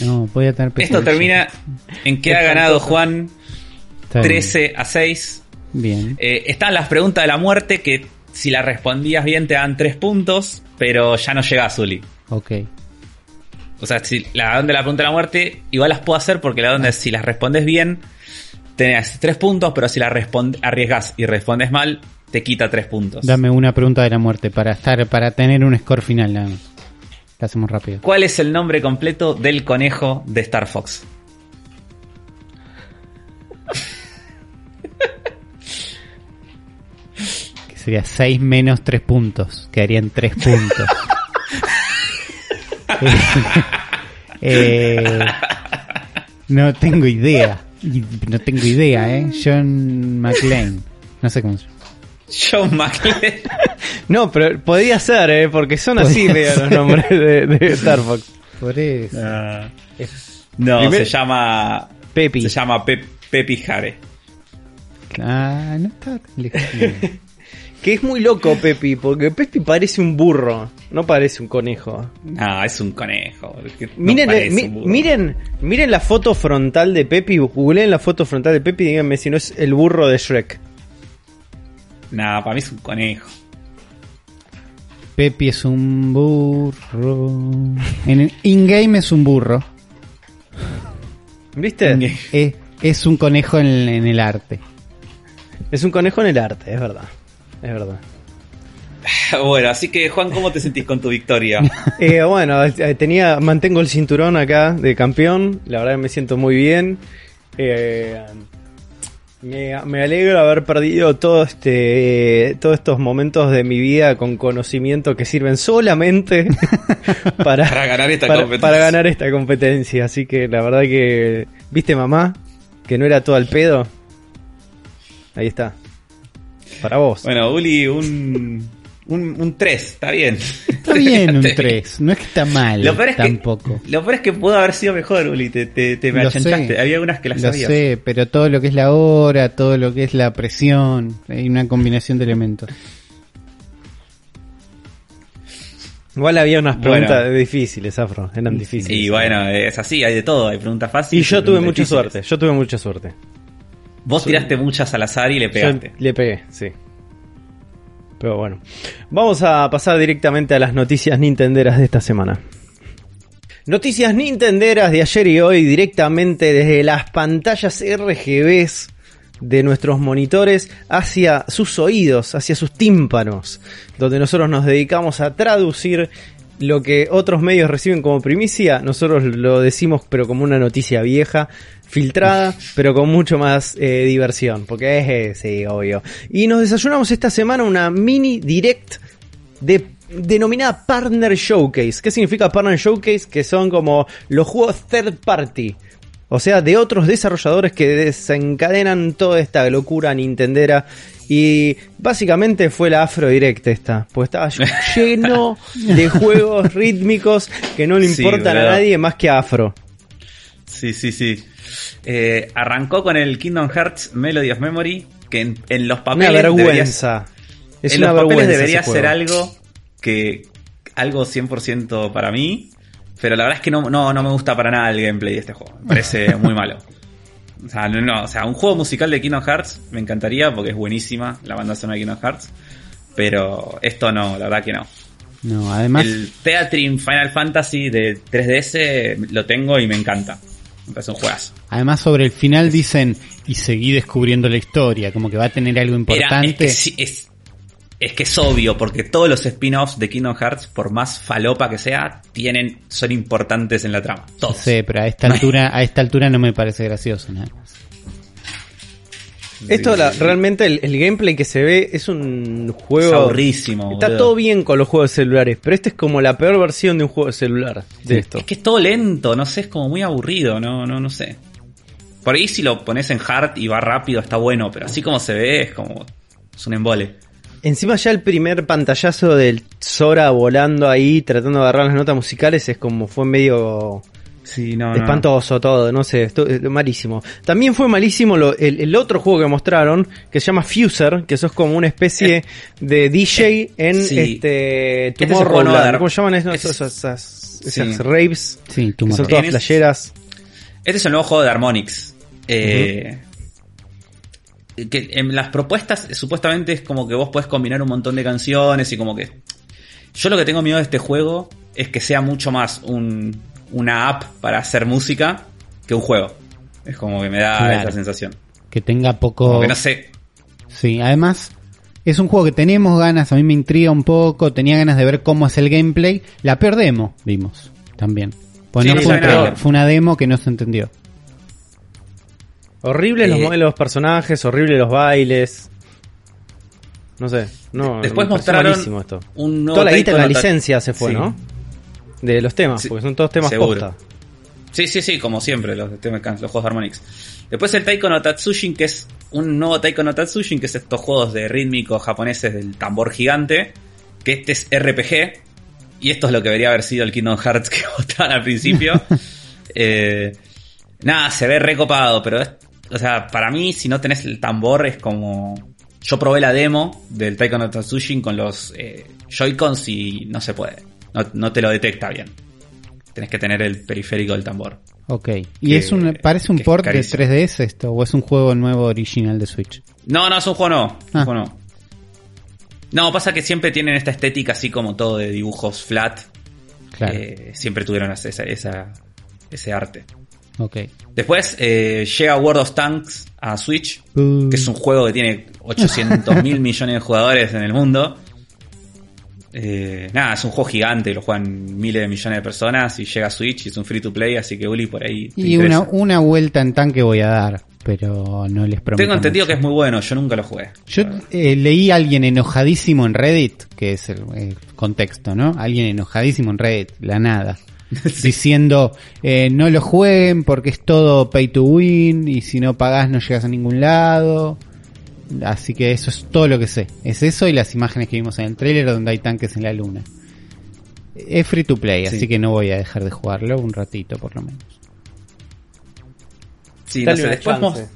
No, no, podía tener esto termina en que ha ganado Juan Está bien. 13 a 6. Bien. Eh, están las preguntas de la muerte que si las respondías bien te dan 3 puntos, pero ya no llegás, Uli. Ok. O sea, si la de la pregunta de la muerte, igual las puedo hacer porque la onda es si las respondes bien, tenés 3 puntos, pero si respond- arriesgas y respondes mal, te quita 3 puntos. Dame una pregunta de la muerte para estar para tener un score final. La hacemos rápido. ¿Cuál es el nombre completo del conejo de Star Fox? (laughs) Que sería 6 menos 3 puntos. Quedarían 3 puntos. (laughs) (laughs) Eh, no tengo idea. Y No tengo idea, ¿eh? John McClane. No sé cómo se llama. John McClane. No, pero podría ser, ¿eh? Porque son así los nombres de, de Star Fox. Por eso. Ah. no, Primer- se llama. Pepi. Se llama Pep- Pepi Jare. Ah, no tan lejos. Que es muy loco Pepi, porque Pepi parece un burro, no parece un conejo. No, es un conejo. no miren, parece mi- un burro. miren, miren la foto frontal de Pepi, googleen la foto frontal de Pepi y díganme si no es el burro de Shrek. No, para mí es un conejo. Pepi es un burro. En el in-game es un burro. ¿Viste? Es, es un conejo en, en el arte. Es un conejo en el arte, es verdad. Es verdad. (laughs) Bueno, así que Juan, ¿cómo te sentís con tu victoria? (laughs) Eh, bueno, eh, tenía, mantengo el cinturón acá de campeón. La verdad que me siento muy bien. Eh, me, me alegro haber perdido todo este, todos estos momentos de mi vida con conocimiento que sirven solamente (laughs) para, Para ganar esta para- competencia. para ganar esta competencia. Así que la verdad que, viste mamá, que no era todo al pedo. Ahí está. Para vos. Bueno, Uli, un, un, un 3, está bien. Está bien (laughs) un 3, no es que está mal Lo peor es tampoco. que, lo peor es que pudo haber sido mejor, Uli, te, te, te me sé. Había unas que las Lo sabías. sé, pero todo lo que es la hora, todo lo que es la presión, hay una combinación de elementos. Igual había unas Bueno. preguntas difíciles, Afro. Eran difíciles. Y bueno, es así, hay de todo, hay preguntas Y fáciles. yo y tuve preguntas mucha difíciles. suerte. Yo tuve mucha suerte. Vos tiraste muchas al azar y le Yo pegaste. le pegué, sí. Pero bueno. Vamos a pasar directamente a las noticias nintenderas de esta semana. Noticias nintenderas de ayer y hoy directamente desde las pantallas RGBs de nuestros monitores hacia sus oídos, hacia sus tímpanos, donde nosotros nos dedicamos a traducir lo que otros medios reciben como primicia, nosotros lo decimos pero como una noticia vieja, filtrada, (laughs) pero con mucho más eh, diversión, porque es, eh, sí, obvio. Y nos desayunamos esta semana una mini direct de denominada Partner Showcase. ¿Qué significa Partner Showcase? Que son como los juegos third party. O sea, de otros desarrolladores que desencadenan toda esta locura nintendera. Y básicamente fue la Afro Direct esta. Pues estaba (laughs) lleno de juegos rítmicos que no le Sí, importan a nadie más que a Afro. Sí, sí, sí. Eh, arrancó con el Kingdom Hearts Melody of Memory, que en, en los Una papeles debería, vergüenza. Es en una los papeles debería ser algo que algo 100% para mí, pero la verdad es que no, no, no me gusta para nada el gameplay de este juego. Me parece (laughs) muy malo. O sea, no, no, o sea, un juego musical de Kingdom Hearts me encantaría porque es buenísima la banda sonora de Kingdom Hearts, pero esto no, la verdad que no. No, además, El Theatrin Final Fantasy de 3DS lo tengo y me encanta. Un juegazo. además sobre el final dicen y seguí descubriendo la historia, como que va a tener algo Era- importante. es, que, sí, es, es que es obvio, porque todos los spin-offs de Kingdom Hearts, por más falopa que sea, tienen, son importantes en la trama. No Todos. sé, pero a esta (laughs) altura, a esta altura no me parece gracioso más. Esto Sí, la- sí. realmente el, el gameplay que se ve es un Es juego aburrísimo. Está todo bien con los juegos celulares, pero este es como la peor versión de un juego de celular de esto. Es que es todo lento, no sé, es como muy aburrido, no, no, no sé. Por ahí si lo pones en hard y va rápido está bueno, pero así como se ve es como... Es un embole. Encima ya el primer pantallazo del Sora volando ahí tratando de agarrar las notas musicales es como fue medio Sí, no, espantoso todo, no sé, esto, es malísimo. También fue malísimo lo- el, el otro juego que mostraron, que se llama Fuser, que eso es como una especie de DJ en Eh, sí. este Este es no Tomorrowland. ¿Cómo llaman esos- es- esas, esas, Sí. esas raves? Sí, Que tú son todas flasheras. Este es el nuevo juego de Harmonix. Eh, que en las propuestas eh, supuestamente es como que vos podés combinar un montón de canciones y como que... Yo lo que tengo miedo de este juego es que sea mucho más un, una app para hacer música que un juego. Es como que me da Claro. esa sensación. que tenga poco... Como que no sé. Sí, además es un juego que tenemos ganas, a mí me intriga un poco, tenía ganas de ver cómo es el gameplay. La peor demo vimos también. Pues Sí, no fue, un fue una demo que no se entendió. Horribles los Eh, modelos de los personajes, horribles los bailes. No sé, no. Después mostraron esto. un nuevo Toda la guita en la licencia se fue, Sí. ¿no? De los temas, Sí, porque son todos temas seguro. posta. Sí, sí, sí, como siempre, los, temas- los juegos de Harmonix. Después el Taiko no Tatsujin, que es un nuevo Taiko no Tatsujin, que es estos juegos de rítmicos japoneses del tambor gigante, que este es RPG, y esto es lo que debería haber sido el Kingdom Hearts que (laughs) mostraron al principio. (laughs) Eh, nada, se ve recopado, pero es, o sea, para mí, si no tenés el tambor, es como... Yo probé la demo del Taiko no Tatsujin con los eh, Joy-Cons y no se puede. No, no te lo detecta bien. Tenés que tener el periférico del tambor. Ok. ¿Y Que- es un, parece un port de carísimo. 3DS esto? ¿O es un juego nuevo original de Switch? No, no, es un juego no. un Ah. juego no. No, pasa que siempre tienen esta estética así como todo de dibujos flat. Claro. Eh, siempre tuvieron esa, esa- ese arte. Ok. Después eh, llega World of Tanks a Switch, Uh, que es un juego que tiene 800 mil (laughs) millones de jugadores en el mundo. Eh, nada, es un juego gigante, lo juegan miles de millones de personas y llega a Switch y es un free to play, así que Uli por ahí. te Y una, una vuelta en tanque voy a dar, pero no les prometo. Tengo entendido mucho. que es muy bueno, yo nunca lo jugué. Yo eh, leí a alguien enojadísimo en Reddit, que es el, el contexto, ¿no? Alguien enojadísimo en Reddit, la nada. (laughs) Diciendo, eh, no lo jueguen porque es todo pay to win y si no pagás no llegas a ningún lado. Así que eso es todo lo que sé. Es eso y las imágenes que vimos en el trailer donde hay tanques en la luna. Es free to play, Sí. así que no voy a dejar de jugarlo un ratito por lo menos. Sí, Dale no sé, una después, chance. mos-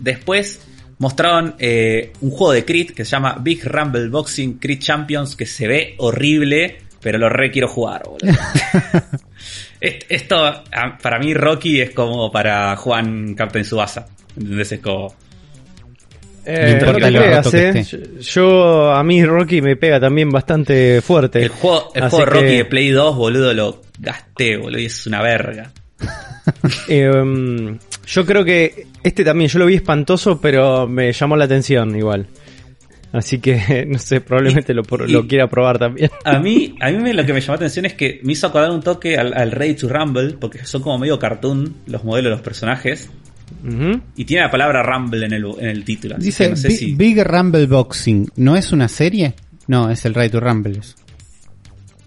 después mostraron eh, un juego de Crit que se llama Big Rumble Boxing Crit Champions que se ve horrible, pero lo re quiero jugar, boludo. (laughs) Est- Esto, a- para mí, Rocky es como para Juan Captain Subasa. ¿Entendés? Es como. Eh, importa no te lo creas, eh. Yo, a mí Rocky me pega también bastante fuerte. El juego, el Rocky que, de Play 2, boludo, lo gasté, boludo, y es una verga. (laughs) eh, yo creo que este también, yo lo vi espantoso, pero me llamó la atención igual. Así que, (laughs) no sé, probablemente lo, y- quiera probar también. A mí, (laughs) a mí me- lo que me llamó la atención es que me hizo acordar un toque al, al Ready to Rumble, porque son como medio cartoon los modelos de los personajes. Y tiene la palabra Rumble en el, en el título. Así Dice que no sé Bi- si. Big Rumble Boxing, ¿no es una serie? No, es el Right to Rumble.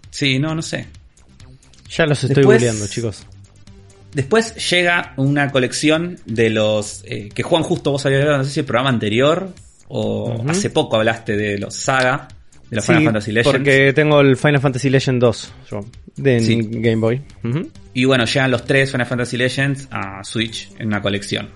Sí, no, no sé. Ya los estoy Después- googleando, chicos. Después llega una colección de los. eh, que Juan, justo vos habías hablado, no sé si el programa anterior o hace poco hablaste de los Saga, de los Sí, Final Fantasy Legends. porque tengo el Final Fantasy Legend 2 yo, de Sí. Game Boy. Y bueno, llegan los tres Final Fantasy Legends a Switch en una colección.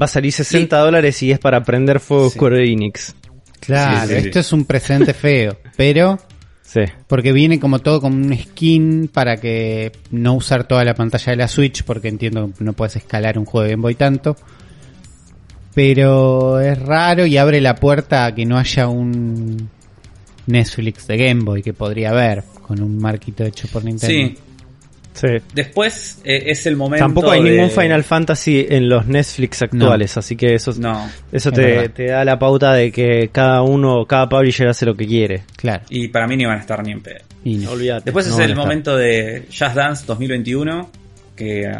Va a salir 60 dólares y es para prender fuego Sí. Square Enix. Claro, Sí, sí, sí. esto es un precedente feo, pero Sí. porque viene como todo con un skin para que no usar toda la pantalla de la Switch, porque entiendo que no puedes escalar un juego de Game Boy tanto. Pero es raro y abre la puerta a que no haya un Netflix de Game Boy que podría haber con un marquito hecho por Nintendo. Sí. Sí. Después eh, es el momento. Tampoco hay de- ningún Final Fantasy en los Netflix actuales, así que eso, No. eso es te, da la pauta de que cada uno, cada publisher hace lo que quiere. Claro. Y para mí no iban a estar ni en pedo. Y no. Olvídate. Después No es el momento de Jazz Dance 2021. Que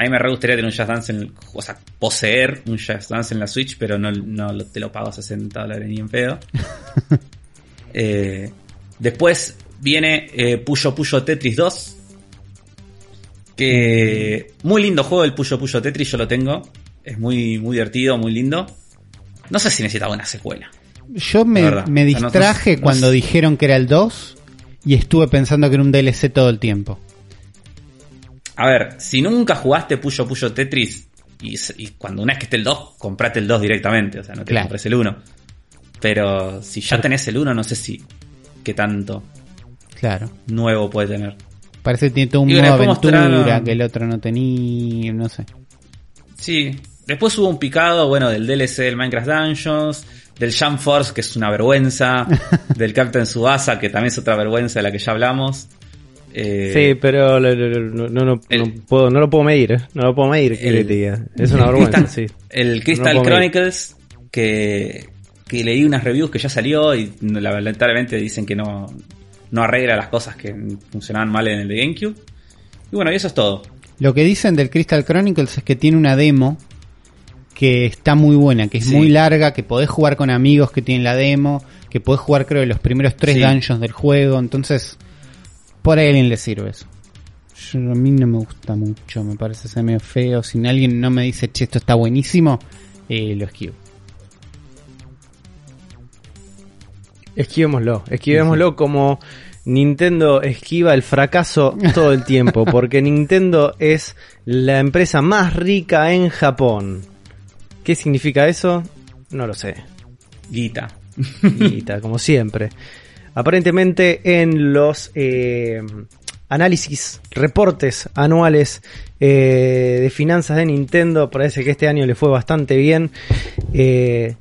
a mí me re gustaría tener un Jazz Dance en el, O sea, poseer un Jazz Dance en la Switch, pero no, te lo pago 60 dólares ni en pedo. (laughs) Eh, después viene eh, Puyo Puyo Tetris 2. Que. Muy lindo juego el Puyo Puyo Tetris, yo lo tengo. Es muy, muy divertido, muy lindo. No sé si necesitaba una secuela. Yo me, me no- distraje no- no cuando dijeron que era el 2 y estuve pensando que era un DLC todo el tiempo. A ver, si nunca jugaste Puyo Puyo Tetris y, cuando una vez que esté el 2, comprate el 2 directamente, o sea, no te Claro. compres el 1. Pero si ya tenés el 1, no sé si qué tanto Claro. nuevo puede tener. Parece que tiene todo un modo aventura mostraron- que el otro no tenía, no sé. Sí, después hubo un picado, bueno, del DLC del Minecraft Dungeons, del Jump Force, que es una vergüenza, (laughs) del Captain Subasa, que también es otra vergüenza de la que ya hablamos. Eh, Sí, pero lo- lo- lo- no, no, El- no puedo, no lo puedo medir, ¿eh? no lo puedo medir, ¿qué El- diga? Es una vergüenza, Crystal- sí. El Crystal No. Chronicles, que, que leí unas reviews que ya salió y lamentablemente dicen que no, no arregla las cosas que funcionaban mal en el de GameCube. Y bueno, y eso es todo. Lo que dicen del Crystal Chronicles es que tiene una demo que está muy buena, que es Sí. muy larga, que podés jugar con amigos que tienen la demo, que podés jugar creo los primeros tres Sí. dungeons del juego, entonces por ahí a alguien le sirve eso. Yo- a mí no me gusta mucho, me parece ser medio feo. Si alguien no me dice, che, esto está buenísimo, eh, lo esquivo. Esquivémoslo, esquivémoslo como Nintendo esquiva el fracaso todo el tiempo, (laughs) porque Nintendo es la empresa más rica en Japón. ¿Qué significa eso? No lo sé. Guita. Guita, como siempre. (laughs) Aparentemente en los eh, análisis, reportes anuales eh, de finanzas de Nintendo, parece que este año le fue bastante bien. Eh,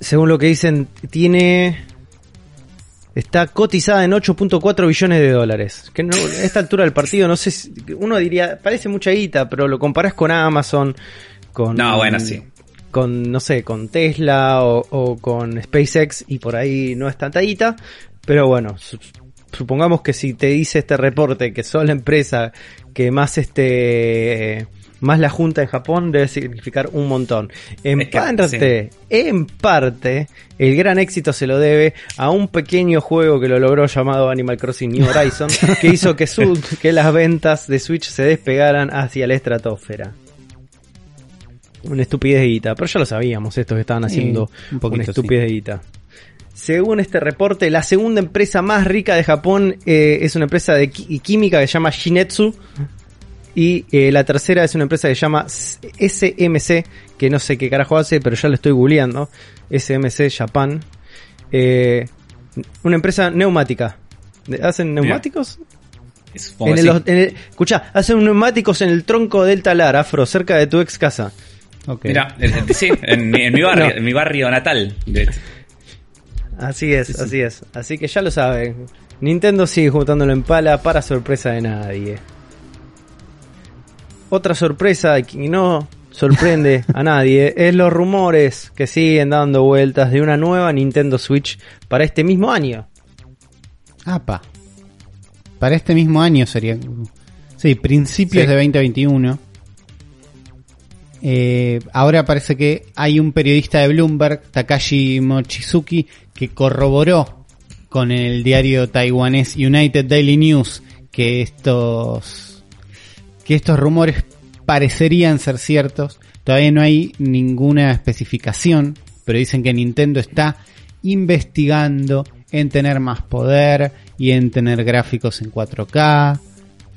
según lo que dicen, tiene... Está cotizada en 8.4 billones de dólares. Que no, a esta altura del partido, no sé si, uno diría, parece mucha guita, pero lo comparás con Amazon, con... No, bueno, sí. con, no sé, con Tesla o, o con SpaceX y por ahí no es tanta guita, Pero bueno, su- supongamos que si te dice este reporte que son la empresa que más este más la junta en Japón debe significar un montón. En Es que, parte, en parte, el gran éxito se lo debe a un pequeño juego que lo logró llamado Animal Crossing New Horizon, (laughs) que hizo que, su, que las ventas de Switch se despegaran hacia la estratosfera. Una estupidez de guita, pero ya lo sabíamos, estos que estaban Sí, haciendo un poquito, una estupidez de guita. Según este reporte, la segunda empresa más rica de Japón eh, es una empresa de química que se llama Shinetsu. Y eh, la tercera es una empresa que se llama SMC, que no sé qué carajo hace, pero ya lo estoy googleando. SMC Japan. Eh, una empresa neumática. ¿Hacen neumáticos? En que el, sí. en el- escuchá, hacen neumáticos en el tronco del talar, Afro, cerca de tu ex casa. Mira, sí, en, mi- en mi barrio, (laughs) No. en mi barrio natal. de hecho. Así es, Sí, sí. así es. Así que ya lo saben. Nintendo sigue juntándolo en pala para sorpresa de nadie. Otra sorpresa que no sorprende (laughs) a nadie es los rumores que siguen dando vueltas de una nueva Nintendo Switch para este mismo año. Apa. Para este mismo año sería. Sí, principios Sí. de 2021. Eh, ahora parece que hay un periodista de Bloomberg, Takashi Mochizuki, que corroboró con el diario taiwanés United Daily News que estos que estos rumores parecerían ser ciertos. Todavía no hay ninguna especificación, pero dicen que Nintendo está investigando en tener más poder y en tener gráficos en 4K.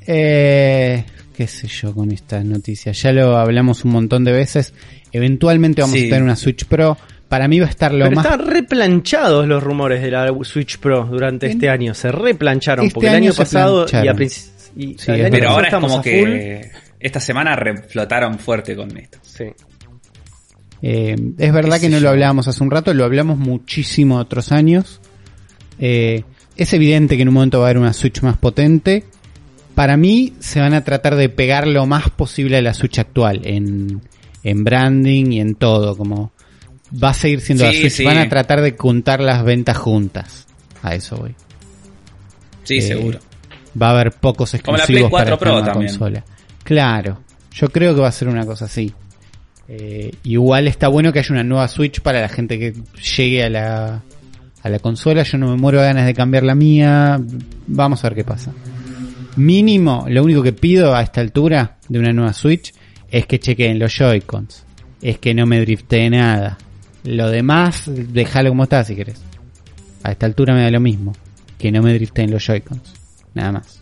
Eh, qué sé yo con estas noticias. Ya lo hablamos un montón de veces. Eventualmente vamos Sí. a tener una Switch Pro. Para mí va a estar lo Pero más están replanchados los rumores de la Switch Pro durante En- este año. Se replancharon Este porque el año pasado y a plancharon. princi- y Sí. Pero ahora es estamos como a full. que esta semana reflotaron fuerte con esto. Sí. Eh, es verdad que no yo. lo hablábamos hace un rato, lo hablamos muchísimo otros años. Eh, es evidente que en un momento va a haber una Switch más potente. Para mí se van a tratar de pegar lo más posible a la Switch actual en, en branding y en todo. Como va a seguir siendo la Sí, Switch. sí. Van a tratar de juntar las ventas juntas. A eso voy. Sí, Eh, seguro. Va a haber pocos Como la exclusivos Play 4 para esta Pro nueva también. consola. Claro, yo creo que va a ser una cosa así. Eh, igual está bueno que haya una nueva Switch para la gente que llegue a la, a la consola. Yo no me muero de ganas de cambiar la mía. Vamos a ver qué pasa. Mínimo, lo único que pido a esta altura de una nueva Switch es que chequeen los Joy-Cons. Es que no me driftee nada. Lo demás, déjalo como está si querés. A esta altura me da lo mismo. Que no me drifteen los Joy-Cons. Nada más.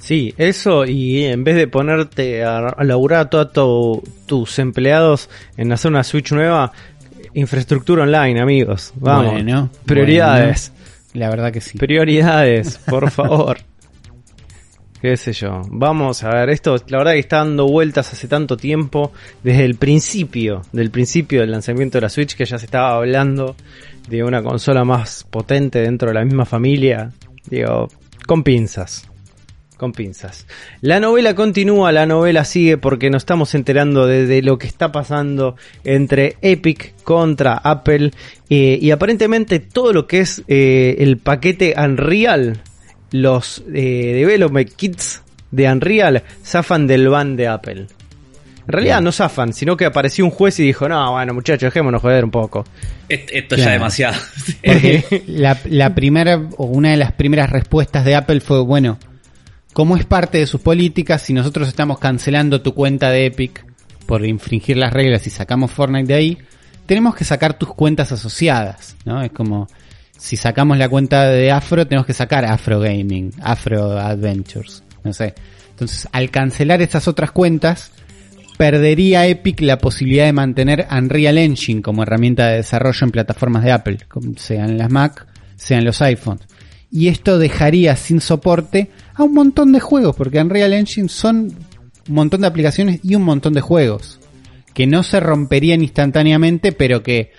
Sí, eso y en vez de ponerte a, a laburar a todos tu- tus empleados en hacer una Switch nueva, infraestructura online, amigos. Vamos. Bueno, Prioridades. La verdad que sí. Prioridades, por favor. (laughs) Qué sé yo. Vamos a ver, esto la verdad que está dando vueltas hace tanto tiempo, desde el principio, del principio del lanzamiento de la Switch, que ya se estaba hablando de una consola más potente dentro de la misma familia. Digo, con pinzas. Con pinzas. La novela continúa, la novela sigue porque nos estamos enterando de, lo que está pasando entre Epic contra Apple eh, y aparentemente todo lo que es eh, el paquete Unreal, los eh, development kits de Unreal zafan del ban de Apple. En realidad no zafan, sino que apareció un juez y dijo, no, bueno muchachos, dejémonos joder un poco. Est- Esto Claro. ya demasiado. (laughs) Porque la, la primera, o una de las primeras respuestas de Apple fue, bueno, como es parte de sus políticas, si nosotros estamos cancelando tu cuenta de Epic por infringir las reglas y sacamos Fortnite de ahí, tenemos que sacar tus cuentas asociadas, ¿no? Es como, si sacamos la cuenta de Afro, tenemos que sacar Afro Gaming, Afro Adventures, no sé. Entonces, al cancelar esas otras cuentas, perdería Epic la posibilidad de mantener Unreal Engine como herramienta de desarrollo en plataformas de Apple, sean las Mac, sean los iPhones. Y esto dejaría sin soporte a un montón de juegos, porque Unreal Engine son un montón de aplicaciones y un montón de juegos que no se romperían instantáneamente, pero que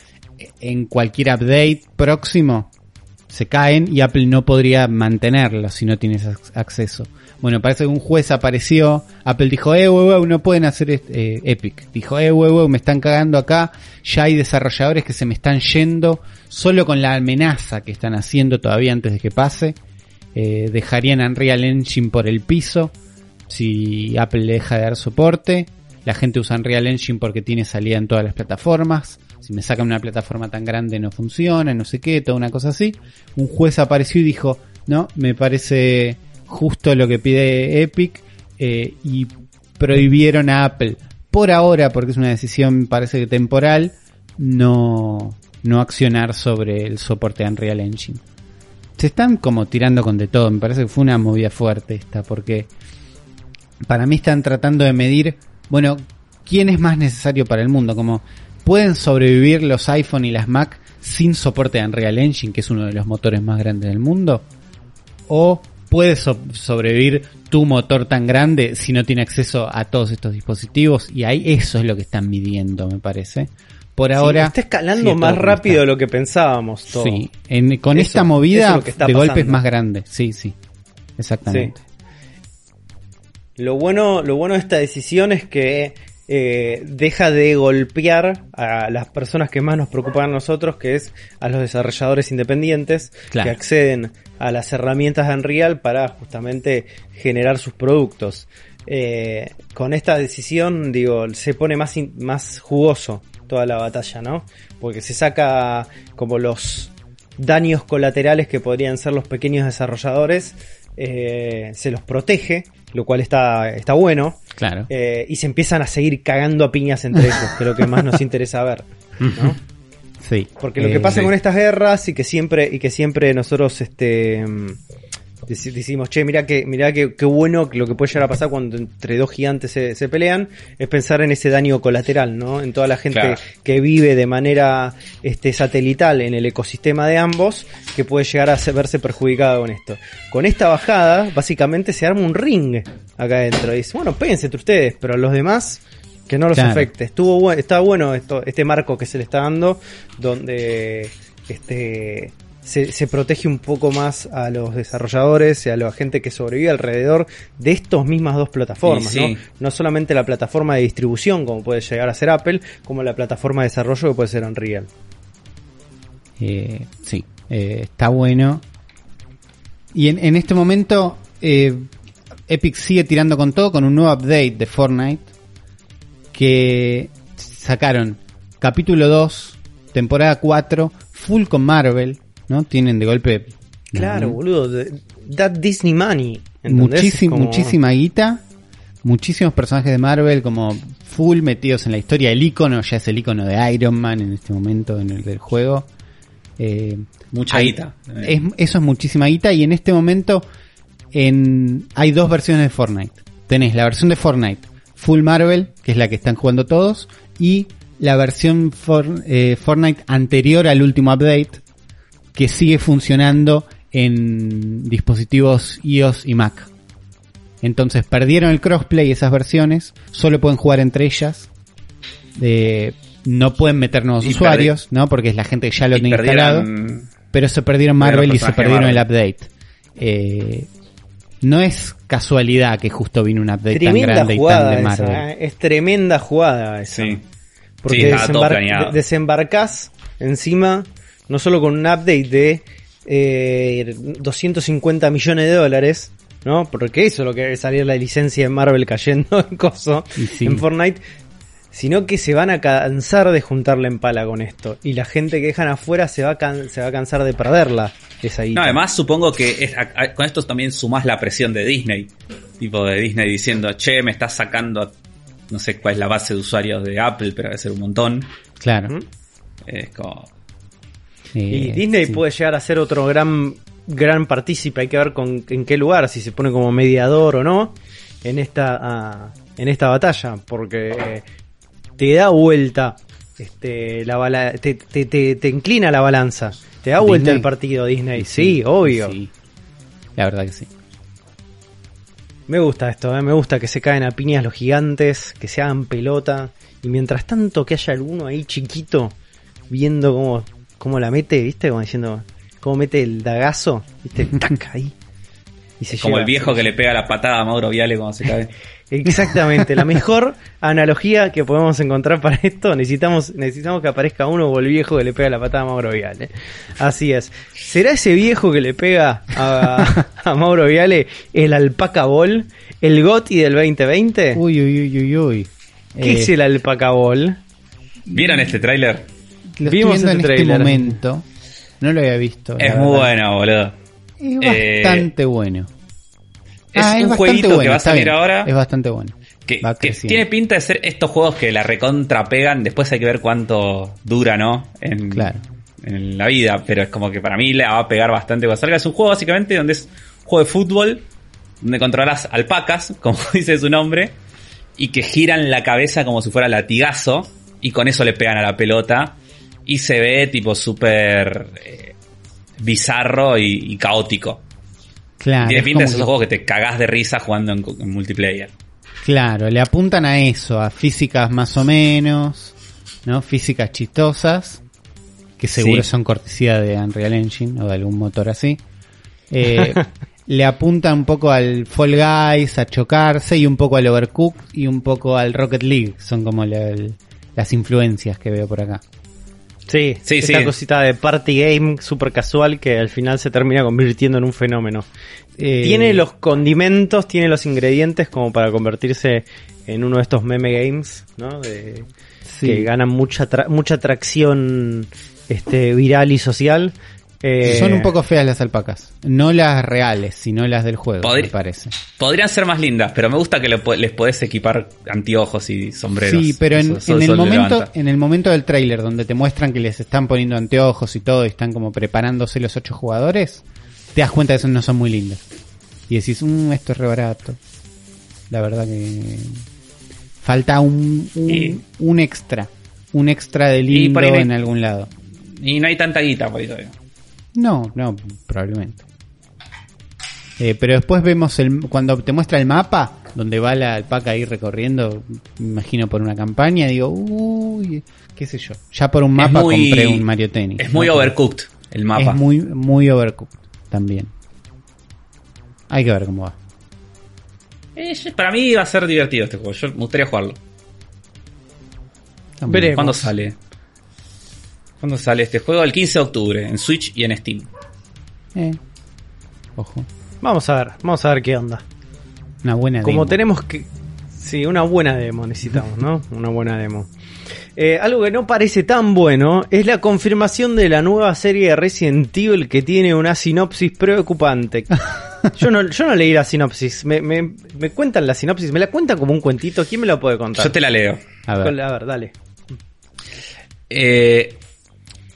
en cualquier update próximo se caen y Apple no podría mantenerlos si no tienes ac- acceso. Bueno, parece que un juez apareció, Apple dijo, eh, wey, no pueden hacer eh, Epic. Dijo, eh, me están cagando acá, ya hay desarrolladores que se me están yendo, solo con la amenaza que están haciendo todavía antes de que pase, eh, dejarían Unreal Engine por el piso si Apple le deja de dar soporte. La gente usa Unreal Engine porque tiene salida en todas las plataformas. Si me sacan una plataforma tan grande no funciona, no sé qué, toda una cosa así. Un juez apareció y dijo, no, me parece justo lo que pide Epic eh, y prohibieron a Apple por ahora, porque es una decisión parece que temporal, no, no accionar sobre el soporte de Unreal Engine. Se están como tirando con de todo, me parece que fue una movida fuerte esta, porque para mí están tratando de medir, bueno, quién es más necesario para el mundo, como pueden sobrevivir los iPhone y las Mac sin soporte de Unreal Engine, que es uno de los motores más grandes del mundo, o puede so- sobrevivir tu motor tan grande si no tiene acceso a todos estos dispositivos, y ahí eso es lo que están midiendo, me parece. Por ahora Sí, está escalando más rápido de lo que pensábamos. Todo. Sí, en- con Eso, esta movida es lo que está de golpe es pasando. más grande. Sí, sí. Exactamente. Lo bueno, lo bueno de esta decisión es que eh, deja de golpear a las personas que más nos preocupan a nosotros, que es a los desarrolladores independientes Claro. que acceden a las herramientas de Unreal para justamente generar sus productos. Eh, con esta decisión, digo, se pone más, in- más jugoso toda la batalla, ¿no? Porque se saca como los daños colaterales que podrían ser los pequeños desarrolladores, eh, se los protege, lo cual está, está bueno. Claro. Eh, y se empiezan a seguir cagando a piñas entre ellos, que es lo que más nos interesa ver. ¿no? (laughs) Sí. Porque lo Eh, que pasa sí. con estas guerras y que siempre, y que siempre nosotros este deci- decimos, che, mira que, mira que, qué bueno lo que puede llegar a pasar cuando entre dos gigantes se, se pelean, es pensar en ese daño colateral, ¿no? En toda la gente Claro. que vive de manera este satelital en el ecosistema de ambos, que puede llegar a se- verse perjudicada con esto. Con esta bajada, básicamente se arma un ring acá adentro. Y dice, bueno, péguense entre ustedes, pero a los demás que no los Claro. afecte. Estuvo está bueno esto, este marco que se le está dando, donde este se, se protege un poco más a los desarrolladores y a la gente que sobrevive alrededor de estas mismas dos plataformas, sí. ¿no? No solamente la plataforma de distribución, como puede llegar a ser Apple, como la plataforma de desarrollo que puede ser Unreal. Eh, sí, eh, está bueno. Y en, en este momento, eh, Epic sigue tirando con todo con un nuevo update de Fortnite. Que sacaron capítulo 2, temporada 4, full con Marvel. ¿No? Tienen de golpe. Claro, ¿no? boludo, that Disney money. Como- Muchísima guita. Muchísimos personajes de Marvel como full metidos en la historia. El icono ya es el icono de Iron Man en este momento en el del juego. Eh, Mucha hay- guita. es- eso es muchísima guita y en este momento en, hay dos versiones de Fortnite. Tenés la versión de Fortnite Full Marvel, que es la que están jugando todos, y la versión For- eh, Fortnite anterior al último update, que sigue funcionando en dispositivos iOS y Mac. Entonces perdieron el crossplay esas versiones, solo pueden jugar entre ellas. Eh, no pueden meter nuevos Y usuarios, ¿no? Porque es la gente que ya lo tiene instalado. Pero se perdieron Marvel y se perdieron el update. Eh, no es casualidad que justo vino un update tan grande y tan de esa, Marvel. ¿eh? es tremenda jugada esa. Sí. Porque Sí, estaba todo desembar- planeado. de- desembarcás encima, no solo con un update de eh, 250 millones de dólares, ¿no? Porque eso es lo que debe salir la licencia de Marvel cayendo en coso, sí. en Fortnite. Sino que se van a cansar de juntarla en pala con esto. Y la gente que dejan afuera se va a, can- se va a cansar de perderla. Esa guita. No, además supongo que es- a- a- con esto también sumás la presión de Disney. Tipo de Disney diciendo, che, me estás sacando, no sé cuál es la base de usuarios de Apple, pero debe ser un montón. Claro. Es como... Y Disney sí. puede llegar a ser otro gran gran partícipe, hay que ver con en qué lugar, si se pone como mediador o no en esta ah, en esta batalla, porque eh, te da vuelta este la bala, te, te, te, te inclina la balanza, te da vuelta Disney. el partido Disney, Y sí, obvio. sí. La verdad que sí. Me gusta esto, eh, me gusta que se caen a piñas los gigantes, que se hagan pelota y mientras tanto que haya alguno ahí chiquito viendo cómo cómo la mete, ¿viste? Como diciendo cómo mete el dagazo, viste, (laughs) taca ahí. Y se como el viejo que le pega la patada a Mauro Viale cuando se cae. (laughs) Exactamente, la mejor analogía que podemos encontrar para esto, necesitamos, necesitamos que aparezca uno o el viejo que le pega la patada a Mauro Viale. Así es. ¿Será ese viejo que le pega a, a Mauro Viale el alpaca ball, el GOTI del 2020? Uy, uy, uy, uy, uy. ¿Qué es el alpaca ball? ¿Vieron este tráiler? Lo Vimos este en este momento. No lo había visto. Es muy bueno, boludo. Es bastante bueno. Es ah, un jueguito que va a salir ahora. Es bastante bueno. Que, tiene pinta de ser estos juegos que la recontra pegan. Después hay que ver cuánto dura, ¿no? En, en la vida. Pero es como que para mí le va a pegar bastante cuando salga. Es un juego básicamente donde es un juego de fútbol. Donde controlas alpacas, (laughs) como dice su nombre. Y que giran la cabeza como si fuera latigazo. Y con eso le pegan a la pelota. Y se ve tipo súper eh, bizarro y caótico. Claro. Tiene pinta de esos juegos que te cagás de risa jugando en, multiplayer. Claro, le apuntan a eso, a físicas más o menos, ¿no? Físicas chistosas, que seguro son cortesía de Unreal Engine o de algún motor así. Eh, (laughs) le apuntan un poco al Fall Guys, a chocarse, y un poco al Overcooked y un poco al Rocket League. Son como las influencias que veo por acá. Sí, sí, esta cosita de party game super casual que al final se termina convirtiendo en un fenómeno. Eh, tiene los condimentos, tiene los ingredientes como para convertirse en uno de estos meme games, ¿no? De, Que ganan mucha, mucha atracción este, viral y social. Eh, Son un poco feas las alpacas. No las reales, sino las del juego, me parece. Podrían ser más lindas, pero me gusta que les podés equipar anteojos y sombreros. Sí, pero en, el momento, en el momento del trailer donde te muestran que les están poniendo anteojos y todo y están como preparándose los ocho jugadores, te das cuenta de que esos no son muy lindos. Y decís, mmm, esto es re barato. La verdad que falta un, un, extra. Un extra de lindo en algún lado. Y no hay tanta guita por ahí todavía. No, no, probablemente. Eh, pero después vemos el cuando te muestra el mapa donde va la alpaca ahí recorriendo, me imagino por una campaña, digo, uy, qué sé yo. Ya por un mapa compré un Mario Tennis. Es muy overcooked el mapa. Es muy muy overcooked también. Hay que ver cómo va. Eh, para mí va a ser divertido este juego. Yo me gustaría jugarlo. ¿Cuándo sale? ¿Cuándo sale este juego? El 15 de octubre, en Switch y en Steam. Eh. Ojo. Vamos a ver, vamos a ver qué onda. Una buena Como tenemos que. Sí, una buena demo necesitamos, ¿no? Una buena demo. Eh, algo que no parece tan bueno es la confirmación de la nueva serie de Resident Evil que tiene una sinopsis preocupante. (laughs) Yo no, yo no leí la sinopsis. Me, me, me cuentan la sinopsis, me la cuentan como un cuentito. ¿Quién me la puede contar? Yo te la leo. A ver, a ver dale. Eh,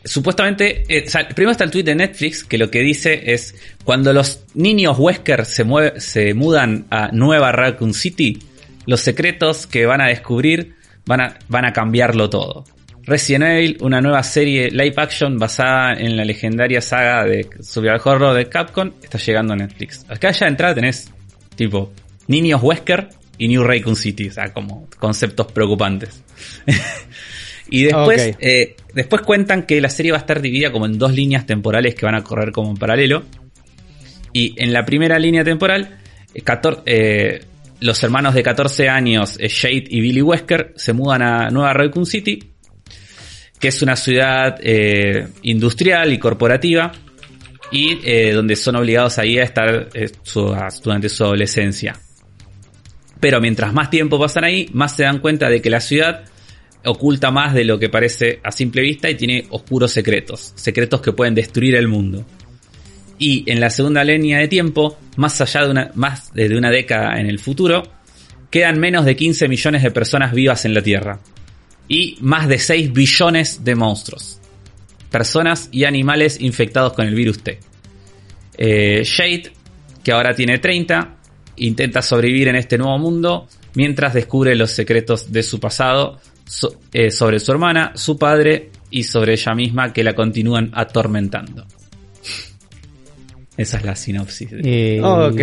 supuestamente, eh, primero está el tweet de Netflix que lo que dice es, cuando los niños Wesker se, mudan a Nueva Raccoon City, los secretos que van a descubrir van a, van a cambiarlo todo. Resident Evil, una nueva serie live action basada en la legendaria saga de Survival Horror de Capcom, está llegando a Netflix. Acá ya de entrada tenés tipo niños Wesker y New Raccoon City, o sea, como conceptos preocupantes. (laughs) Y después, eh, después cuentan que la serie va a estar dividida como en dos líneas temporales que van a correr como en paralelo. Y en la primera línea temporal, eh, eh, los hermanos de 14 años, Shade y Billy Wesker, se mudan a Nueva Raccoon City, que es una ciudad industrial y corporativa, y donde son obligados ahí a estar durante su adolescencia. Pero mientras más tiempo pasan ahí, más se dan cuenta de que la ciudad oculta más de lo que parece a simple vista y tiene oscuros secretos, secretos que pueden destruir el mundo. Y en la segunda línea de tiempo, más allá de una, más de una década en el futuro, quedan menos de 15 millones de personas vivas en la Tierra. Y más de 6 billones de monstruos. Personas y animales infectados con el virus T. Eh, Shade, que ahora tiene 30, intenta sobrevivir en este nuevo mundo mientras descubre los secretos de su pasado eh, sobre su hermana, su padre y sobre ella misma que la continúan atormentando. Esa es la sinopsis. Eh, ok.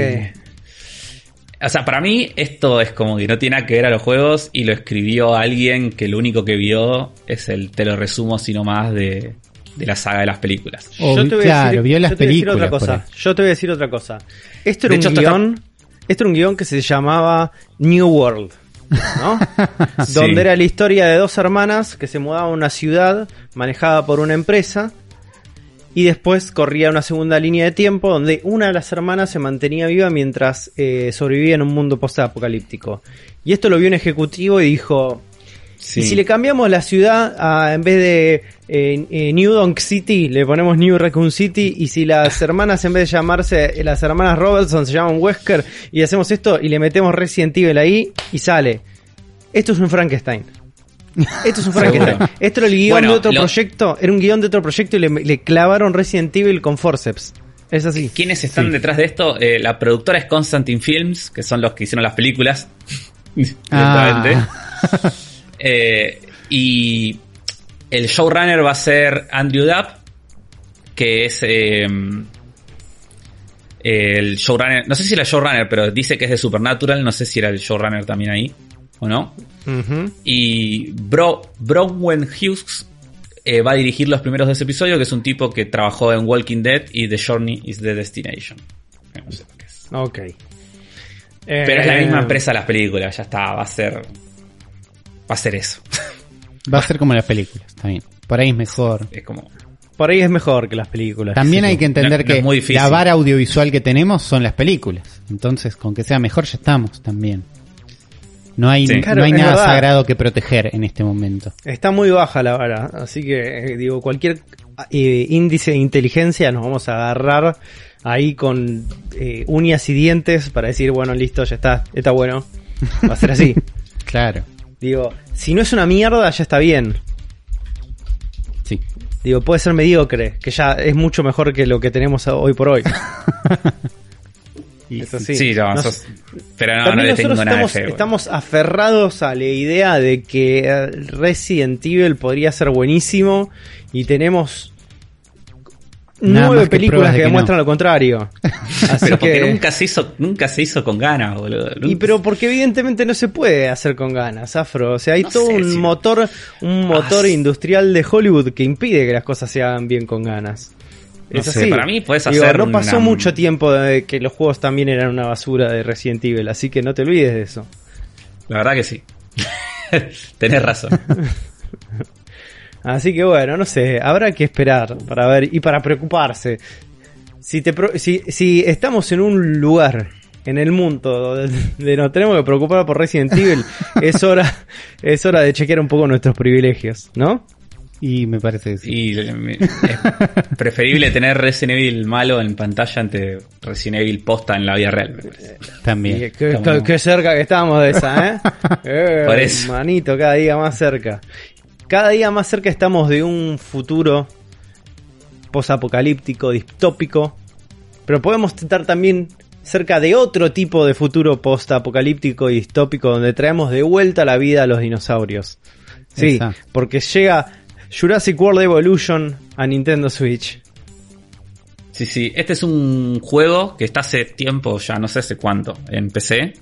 O sea, para mí esto es como que no tiene nada que ver a los juegos y lo escribió alguien que lo único que vio es el, te lo resumo, sino más de, de la saga de las películas. Yo te voy a claro, decir, vio las yo te voy a decir otra películas por cosa. Yo te voy a decir otra cosa. Esto era De un hecho, guion. Esto era un guion que se llamaba New World. ¿No? (laughs) Sí. Donde era la historia de dos hermanas que se mudaban a una ciudad manejada por una empresa. Y después corría una segunda línea de tiempo donde una de las hermanas se mantenía viva mientras eh, sobrevivía en un mundo post-apocalíptico. Y esto lo vio un ejecutivo y dijo, Sí. y si le cambiamos la ciudad a, en vez de eh, eh, New Donk City, le ponemos New Raccoon City. Y si las (laughs) hermanas, en vez de llamarse eh, las hermanas Robertson, se llaman Wesker. Y hacemos esto y le metemos Resident Evil ahí y sale. Esto es un Frankenstein. Esto es un (laughs) Frankenstein. Esto era el guion Bueno, de otro lo- proyecto. Era un guion de otro proyecto y le, le clavaron Resident Evil con forceps. Es así. ¿Quiénes están Sí. detrás de esto? Eh, la productora es Constantine Films, que son los que hicieron las películas. (laughs) Ah. Eh, y el showrunner va a ser Andrew Dapp, que es eh, el showrunner. No sé si era el showrunner, pero dice que es de Supernatural. No sé si era el showrunner también ahí o no. Y Bro, Bronwen Hughes eh, va a dirigir los primeros dos episodios, que es un tipo que trabajó en Walking Dead y The Journey is the Destination. No sé qué es. Ok. Pero es la misma empresa las películas, ya está, va a ser. Va a ser eso. Va a ser como las películas, bien. Por ahí es mejor. Es como. Por ahí es mejor que las películas. También hay que entender No- no que es la vara audiovisual que tenemos son las películas. Entonces, con que sea mejor ya estamos también. No hay, Sí. Claro, no hay nada verdad. sagrado que proteger en este momento. Está muy baja la vara, así que eh, digo, cualquier eh, índice de inteligencia nos vamos a agarrar ahí con eh, uñas y dientes para decir, bueno, listo, ya está, está bueno. Va a ser así. (laughs) Claro, digo, si no es una mierda, ya está bien. sí. Digo, puede ser mediocre, que ya es mucho mejor que lo que tenemos hoy por hoy. (laughs) Eso sí. sí. No, Nos- sos- pero no, no le tengo nada de estamos, fe. estamos aferrados a la idea de que eh, Resident Evil podría ser buenísimo y tenemos nueve películas que, que demuestran lo contrario. (laughs) Así Pero porque que nunca se hizo, nunca se hizo con ganas, boludo. y pero porque evidentemente no se puede hacer con ganas, Afro. O sea, hay No todo sé un si- motor, un motor Ah, industrial de Hollywood que impide que las cosas se hagan bien con ganas. No Es sé, así. para mí puedes Digo, hacer no pasó una- mucho tiempo de que los juegos también eran una basura de Resident Evil, así que no te olvides de eso. La verdad que sí. (laughs) Tenés razón. (laughs) Así que bueno, no sé, habrá que esperar para ver y para preocuparse. Si, te pro- si, si estamos en un lugar en el mundo donde nos tenemos que preocupar por Resident Evil, (laughs) es hora, es hora de chequear un poco nuestros privilegios, ¿no? Y me parece que sí. Y me- es preferible tener Resident Evil malo en pantalla ante Resident Evil posta en la vida real. me parece. Y También. qué, Estamos- qué- qué cerca que estamos de esa, ¿eh? (laughs) Eh, Por eso. Manito, cada día más cerca. Cada día más cerca estamos de un futuro posapocalíptico, distópico. Pero podemos estar también cerca de otro tipo de futuro postapocalíptico y distópico donde traemos de vuelta la vida a los dinosaurios. Sí, Exacto. porque llega Jurassic World Evolution a Nintendo Switch. Sí, sí. Este es un juego que está hace tiempo, ya no sé hace cuánto, en PC.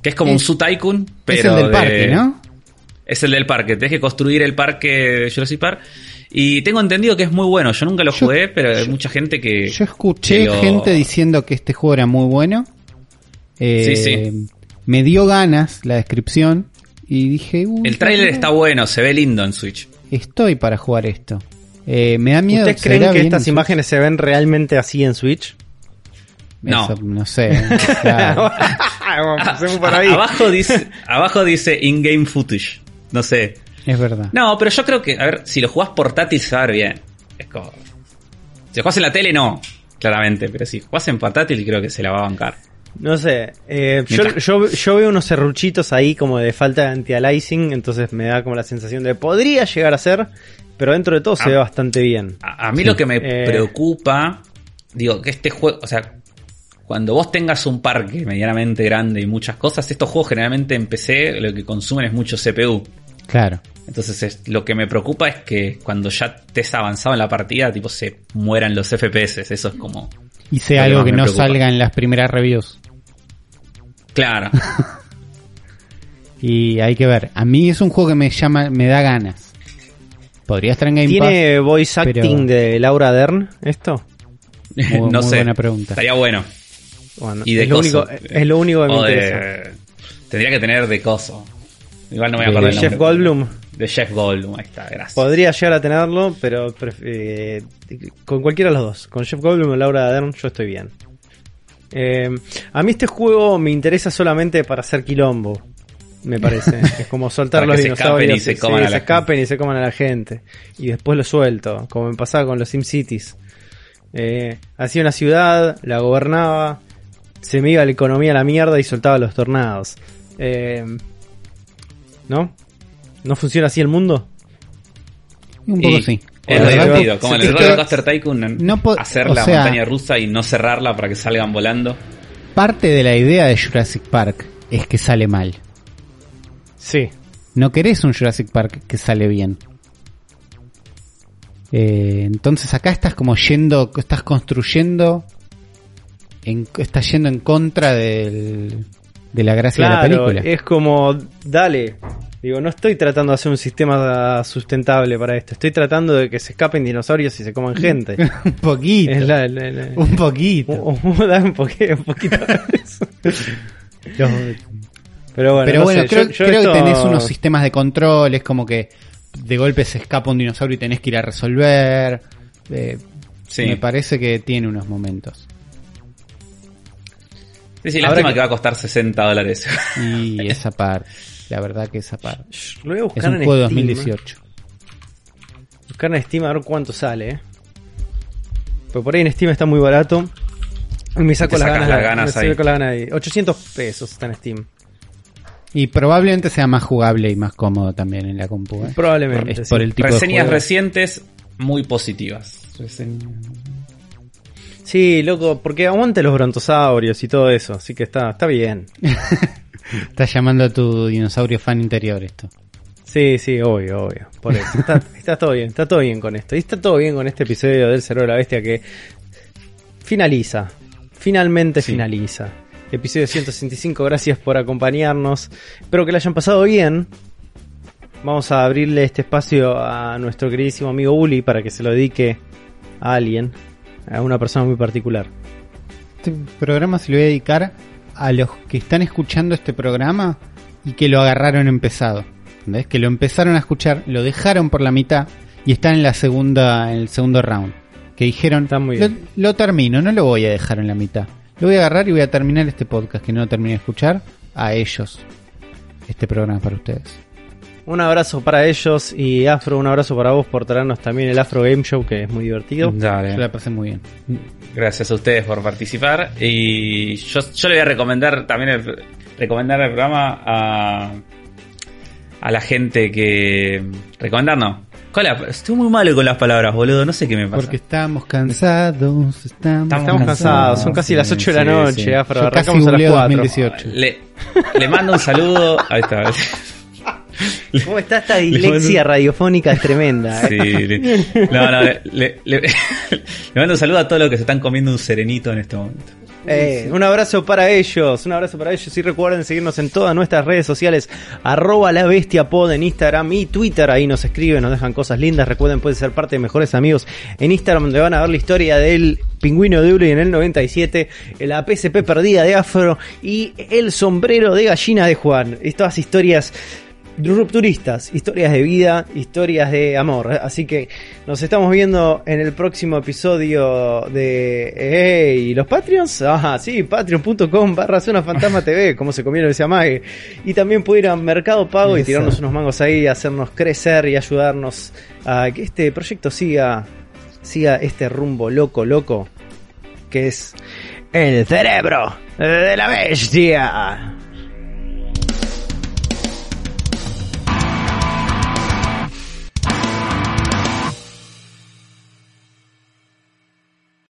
Que es como un Zoo Tycoon, pero. es el del de- parque, ¿no? Es el del parque. Tienes que construir el parque de Jurassic Park. Y tengo entendido que es muy bueno. Yo nunca lo Yo- jugué, pero hay mucha gente que. Yo escuché que lo- gente diciendo que este juego era muy bueno. Eh, Sí, sí. Me dio ganas la descripción y dije, "Uy, El tráiler está bueno, se ve lindo en Switch. Estoy para jugar esto. Eh, me da miedo. ¿Ustedes ¿será creen que estas Switch? imágenes se ven realmente así en Switch? No. Eso, no sé. (laughs) claro. (laughs) Empecemos por ahí. Abajo dice, abajo dice in-game footage. No sé. Es verdad. No, pero yo creo que, a ver, si lo jugás portátil se va a ver bien. Es como. Si lo jugás en la tele, no, claramente. Pero si jugás en portátil, creo que se la va a bancar. No sé, eh, yo, yo, yo veo unos serruchitos ahí como de falta de anti-aliasing, entonces me da como la sensación de podría llegar a ser, pero dentro de todo se Ah. ve bastante bien. A, a mí Sí. lo que me Eh. preocupa, digo, que este juego, o sea, cuando vos tengas un parque medianamente grande y muchas cosas, estos juegos generalmente en PC lo que consumen es mucho CPU. Claro. Entonces es- lo que me preocupa es que cuando ya estés avanzado en la partida, tipo se mueran los FPS. Eso es como... Y sea algo que no preocupa. salga en las primeras reviews. Claro. (laughs) Y hay que ver. A mí es un juego que me llama, me da ganas. Podría estar en Game ¿Tiene voice pero- acting de Laura Dern esto? Muy- (laughs) no muy sé. buena pregunta. Estaría bueno. Bueno, Y de es, lo coso. único, es lo único que me interesa. Tendría que tener de coso. Igual no me acuerdo De el Jeff. Goldblum. De Jeff Goldblum, ahí está, gracias. Podría llegar a tenerlo, pero eh, con cualquiera de los dos. Con Jeff Goldblum o Laura Dern yo estoy bien. Eh, a mí este juego me interesa solamente para hacer quilombo. Me parece. (laughs) Es como soltar Para los que se dinosaurios. escapen y se sí, coman a la se escapen y se coman a la gente. Y después lo suelto. Como me pasaba con los SimCities. Eh, hacía una ciudad, la gobernaba. Se me iba la economía a la mierda y soltaba los tornados. Eh, ¿No? ¿No funciona así el mundo? Un poco Y sí. Es divertido, como en el Roller queda- Coaster Tycoon, no hacer o la sea- montaña rusa y no cerrarla para que salgan volando. Parte de la idea de Jurassic Park es que sale mal. Sí. No querés un Jurassic Park que sale bien. Eh, entonces acá estás como yendo, estás construyendo, en- estás yendo en contra del, de la gracia de la película. es como, dale. Digo, no estoy tratando de hacer un sistema sustentable para esto. Estoy tratando de que se escapen dinosaurios y se coman (laughs) gente. un poquito. es la, la- la- Un poquito. (laughs) un- un- dame un poquito, un poquito de eso. (laughs) Los- Pero bueno, Pero no bueno, sé, creo, yo- yo creo esto- que tenés unos sistemas de control, es como que de golpe se escapa un dinosaurio y tenés que ir a resolver. Eh, Sí. Me parece que tiene unos momentos. Sí, sí, lástima que- que... va a costar 60 dólares. (laughs) Y esa parte, la verdad que esa parte. Shh, Lo voy a Es buscar un en juego de Steam, 2018. Buscar en Steam a ver cuánto sale, eh. Pues por ahí en Steam está muy barato. Y me saco las ganas, las ganas me ahí. saco las ganas ahí. 800 pesos está en Steam. Y probablemente sea más jugable y más cómodo también en la compu. ¿eh? Probablemente. Es sí. por el tipo de Reseñas recientes muy positivas. Sí, loco, porque aguante los brontosaurios y todo eso, así que está, está bien. (laughs) Estás llamando a tu dinosaurio fan interior esto. Sí, sí, obvio, obvio. Por eso. Está, está todo bien, está todo bien con esto. Y está todo bien con este episodio del Cerebro de la Bestia que finaliza. Finalmente Sí. finaliza. Episodio 165, gracias por acompañarnos. Espero que lo hayan pasado bien. Vamos a abrirle este espacio a nuestro queridísimo amigo Uli para que se lo dedique a alguien, a una persona muy particular. Este programa se lo voy a dedicar a los que están escuchando este programa y que lo agarraron empezado. ¿Entendés? Que lo empezaron a escuchar, lo dejaron por la mitad y están en la segunda, en el segundo round. Que dijeron, Está muy lo, bien. lo termino, no lo voy a dejar en la mitad. Lo voy a agarrar y voy a terminar este podcast que no terminé de escuchar a ellos. Este programa para ustedes. Un abrazo para ellos y Afro, un abrazo para vos por traernos también el Afro Game Show que es muy divertido. Yo Dale. la pasé muy bien. Gracias a ustedes por participar. Y yo, yo le voy a recomendar también el, recomendar el programa a, a la gente que. Recomendar no. ¿Cuál es la- Estoy muy malo con las palabras, boludo. No sé qué me pasa. Porque estamos cansados, estamos, Estamos cansados, son casi las 8 de la noche, sí. Afro. Yo casi Arrancamos a las googleo 4. 2018. Le, le mando un saludo. Ahí está. (laughs) (laughs) ¿Cómo está esta dislexia radiofónica? Es tremenda. ¿eh? Sí, le- no, no, le, le- le- (laughs) le mando un saludo a todos los que se están comiendo un serenito en este momento. Eh, un abrazo para ellos, un abrazo para ellos y recuerden seguirnos en todas nuestras redes sociales, arroba la bestia pod en Instagram y Twitter, ahí nos escriben, nos dejan cosas lindas, recuerden pueden ser parte de mejores amigos en Instagram donde van a ver la historia del pingüino de Uli en el 97, la PSP perdida de Afro y el sombrero de gallina de Juan, estas historias rupturistas, historias de vida, historias de amor. Así que nos estamos viendo en el próximo episodio de hey, los Patreons. Ajá, (laughs) sí, patreon.com barra Zona Fantasma TV, como se comieron ese amague. Y también puede ir a Mercado Pago y tirarnos unos mangos ahí, hacernos crecer y ayudarnos a que este proyecto siga, siga este rumbo loco, loco, que es el cerebro de la bestia.